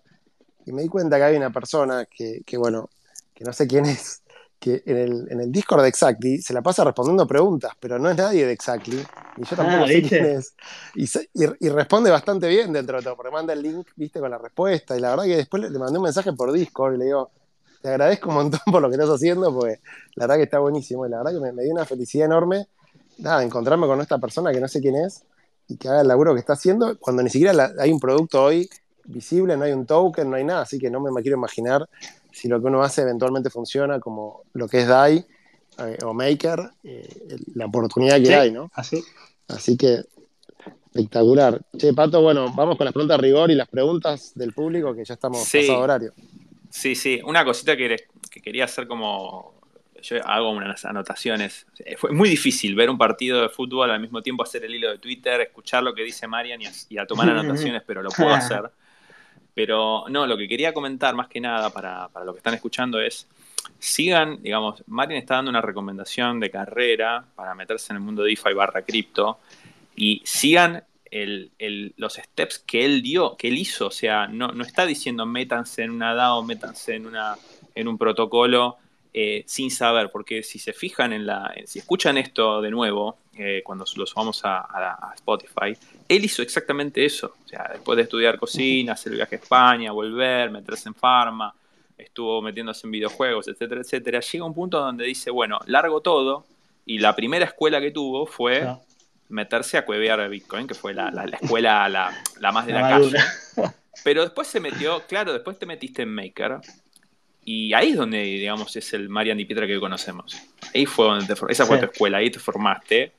A: Y me di cuenta que hay una persona que, que bueno, que no sé quién es, que en el, en el Discord de Exactly se la pasa respondiendo preguntas, pero no es nadie de Exactly, y yo tampoco ah, sé quién es. Y, responde bastante bien dentro de todo, porque manda el link, viste, con la respuesta, y la verdad que después le, mandé un mensaje por Discord y le digo, te agradezco un montón por lo que estás haciendo, porque la verdad que está buenísimo, y la verdad que me, dio una felicidad enorme, nada, encontrarme con esta persona que no sé quién es, y que haga el laburo que está haciendo, cuando ni siquiera hay un producto hoy visible, no hay un token, no hay nada, así que no me quiero imaginar si lo que uno hace eventualmente funciona como lo que es DAI eh, o Maker eh, la oportunidad que hay, ¿no?
C: Así.
A: Así que espectacular. Che, Pato, bueno, vamos con las preguntas de rigor y las preguntas del público, que ya estamos
B: Sí.
A: pasado horario.
B: Sí, sí. Una cosita que, que quería hacer como. Yo hago unas anotaciones. Eh, Fue muy difícil ver un partido de fútbol al mismo tiempo hacer el hilo de Twitter, escuchar lo que dice Marian y a, y a tomar anotaciones, pero lo puedo hacer. Pero no, lo que quería comentar más que nada para, para lo que están escuchando es, sigan, digamos, Marian está dando una recomendación de carrera para meterse en el mundo de DeFi barra cripto y sigan el- el- los steps que él dio, que él hizo. O sea, no, no está diciendo métanse en una DAO, métanse en, una, en un protocolo eh, sin saber, porque si se fijan en la, si escuchan esto de nuevo, eh, cuando lo subamos a, a- a Spotify, él hizo exactamente eso. O sea, después de estudiar cocina, hacer el viaje a España, volver, meterse en farma, estuvo metiéndose en videojuegos, etcétera, etcétera, llega un punto donde dice, bueno, largo todo, y la primera escuela que tuvo fue
C: Claro.
B: meterse a cuevear Bitcoin, que fue la, la- la escuela la, la más de
C: La
B: calle. Pero después se metió, claro, después te metiste en Maker. Y ahí es donde, digamos, es el Marian Di Pietra que conocemos. Ahí fue donde te esa fue
C: Sí.
B: tu escuela, ahí te formaste.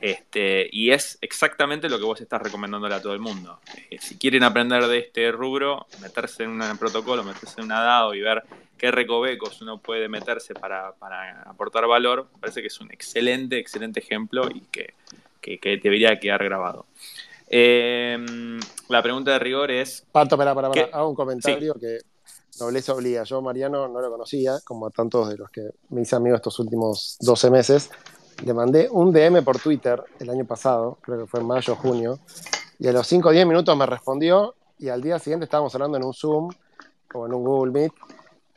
B: Este, y es exactamente lo que vos estás recomendándole a todo el mundo. Eh, si quieren aprender de este rubro, meterse en un protocolo, meterse en una DAO y ver qué recovecos uno puede meterse para, para aportar valor, me parece que es un excelente, excelente ejemplo y que, que- que debería quedar grabado. Eh, la pregunta de rigor es,
A: Pato, para, para,
B: ¿Qué?
A: hago un comentario que nobleza obliga. Yo, Mariano, no lo conocía, como a tantos de los que me hice amigo estos últimos 12 meses. Le mandé un DM por Twitter el año pasado, creo que fue en mayo o junio, y a los 5 o 10 minutos me respondió y al día siguiente estábamos hablando en un Zoom o en un Google Meet.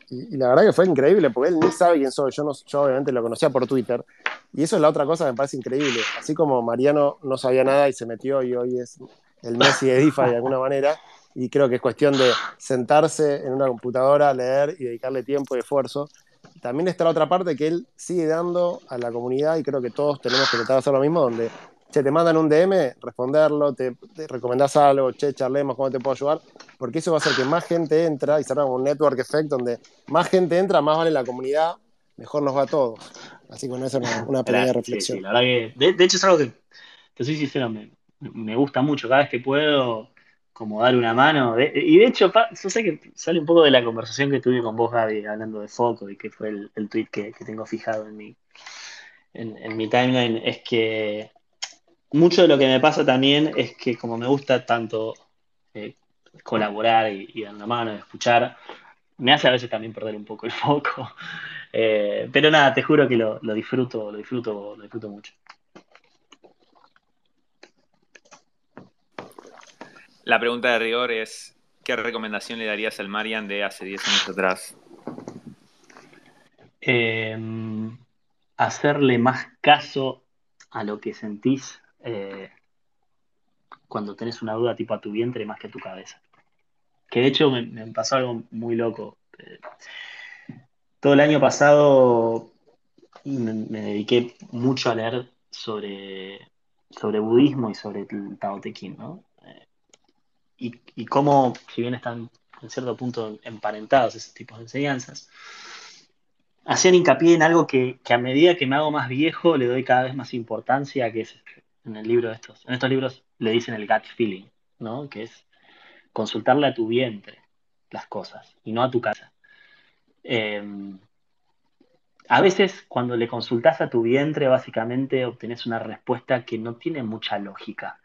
A: Y, la verdad que fue increíble, porque él ni sabe quién soy. Yo, no, yo obviamente lo conocía por Twitter. Y eso es la otra cosa que me parece increíble. Así como Mariano no sabía nada y se metió y hoy es el Messi de DeFi de alguna manera, y creo que es cuestión de sentarse en una computadora, leer y dedicarle tiempo y esfuerzo. También está la otra parte que él sigue dando a la comunidad y creo que todos tenemos que tratar de hacer lo mismo, donde, che, te mandan un DM, responderlo, te, te recomendás algo, che, charlemos, cómo te puedo ayudar, porque eso va a hacer que más gente entra y se arma un network effect donde más gente entra, más vale la comunidad, mejor nos va a todos. Así que con eso una, una pequeña reflexión.
C: sí, la verdad que, de, de hecho es algo que, te soy sincero, me, me gusta mucho, cada vez que puedo, como dar una mano, y de hecho, pa- yo sé que sale un poco de la conversación que tuve con vos, Gaby, hablando de foco, y que fue el, el tweet que, tengo fijado en mi, en, mi timeline, es que mucho de lo que me pasa también es que como me gusta tanto eh, colaborar y, y dar una mano, escuchar, me hace a veces también perder un poco el foco. Eh, pero nada, te juro que lo disfruto, lo disfruto, lo disfruto mucho.
B: La pregunta de rigor es, ¿qué recomendación le darías al Marian de hace 10 años atrás?
C: Eh, hacerle más caso a lo que sentís eh, cuando tenés una duda tipo a tu vientre más que a tu cabeza. Que de hecho me, pasó algo muy loco. Eh, todo el año pasado me, me dediqué mucho a leer sobre, sobre budismo y sobre el Tao Te Ching, ¿no? Y, cómo, si bien están en cierto punto emparentados ese tipo de enseñanzas, hacían hincapié en algo que, que a medida que me hago más viejo le doy cada vez más importancia, que es en el libro de estos, en estos libros le dicen el gut feeling, ¿no? Que es consultarle a tu vientre las cosas y no a tu casa. Eh, a veces cuando le consultas a tu vientre, básicamente obtenés una respuesta que no tiene mucha lógica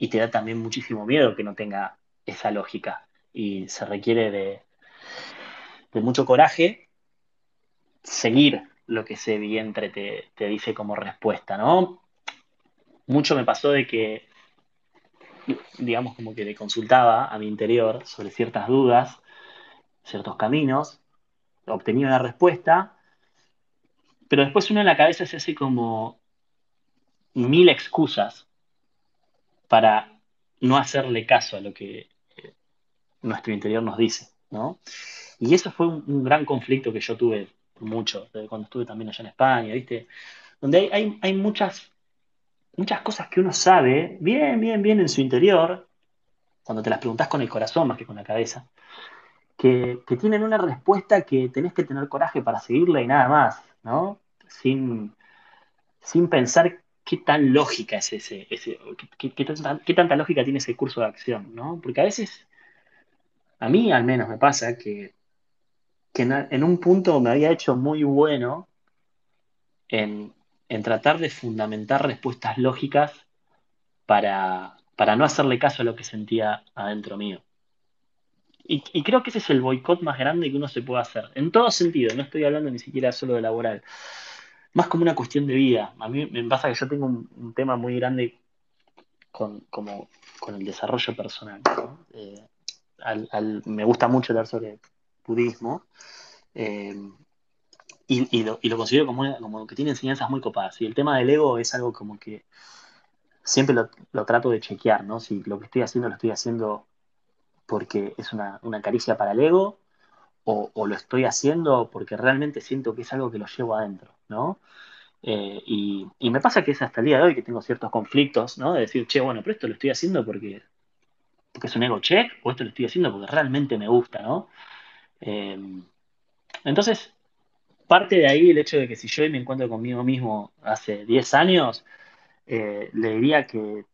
C: y te da también muchísimo miedo que no tenga esa lógica y se requiere de, de mucho coraje seguir lo que ese vientre te, te dice como respuesta, ¿no? Mucho me pasó de que, digamos, como que le consultaba a mi interior sobre ciertas dudas, ciertos caminos, obtenía una respuesta, pero después uno en la cabeza se hace como mil excusas para no hacerle caso a lo que eh, nuestro interior nos dice, ¿no? Y eso fue un, gran conflicto que yo tuve mucho, desde cuando estuve también allá en España, ¿viste? Donde hay, hay, hay muchas, muchas cosas que uno sabe bien, bien, bien en su interior, cuando te las preguntas con el corazón más que con la cabeza, que, que tienen una respuesta que tenés que tener coraje para seguirla y nada más, ¿no? sin, sin pensar qué tan lógica es ese, ese qué, tanta, lógica tiene ese curso de acción, ¿no? Porque a veces, a mí al menos me pasa que, que en, un punto me había hecho muy bueno en, en tratar de fundamentar respuestas lógicas para, para no hacerle caso a lo que sentía adentro mío. Y, creo que ese es el boicot más grande que uno se puede hacer. En todo sentido, no estoy hablando ni siquiera solo de laboral. Más como una cuestión de vida. A mí me pasa que yo tengo un, tema muy grande con, como, con el desarrollo personal. Eh, me gusta mucho hablar sobre budismo. Eh, y, lo, considero como, como que tiene enseñanzas muy copadas. Y el tema del ego es algo como que siempre lo, lo, trato de chequear, ¿no? Si lo que estoy haciendo lo estoy haciendo porque es una, caricia para el ego o, lo estoy haciendo porque realmente siento que es algo que lo llevo adentro, ¿no? Eh, y, me pasa que es hasta el día de hoy que tengo ciertos conflictos, ¿no? De decir, che, bueno, pero esto lo estoy haciendo porque, porque es un ego check o esto lo estoy haciendo porque realmente me gusta, ¿no? Eh, entonces, parte de ahí el hecho de que si yo me encuentro conmigo mismo hace 10 años, eh, le diría que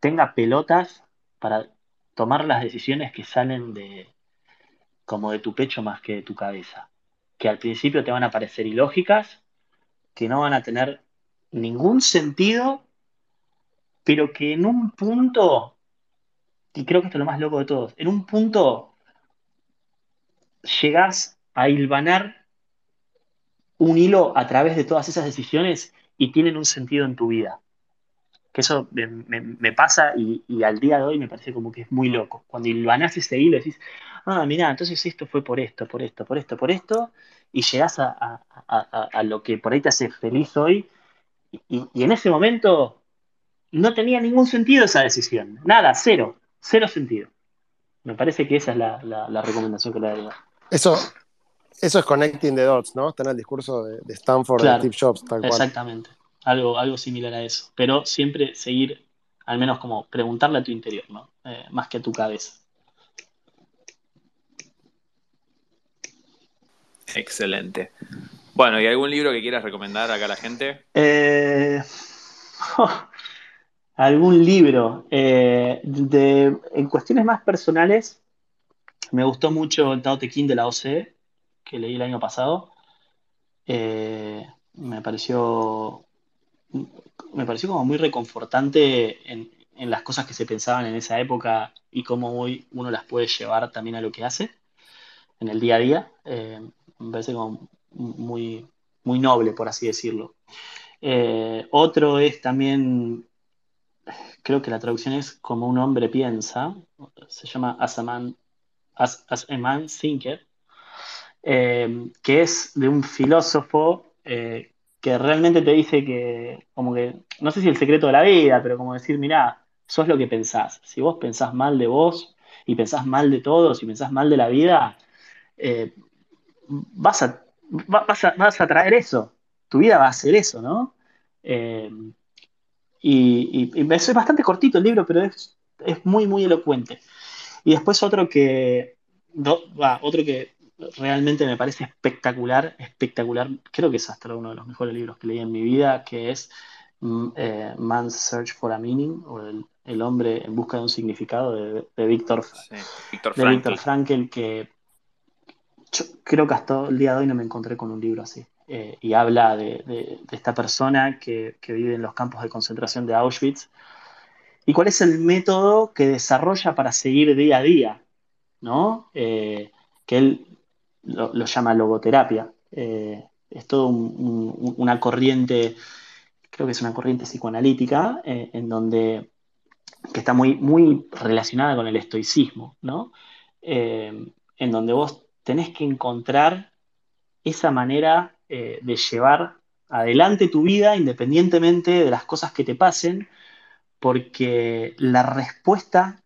C: tenga pelotas para tomar las decisiones que salen de como de tu pecho más que de tu cabeza, que al principio te van a parecer ilógicas, que no van a tener ningún sentido, pero que en un punto, y creo que esto es lo más loco de todos, en un punto llegás a hilvanar un hilo a través de todas esas decisiones y tienen un sentido en tu vida que eso me, pasa y, al día de hoy me parece como que es muy loco. Cuando hilvanás ese hilo decís, ah, mira, entonces esto fue por esto, por esto, por esto, por esto, y llegás a, lo que por ahí te hace feliz hoy, y, en ese momento no tenía ningún sentido esa decisión, nada, cero, cero sentido. Me parece que esa es la, recomendación que le daría.
A: Eso, eso es connecting the dots, ¿no? Está en el discurso de, Stanford de Steve Jobs, tal
C: cual. Exactamente algo, algo similar a eso. Pero siempre seguir, al menos como preguntarle a tu interior, ¿no? Eh, más que a tu cabeza.
B: Excelente. Bueno, ¿y algún libro que quieras recomendar acá a la gente?
C: Eh, algún libro. Eh, de, en cuestiones más personales, me gustó mucho el Tao Te de la OCE, que leí el año pasado. me pareció me pareció como muy reconfortante en, las cosas que se pensaban en esa época y cómo hoy uno las puede llevar también a lo que hace en el día a día. Eh, me parece como muy, muy noble, por así decirlo. Eh, otro es también, creo que la traducción es como un hombre piensa, se llama As a Man, As, a Man Thinker, eh, que es de un filósofo que realmente te dice que, como que, no sé si el secreto de la vida, pero como decir, mirá, sos lo que pensás. Si vos pensás mal de vos y pensás mal de todos y pensás mal de la vida, eh, vas, a, vas, a, traer eso. Tu vida va a ser eso, ¿no? Eh, y, es bastante cortito el libro, pero es, muy, muy elocuente. Y después otro que, otro que realmente me parece espectacular, espectacular. Creo que es hasta uno de los mejores libros que leí en mi vida, que es mm, eh, Man's Search for a Meaning, o el, hombre en busca de un significado de, de Víctor Frankel. que yo creo que hasta el día de hoy no me encontré con un libro así. Eh, y habla de, esta persona que, vive en los campos de concentración de Auschwitz. ¿Y cuál es el método que desarrolla para seguir día a día? ¿no? Eh, que él lo, llama logoterapia. Eh, es todo una corriente, creo que es una corriente psicoanalítica, eh, en donde que está muy, muy relacionada con el estoicismo, ¿no? En donde vos tenés que encontrar esa manera de llevar adelante tu vida independientemente de las cosas que te pasen, porque la respuesta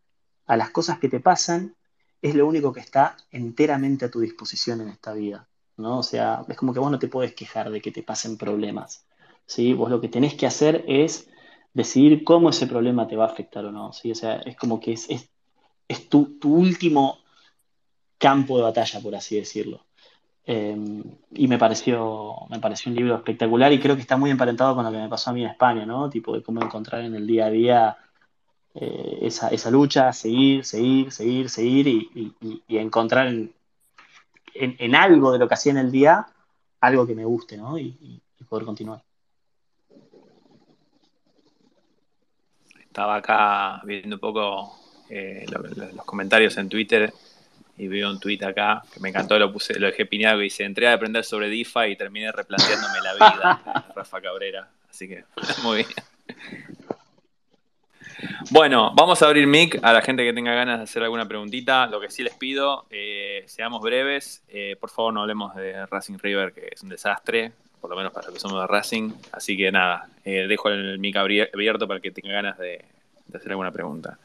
C: a las cosas que te pasan es lo único que está enteramente a tu disposición en esta vida, ¿no? O sea, es como que vos no te puedes quejar de que te pasen problemas, ¿sí? Vos lo que tenés que hacer es decidir cómo ese problema te va a afectar o no, ¿sí? O sea, es como que es, es, tu, último campo de batalla, por así decirlo. Em, y me pareció, me pareció un libro espectacular y creo que está muy emparentado con lo que me pasó a mí en España, ¿no? Tipo de cómo encontrar en el día a día eh, esa, esa, lucha, seguir, seguir, seguir, seguir y, encontrar en, en, algo de lo que hacía en el día algo que me guste, ¿no? Y, poder continuar.
B: Estaba acá viendo un poco eh, los comentarios en Twitter y veo un tweet acá que me encantó, lo puse, lo dejé piñado que dice, entré a aprender sobre DeFi y terminé replanteándome la vida, Rafa Cabrera. Así que, muy bien. Bueno, vamos a abrir mic a la gente que tenga ganas de hacer alguna preguntita. Lo que sí les pido, eh, seamos breves. Eh, por favor, no hablemos de Racing River, que es un desastre, por lo menos para los que somos de Racing. Así que nada, eh, dejo el mic abierto para que tenga ganas de, hacer alguna pregunta.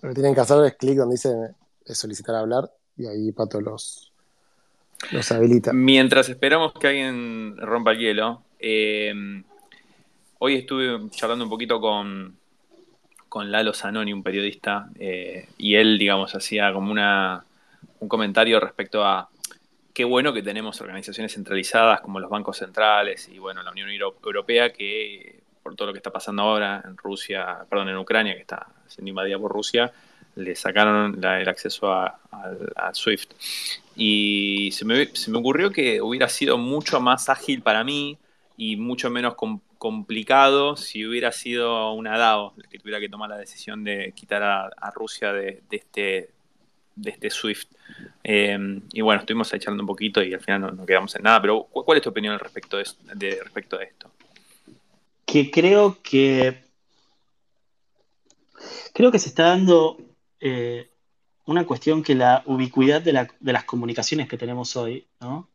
A: Lo que tienen que hacer es clic donde dice solicitar hablar y ahí Pato los, los habilita.
B: Mientras esperamos que alguien rompa el hielo, eh, hoy estuve charlando un poquito con, con Lalo Zanoni, un periodista, eh, y él, digamos, hacía como una, un comentario respecto a qué bueno que tenemos organizaciones centralizadas como los bancos centrales y, bueno, la Unión Europea, que por todo lo que está pasando ahora en Rusia, perdón, en Ucrania, que está siendo invadida por Rusia, le sacaron el acceso a, Swift. Y se me, ocurrió que hubiera sido mucho más ágil para mí y mucho menos complicado si hubiera sido una DAO que tuviera que tomar la decisión de quitar a, Rusia de, este de este Swift. Em, y bueno, estuvimos echando un poquito y al final no, quedamos en nada, pero ¿cuál es tu opinión respecto de, respecto a esto?
C: Que creo que creo que se está dando eh, una cuestión que la ubicuidad de, las comunicaciones que tenemos hoy, ¿no?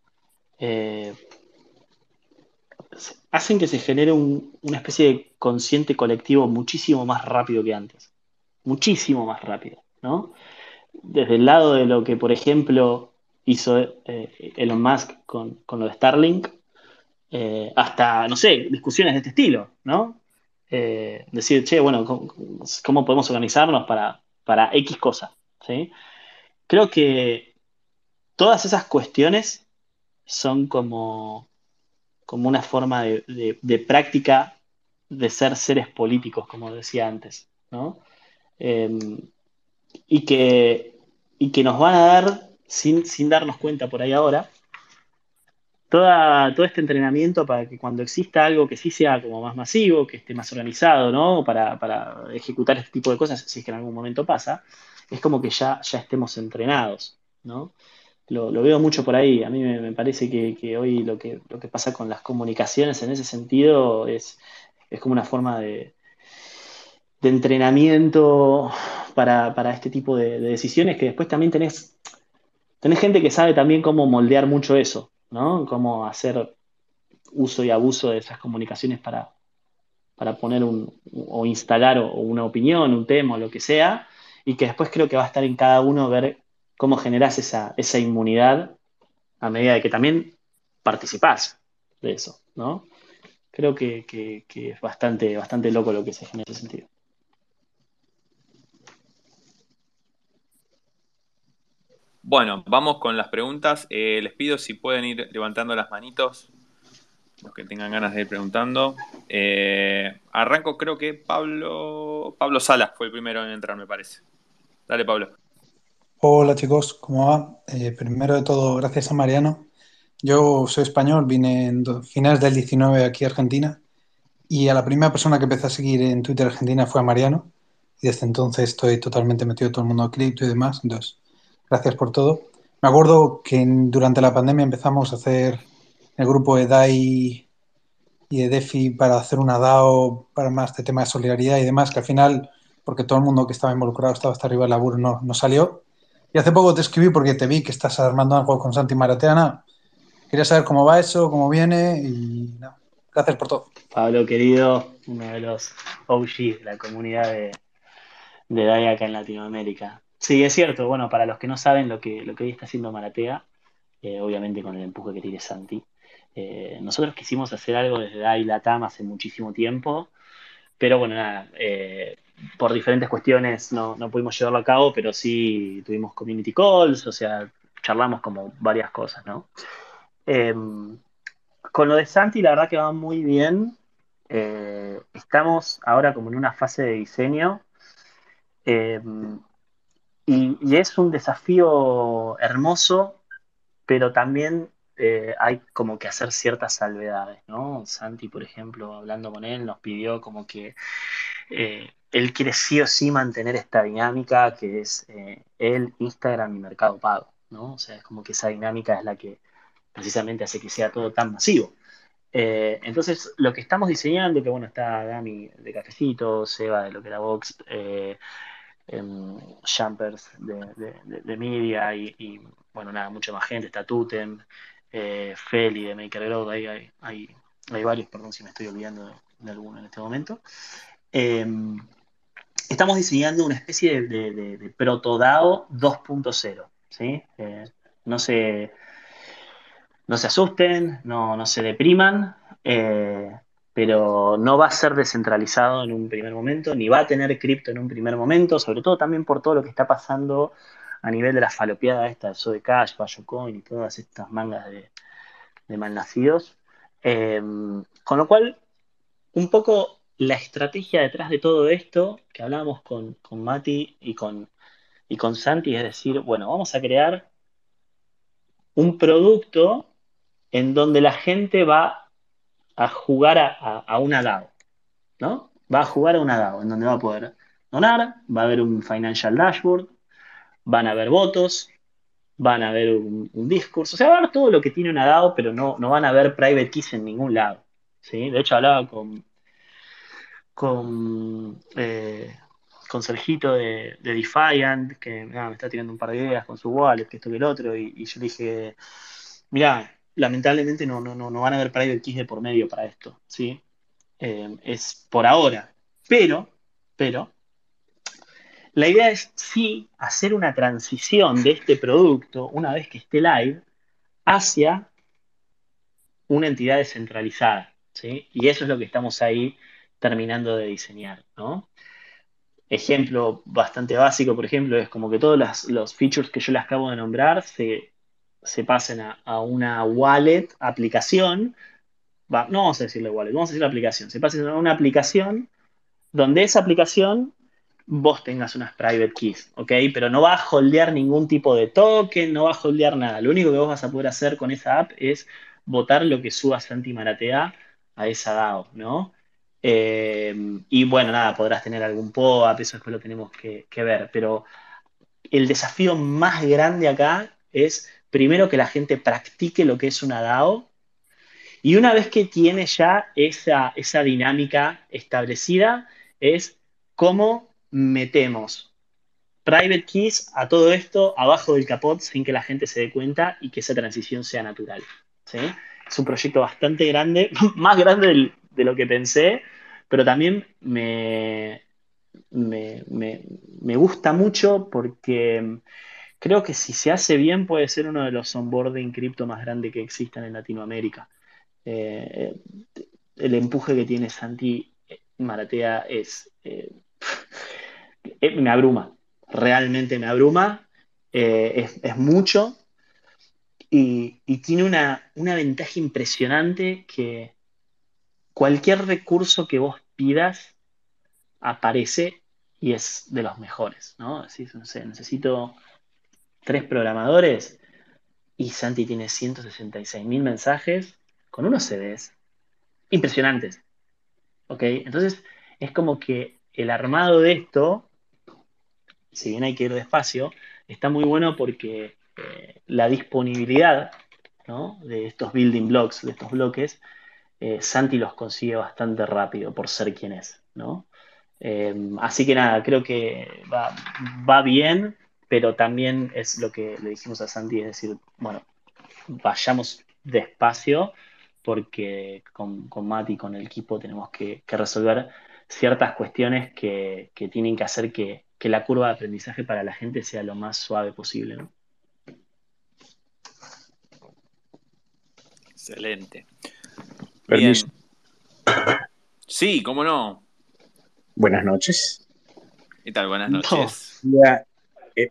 C: Eh, hacen que se genere una especie de consciente colectivo muchísimo más rápido que antes. Muchísimo más rápido. Desde el lado de lo que, por ejemplo, hizo eh, Elon Musk con, lo de Starlink, hasta, no sé, discusiones de este estilo, ¿no? decir, che, bueno, ¿cómo podemos organizarnos para, para X cosa. ¿sí? Creo que todas esas cuestiones son como, como una forma de, práctica de ser seres políticos, como decía antes. ¿no? Em, y, que, y que nos van a dar, sin, sin darnos cuenta por ahí ahora, toda, todo este entrenamiento para que cuando exista algo que sí sea como más masivo, que esté más organizado, ¿no? Para, ejecutar este tipo de cosas, si es que en algún momento pasa, es como que ya, ya estemos entrenados, ¿no? Lo, veo mucho por ahí. A mí me, parece que, hoy lo que, lo que pasa con las comunicaciones en ese sentido es, es como una forma de, de entrenamiento para, este tipo de, de, decisiones que después también tenés, tenés gente que sabe también cómo moldear mucho eso, ¿no? Cómo hacer uso y abuso de esas comunicaciones para, para poner un, o instalar una opinión, un tema o lo que sea, y que después creo que va a estar en cada uno ver cómo generas esa, esa inmunidad a medida de que también participás de eso, ¿no? Creo que, es bastante, bastante loco lo que se genera en ese sentido.
B: Bueno, vamos con las preguntas. Eh, les pido si pueden ir levantando las manitos, los que tengan ganas de ir preguntando. Eh, arranco, creo que Pablo, Pablo Salas fue el primero en entrar, me parece. Dale, Pablo.
D: Hola chicos, ¿cómo va? Eh, primero de todo, gracias a Mariano. Yo soy español, vine en finales del 19 aquí a Argentina y a la primera persona que empecé a seguir en Twitter Argentina fue a Mariano y desde entonces estoy totalmente metido todo el mundo de cripto y demás. Entonces, Gracias por todo. Me acuerdo que durante la pandemia empezamos a hacer el grupo de DAI y de DeFi para hacer una DAO para más de tema de solidaridad y demás, que al final, porque todo el mundo que estaba involucrado estaba hasta arriba del laburo, no, no salió. Y hace poco te escribí porque te vi que estás armando algo con Santi Marateana. Quería saber cómo va eso, cómo viene y nada. Gracias por todo.
C: Pablo, querido, uno de los OGs de la comunidad de DAI acá en Latinoamérica. Sí, es cierto. Bueno, para los que no saben lo que, lo que hoy está haciendo Maratea, eh, obviamente con el empuje que tiene Santi, eh, nosotros quisimos hacer algo desde DAI Latam hace muchísimo tiempo, pero bueno, nada, eh, por diferentes cuestiones no, no, pudimos llevarlo a cabo, pero sí tuvimos community calls, o sea, charlamos como varias cosas, ¿no? Em, con lo de Santi, la verdad que va muy bien. Estamos ahora como en una fase de diseño y, es un desafío hermoso, pero también eh, hay como que hacer ciertas salvedades, ¿no? Santi, por ejemplo, hablando con él, nos pidió como que eh, él quiere sí o sí mantener esta dinámica que es él, Instagram y Mercado Pago, ¿no? O sea, es como que esa dinámica es la que precisamente hace que sea todo tan masivo. Eh, entonces, lo que estamos diseñando, que bueno, está Gami de Cafecito, Seba de lo que era Vox, eh, em, Jumpers de, Media y, bueno, nada, mucha más gente, está Tutem, eh, Feli de Maker hay, hay, varios, perdón si me estoy olvidando de, alguno en este momento. Em, estamos diseñando una especie de, de, protodao 2.0, ¿sí? no sé no se asusten, no, se depriman, eh, pero no va a ser descentralizado en un primer momento, ni va a tener cripto en un primer momento, sobre todo también por todo lo que está pasando a nivel de la falopeada esta de Sode Cash, Coin y todas estas mangas de, malnacidos. Eh, con lo cual, un poco la estrategia detrás de todo esto, que hablábamos con, con Mati y con, y con Santi, es decir, bueno, vamos a crear un producto en donde la gente va a jugar a, una DAO, ¿no? Va a jugar a una DAO, en donde va a poder donar, va a haber un financial dashboard, van a haber votos, van a haber un, discurso, o sea, va a haber todo lo que tiene una DAO, pero no, no van a haber private keys en ningún lado, ¿sí? De hecho, hablaba con, con, eh, con Sergito de, Defiant, que me está tirando un par de ideas con su wallet, que esto que el otro, y, y yo dije, mira, lamentablemente no, no, no, no van a haber private keys de por medio para esto, ¿sí? Eh, es por ahora. Pero, pero, la idea es sí hacer una transición de este producto, una vez que esté live, hacia una entidad descentralizada, ¿sí? Y eso es lo que estamos ahí terminando de diseñar, ¿no? Ejemplo bastante básico, por ejemplo, es como que todos los features que yo les acabo de nombrar se se pasen a, una wallet, aplicación, no vamos a decirle wallet, vamos a decir aplicación, se pasen a una aplicación donde esa aplicación vos tengas unas private keys, ¿ok? Pero no va a holdear ningún tipo de token, no va a holdear nada. Lo único que vos vas a poder hacer con esa app es votar lo que suba Santi Maratea a esa DAO, ¿no? Eh, y bueno, nada, podrás tener algún POAP, eso después lo tenemos que ver, pero el desafío más grande acá es primero que la gente practique lo que es una DAO y una vez que tiene ya esa, esa dinámica establecida, es cómo metemos private keys a todo esto abajo del capot sin que la gente se dé cuenta y que esa transición sea natural. Es un proyecto bastante grande, más grande de lo que pensé, pero también me, me, me gusta mucho porque creo que si se hace bien puede ser uno de los onboarding cripto más grandes que existan en Latinoamérica. Eh, el empuje que tiene Santi Maratea es... Eh, me abruma, realmente me abruma, eh, es, mucho y, tiene una, una, ventaja impresionante que cualquier recurso que vos pidas aparece y es de los mejores, ¿no? Así, necesito tres programadores y Santi tiene 166 mil mensajes con unos CDs impresionantes. ¿Ok? Entonces es como que el armado de esto, si bien hay que ir despacio, está muy bueno porque eh, la disponibilidad de estos building blocks, de estos bloques, eh, Santi los consigue bastante rápido por ser quien es. ¿no? Eh, así que nada, creo que va bien pero también es lo que le dijimos a Santi, es decir, bueno, vayamos despacio porque con, con Mati y con el equipo tenemos que, resolver ciertas cuestiones que, tienen que hacer que, la curva de aprendizaje para la gente sea lo más suave posible. ¿no?
B: Excelente.
E: Permiso.
B: Sí, cómo no.
E: Buenas noches.
B: ¿Qué tal? Buenas noches.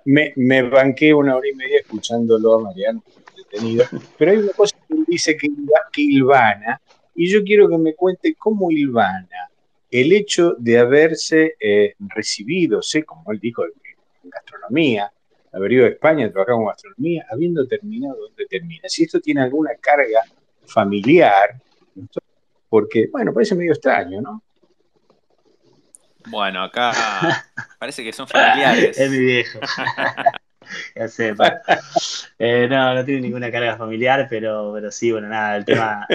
E: Me, me, banqué una hora y media escuchándolo a Mariano detenido, pero hay una cosa que dice que, que Ilvana, y yo quiero que me cuente cómo Ilvana el hecho de haberse eh, recibido, sé como él dijo, en gastronomía, haber ido a España, trabajar con gastronomía, habiendo terminado donde termina. Si esto tiene alguna carga familiar, porque, bueno, parece medio extraño, ¿no?
B: Bueno, acá parece que son familiares.
C: es mi viejo. ya sé. Eh, no, no tiene ninguna carga familiar, pero, pero sí, bueno, nada, el tema.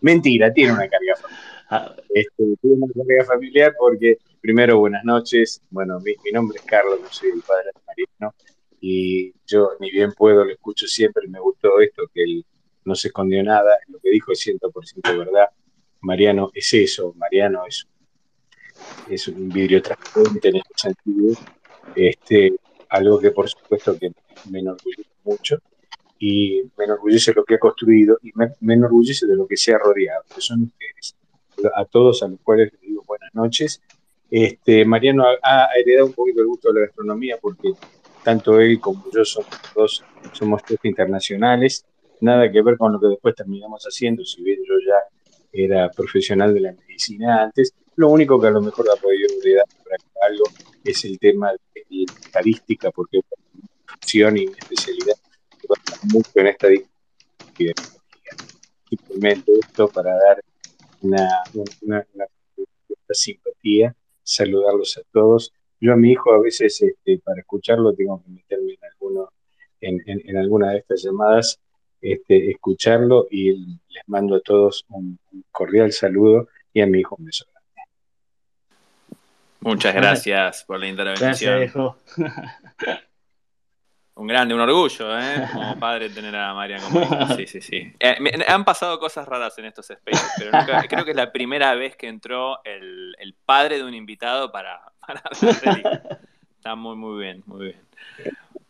E: mentira, tiene una carga familiar. Ah. Este, tiene una carga familiar porque, primero, buenas noches. Bueno, mi, nombre es Carlos, yo soy el padre de Mariano. Y yo, ni bien puedo, lo escucho siempre. Me gustó esto, que él no se escondió nada. Lo que dijo es 100% verdad. Mariano es eso. Mariano es es un vidrio transparente en ese sentido, este, algo que por supuesto que me enorgullece mucho y me enorgullece lo que ha construido y me, enorgullece de lo que se ha rodeado, que son ustedes. A todos a los cuales les digo buenas noches. Este, Mariano ha, heredado un poquito el gusto de la gastronomía porque tanto él como yo somos dos, somos tres internacionales, nada que ver con lo que después terminamos haciendo, si bien yo ya era profesional de la medicina antes, lo único que a lo mejor ha podido heredar algo es el tema de estadística, porque es una función y una especialidad que mucho en esta Simplemente esto para dar una, una, simpatía, saludarlos a todos. Yo a mi hijo a veces este, para escucharlo tengo que meterme en, alguno, en, en, alguna de estas llamadas, este, escucharlo y les mando a todos un, cordial saludo y a mi hijo un beso
B: Muchas gracias por la intervención. Un grande, un orgullo, ¿eh? Como padre tener a Marian como Sí, sí, sí. Eh, han pasado cosas raras en estos spaces, pero creo que es la primera vez que entró el, padre de un invitado para, para Está muy, muy bien, muy bien.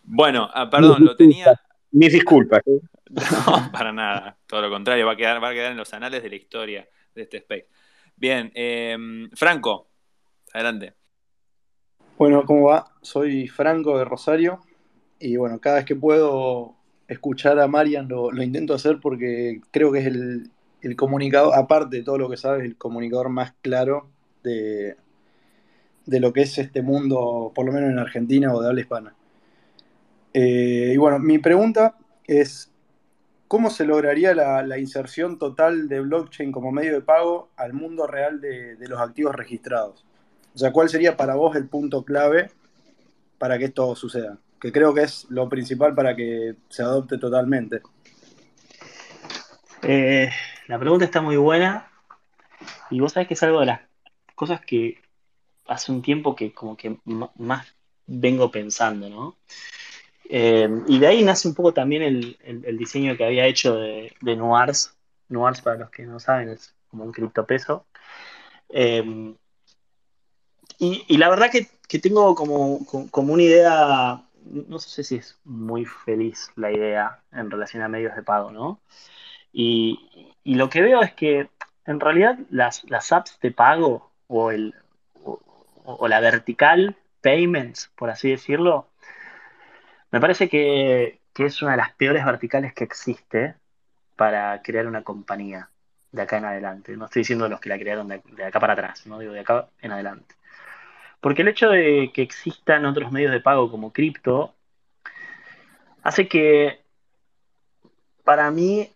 B: Bueno, ah, perdón, lo tenía.
E: Mis disculpas. ¿eh?
B: No, para nada. Todo lo contrario, va a quedar, va a quedar en los anales de la historia de este space. Bien, eh, Franco, Adelante.
F: Bueno, ¿cómo va? Soy Franco de Rosario y bueno, cada vez que puedo escuchar a Marian lo, intento hacer porque creo que es el, comunicador, aparte de todo lo que sabes, el comunicador más claro de, de lo que es este mundo, por lo menos en Argentina o de habla hispana. Eh, y bueno, mi pregunta es, ¿cómo se lograría la, inserción total de blockchain como medio de pago al mundo real de los activos registrados? O sea, ¿cuál sería para vos el punto clave para que esto suceda? Que creo que es lo principal para que se adopte totalmente.
C: Eh, la pregunta está muy buena y vos sabés que es algo de las cosas que hace un tiempo que como que más vengo pensando, ¿no? Eh, y de ahí nace un poco también el, diseño que había hecho de, de Noirs. Noirs, para los que no saben, es como un criptopeso. Eh, y, la verdad que, tengo como, una idea, no sé si es muy feliz la idea en relación a medios de pago, ¿no? Y, lo que veo es que en realidad las, apps de pago o, el, o, la vertical payments, por así decirlo, me parece que, que, es una de las peores verticales que existe para crear una compañía de acá en adelante. No estoy diciendo los que la crearon de, de acá para atrás, no digo de acá en adelante. Porque el hecho de que existan otros medios de pago como cripto hace que para mí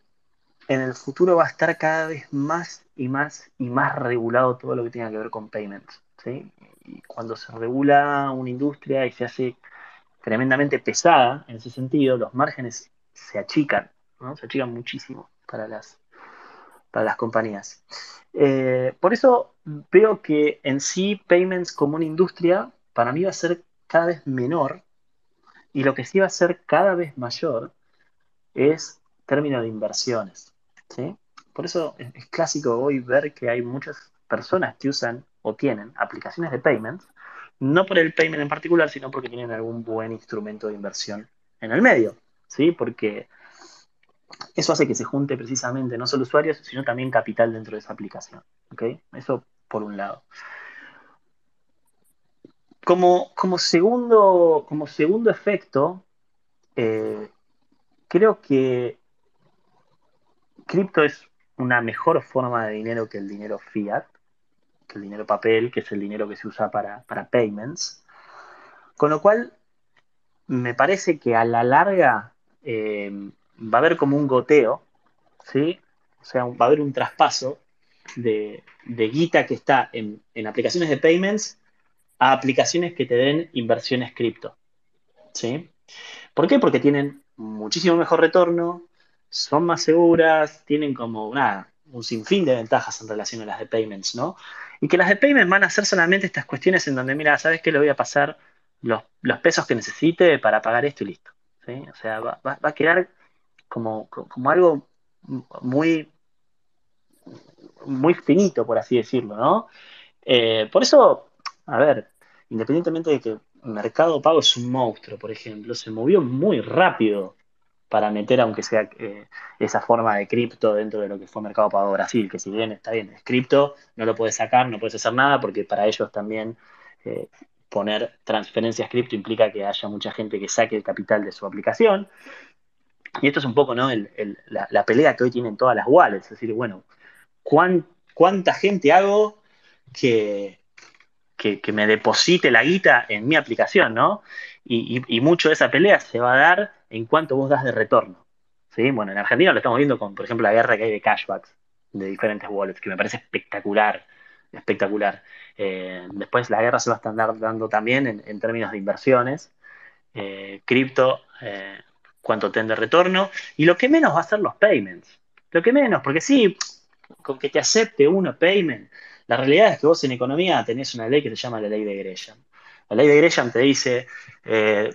C: en el futuro va a estar cada vez más y más y más regulado todo lo que tenga que ver con payments. ¿sí? Y cuando se regula una industria y se hace tremendamente pesada en ese sentido, los márgenes se achican, ¿no? se achican muchísimo para las, para las compañías. Eh, por eso veo que en sí payments como una industria para mí va a ser cada vez menor y lo que sí va a ser cada vez mayor es término de inversiones. ¿sí? Por eso es, clásico hoy ver que hay muchas personas que usan o tienen aplicaciones de payments, no por el payment en particular, sino porque tienen algún buen instrumento de inversión en el medio. ¿sí? Porque eso hace que se junte precisamente no solo usuarios, sino también capital dentro de esa aplicación. Eso por un lado. como, como, segundo, como segundo efecto, eh, creo que cripto es una mejor forma de dinero que el dinero fiat, que el dinero papel, que es el dinero que se usa para, para payments. Con lo cual, me parece que a la larga eh, va a haber como un goteo, ¿sí? O sea, va a haber un traspaso de, guita que está en, aplicaciones de payments a aplicaciones que te den inversiones cripto, ¿sí? ¿Por qué? Porque tienen muchísimo mejor retorno, son más seguras, tienen como una, un sinfín de ventajas en relación a las de payments, ¿no? Y que las de payments van a ser solamente estas cuestiones en donde, mira, ¿sabes qué? Le voy a pasar los, pesos que necesite para pagar esto y listo. O sea, va, a quedar como, como, algo muy, muy finito, por así decirlo, ¿no? Eh, por eso, a ver, independientemente de que Mercado Pago es un monstruo, por ejemplo, se movió muy rápido para meter, aunque sea eh, esa forma de cripto dentro de lo que fue Mercado Pago Brasil, que si bien está bien, es cripto, no lo puedes sacar, no puedes hacer nada, porque para ellos también eh, poner transferencias cripto implica que haya mucha gente que saque el capital de su aplicación. Y esto es un poco ¿no? la, pelea que hoy tienen todas las wallets, es decir, bueno, ¿cuánta gente hago que, que, me deposite la guita en mi aplicación, ¿no? Y, mucho de esa pelea se va a dar en cuanto vos das de retorno. ¿sí? Bueno, en Argentina lo estamos viendo con, por ejemplo, la guerra que hay de cashbacks de diferentes wallets, que me parece espectacular, espectacular. Eh, después la guerra se va a estar dando también en, términos de inversiones. Eh, cripto, eh, cuánto de retorno. Y lo que menos va a ser los payments. Lo que menos, porque sí, con que te acepte uno payment, la realidad es que vos en economía tenés una ley que se llama la ley de Gresham. La ley de Gresham te dice, eh,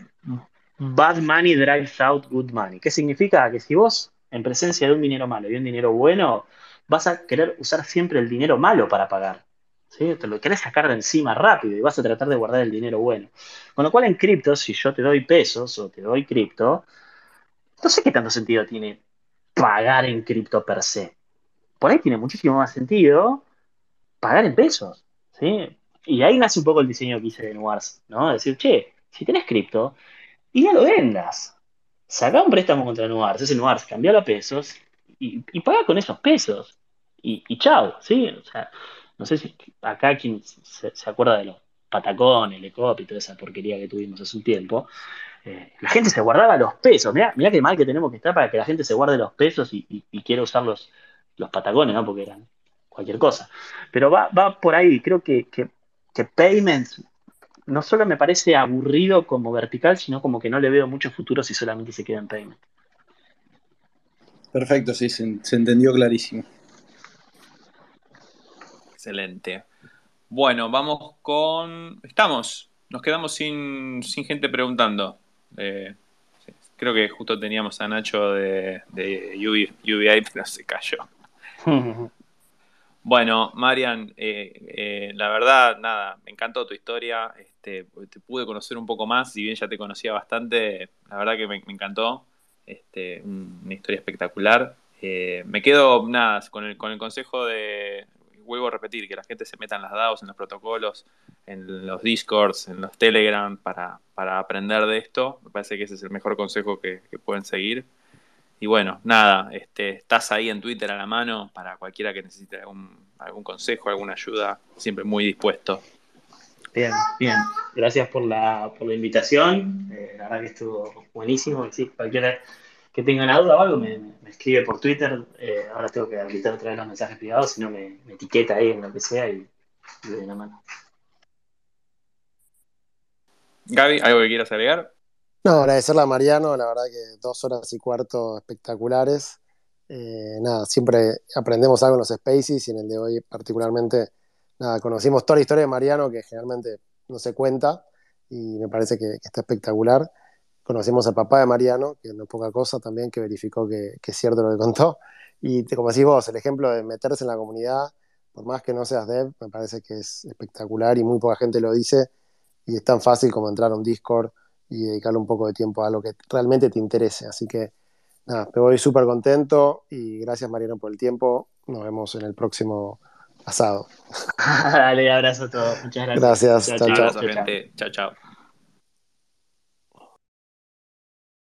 C: bad money drives out good money. ¿Qué significa? Que si vos, en presencia de un dinero malo y un dinero bueno, vas a querer usar siempre el dinero malo para pagar. ¿sí? Te lo querés sacar de encima rápido y vas a tratar de guardar el dinero bueno. Con lo cual en cripto, si yo te doy pesos o te doy cripto, no sé qué tanto sentido tiene pagar en cripto per se. Por ahí tiene muchísimo más sentido pagar en pesos. ¿sí? Y ahí nace un poco el diseño que hice de Nuars, ¿no? Decir, che, si tenés cripto, y ya lo vendas. Saca un préstamo contra Nuars, ese Nuars, cambialo a pesos y, y paga con esos pesos. Y, y chao, ¿sí? O sea, no sé si acá quien se, acuerda de los patacones, el ECOP y toda esa porquería que tuvimos hace un tiempo. Eh, la gente se guardaba los pesos. Mirá, mirá qué mal que tenemos que estar para que la gente se guarde los pesos y, quiera usar los, los patacones, ¿no? Porque eran cualquier cosa. Pero va, va por ahí. Creo que, que, Payments no solo me parece aburrido como vertical, sino como que no le veo mucho futuro si solamente se queda en Payment.
F: Perfecto, sí, se, entendió clarísimo.
B: Excelente. Bueno, vamos con. Estamos. Nos quedamos sin, gente preguntando. Eh, creo que justo teníamos a Nacho de, de UBI, pero se cayó. Bueno, Marian, eh, eh, la verdad, nada, me encantó tu historia. Este, te pude conocer un poco más, si bien ya te conocía bastante, la verdad que me, encantó. Este, una historia espectacular. Eh, me quedo, nada, con el, con el consejo de, vuelvo a repetir, que la gente se meta en las DAOs, en los protocolos, en los Discords, en los Telegram, para, para aprender de esto. Me parece que ese es el mejor consejo que pueden seguir. Y bueno, nada, este, estás ahí en Twitter a la mano para cualquiera que necesite algún, algún consejo, alguna ayuda, siempre muy dispuesto.
C: Bien, bien. Gracias por la, por la invitación. Eh, la verdad que estuvo buenísimo. Sí, cualquiera que tenga una duda o algo me, escribe por Twitter. Eh, ahora tengo que habilitar otra vez los mensajes privados, si no me, etiqueta ahí en lo que sea y, le doy la mano.
B: Gaby, ¿algo que quieras agregar?
A: No, agradecerle a Mariano, la verdad que dos horas y cuarto espectaculares. Eh, nada, siempre aprendemos algo en los Spaces y en el de hoy particularmente, nada, conocimos toda la historia de Mariano que generalmente no se cuenta y me parece que, está espectacular. Conocimos al papá de Mariano, que no es poca cosa también, que verificó que, es cierto lo que contó. Y te, como decís vos, el ejemplo de meterse en la comunidad, por más que no seas dev, me parece que es espectacular y muy poca gente lo dice. Y es tan fácil como entrar a un Discord y dedicarle un poco de tiempo a lo que realmente te interese. Así que nada, me voy súper contento y gracias Mariano por el tiempo. Nos vemos en el próximo asado.
C: Dale, abrazo a todos. Muchas gracias.
A: Gracias. Chao, chao.
B: Chao, chao.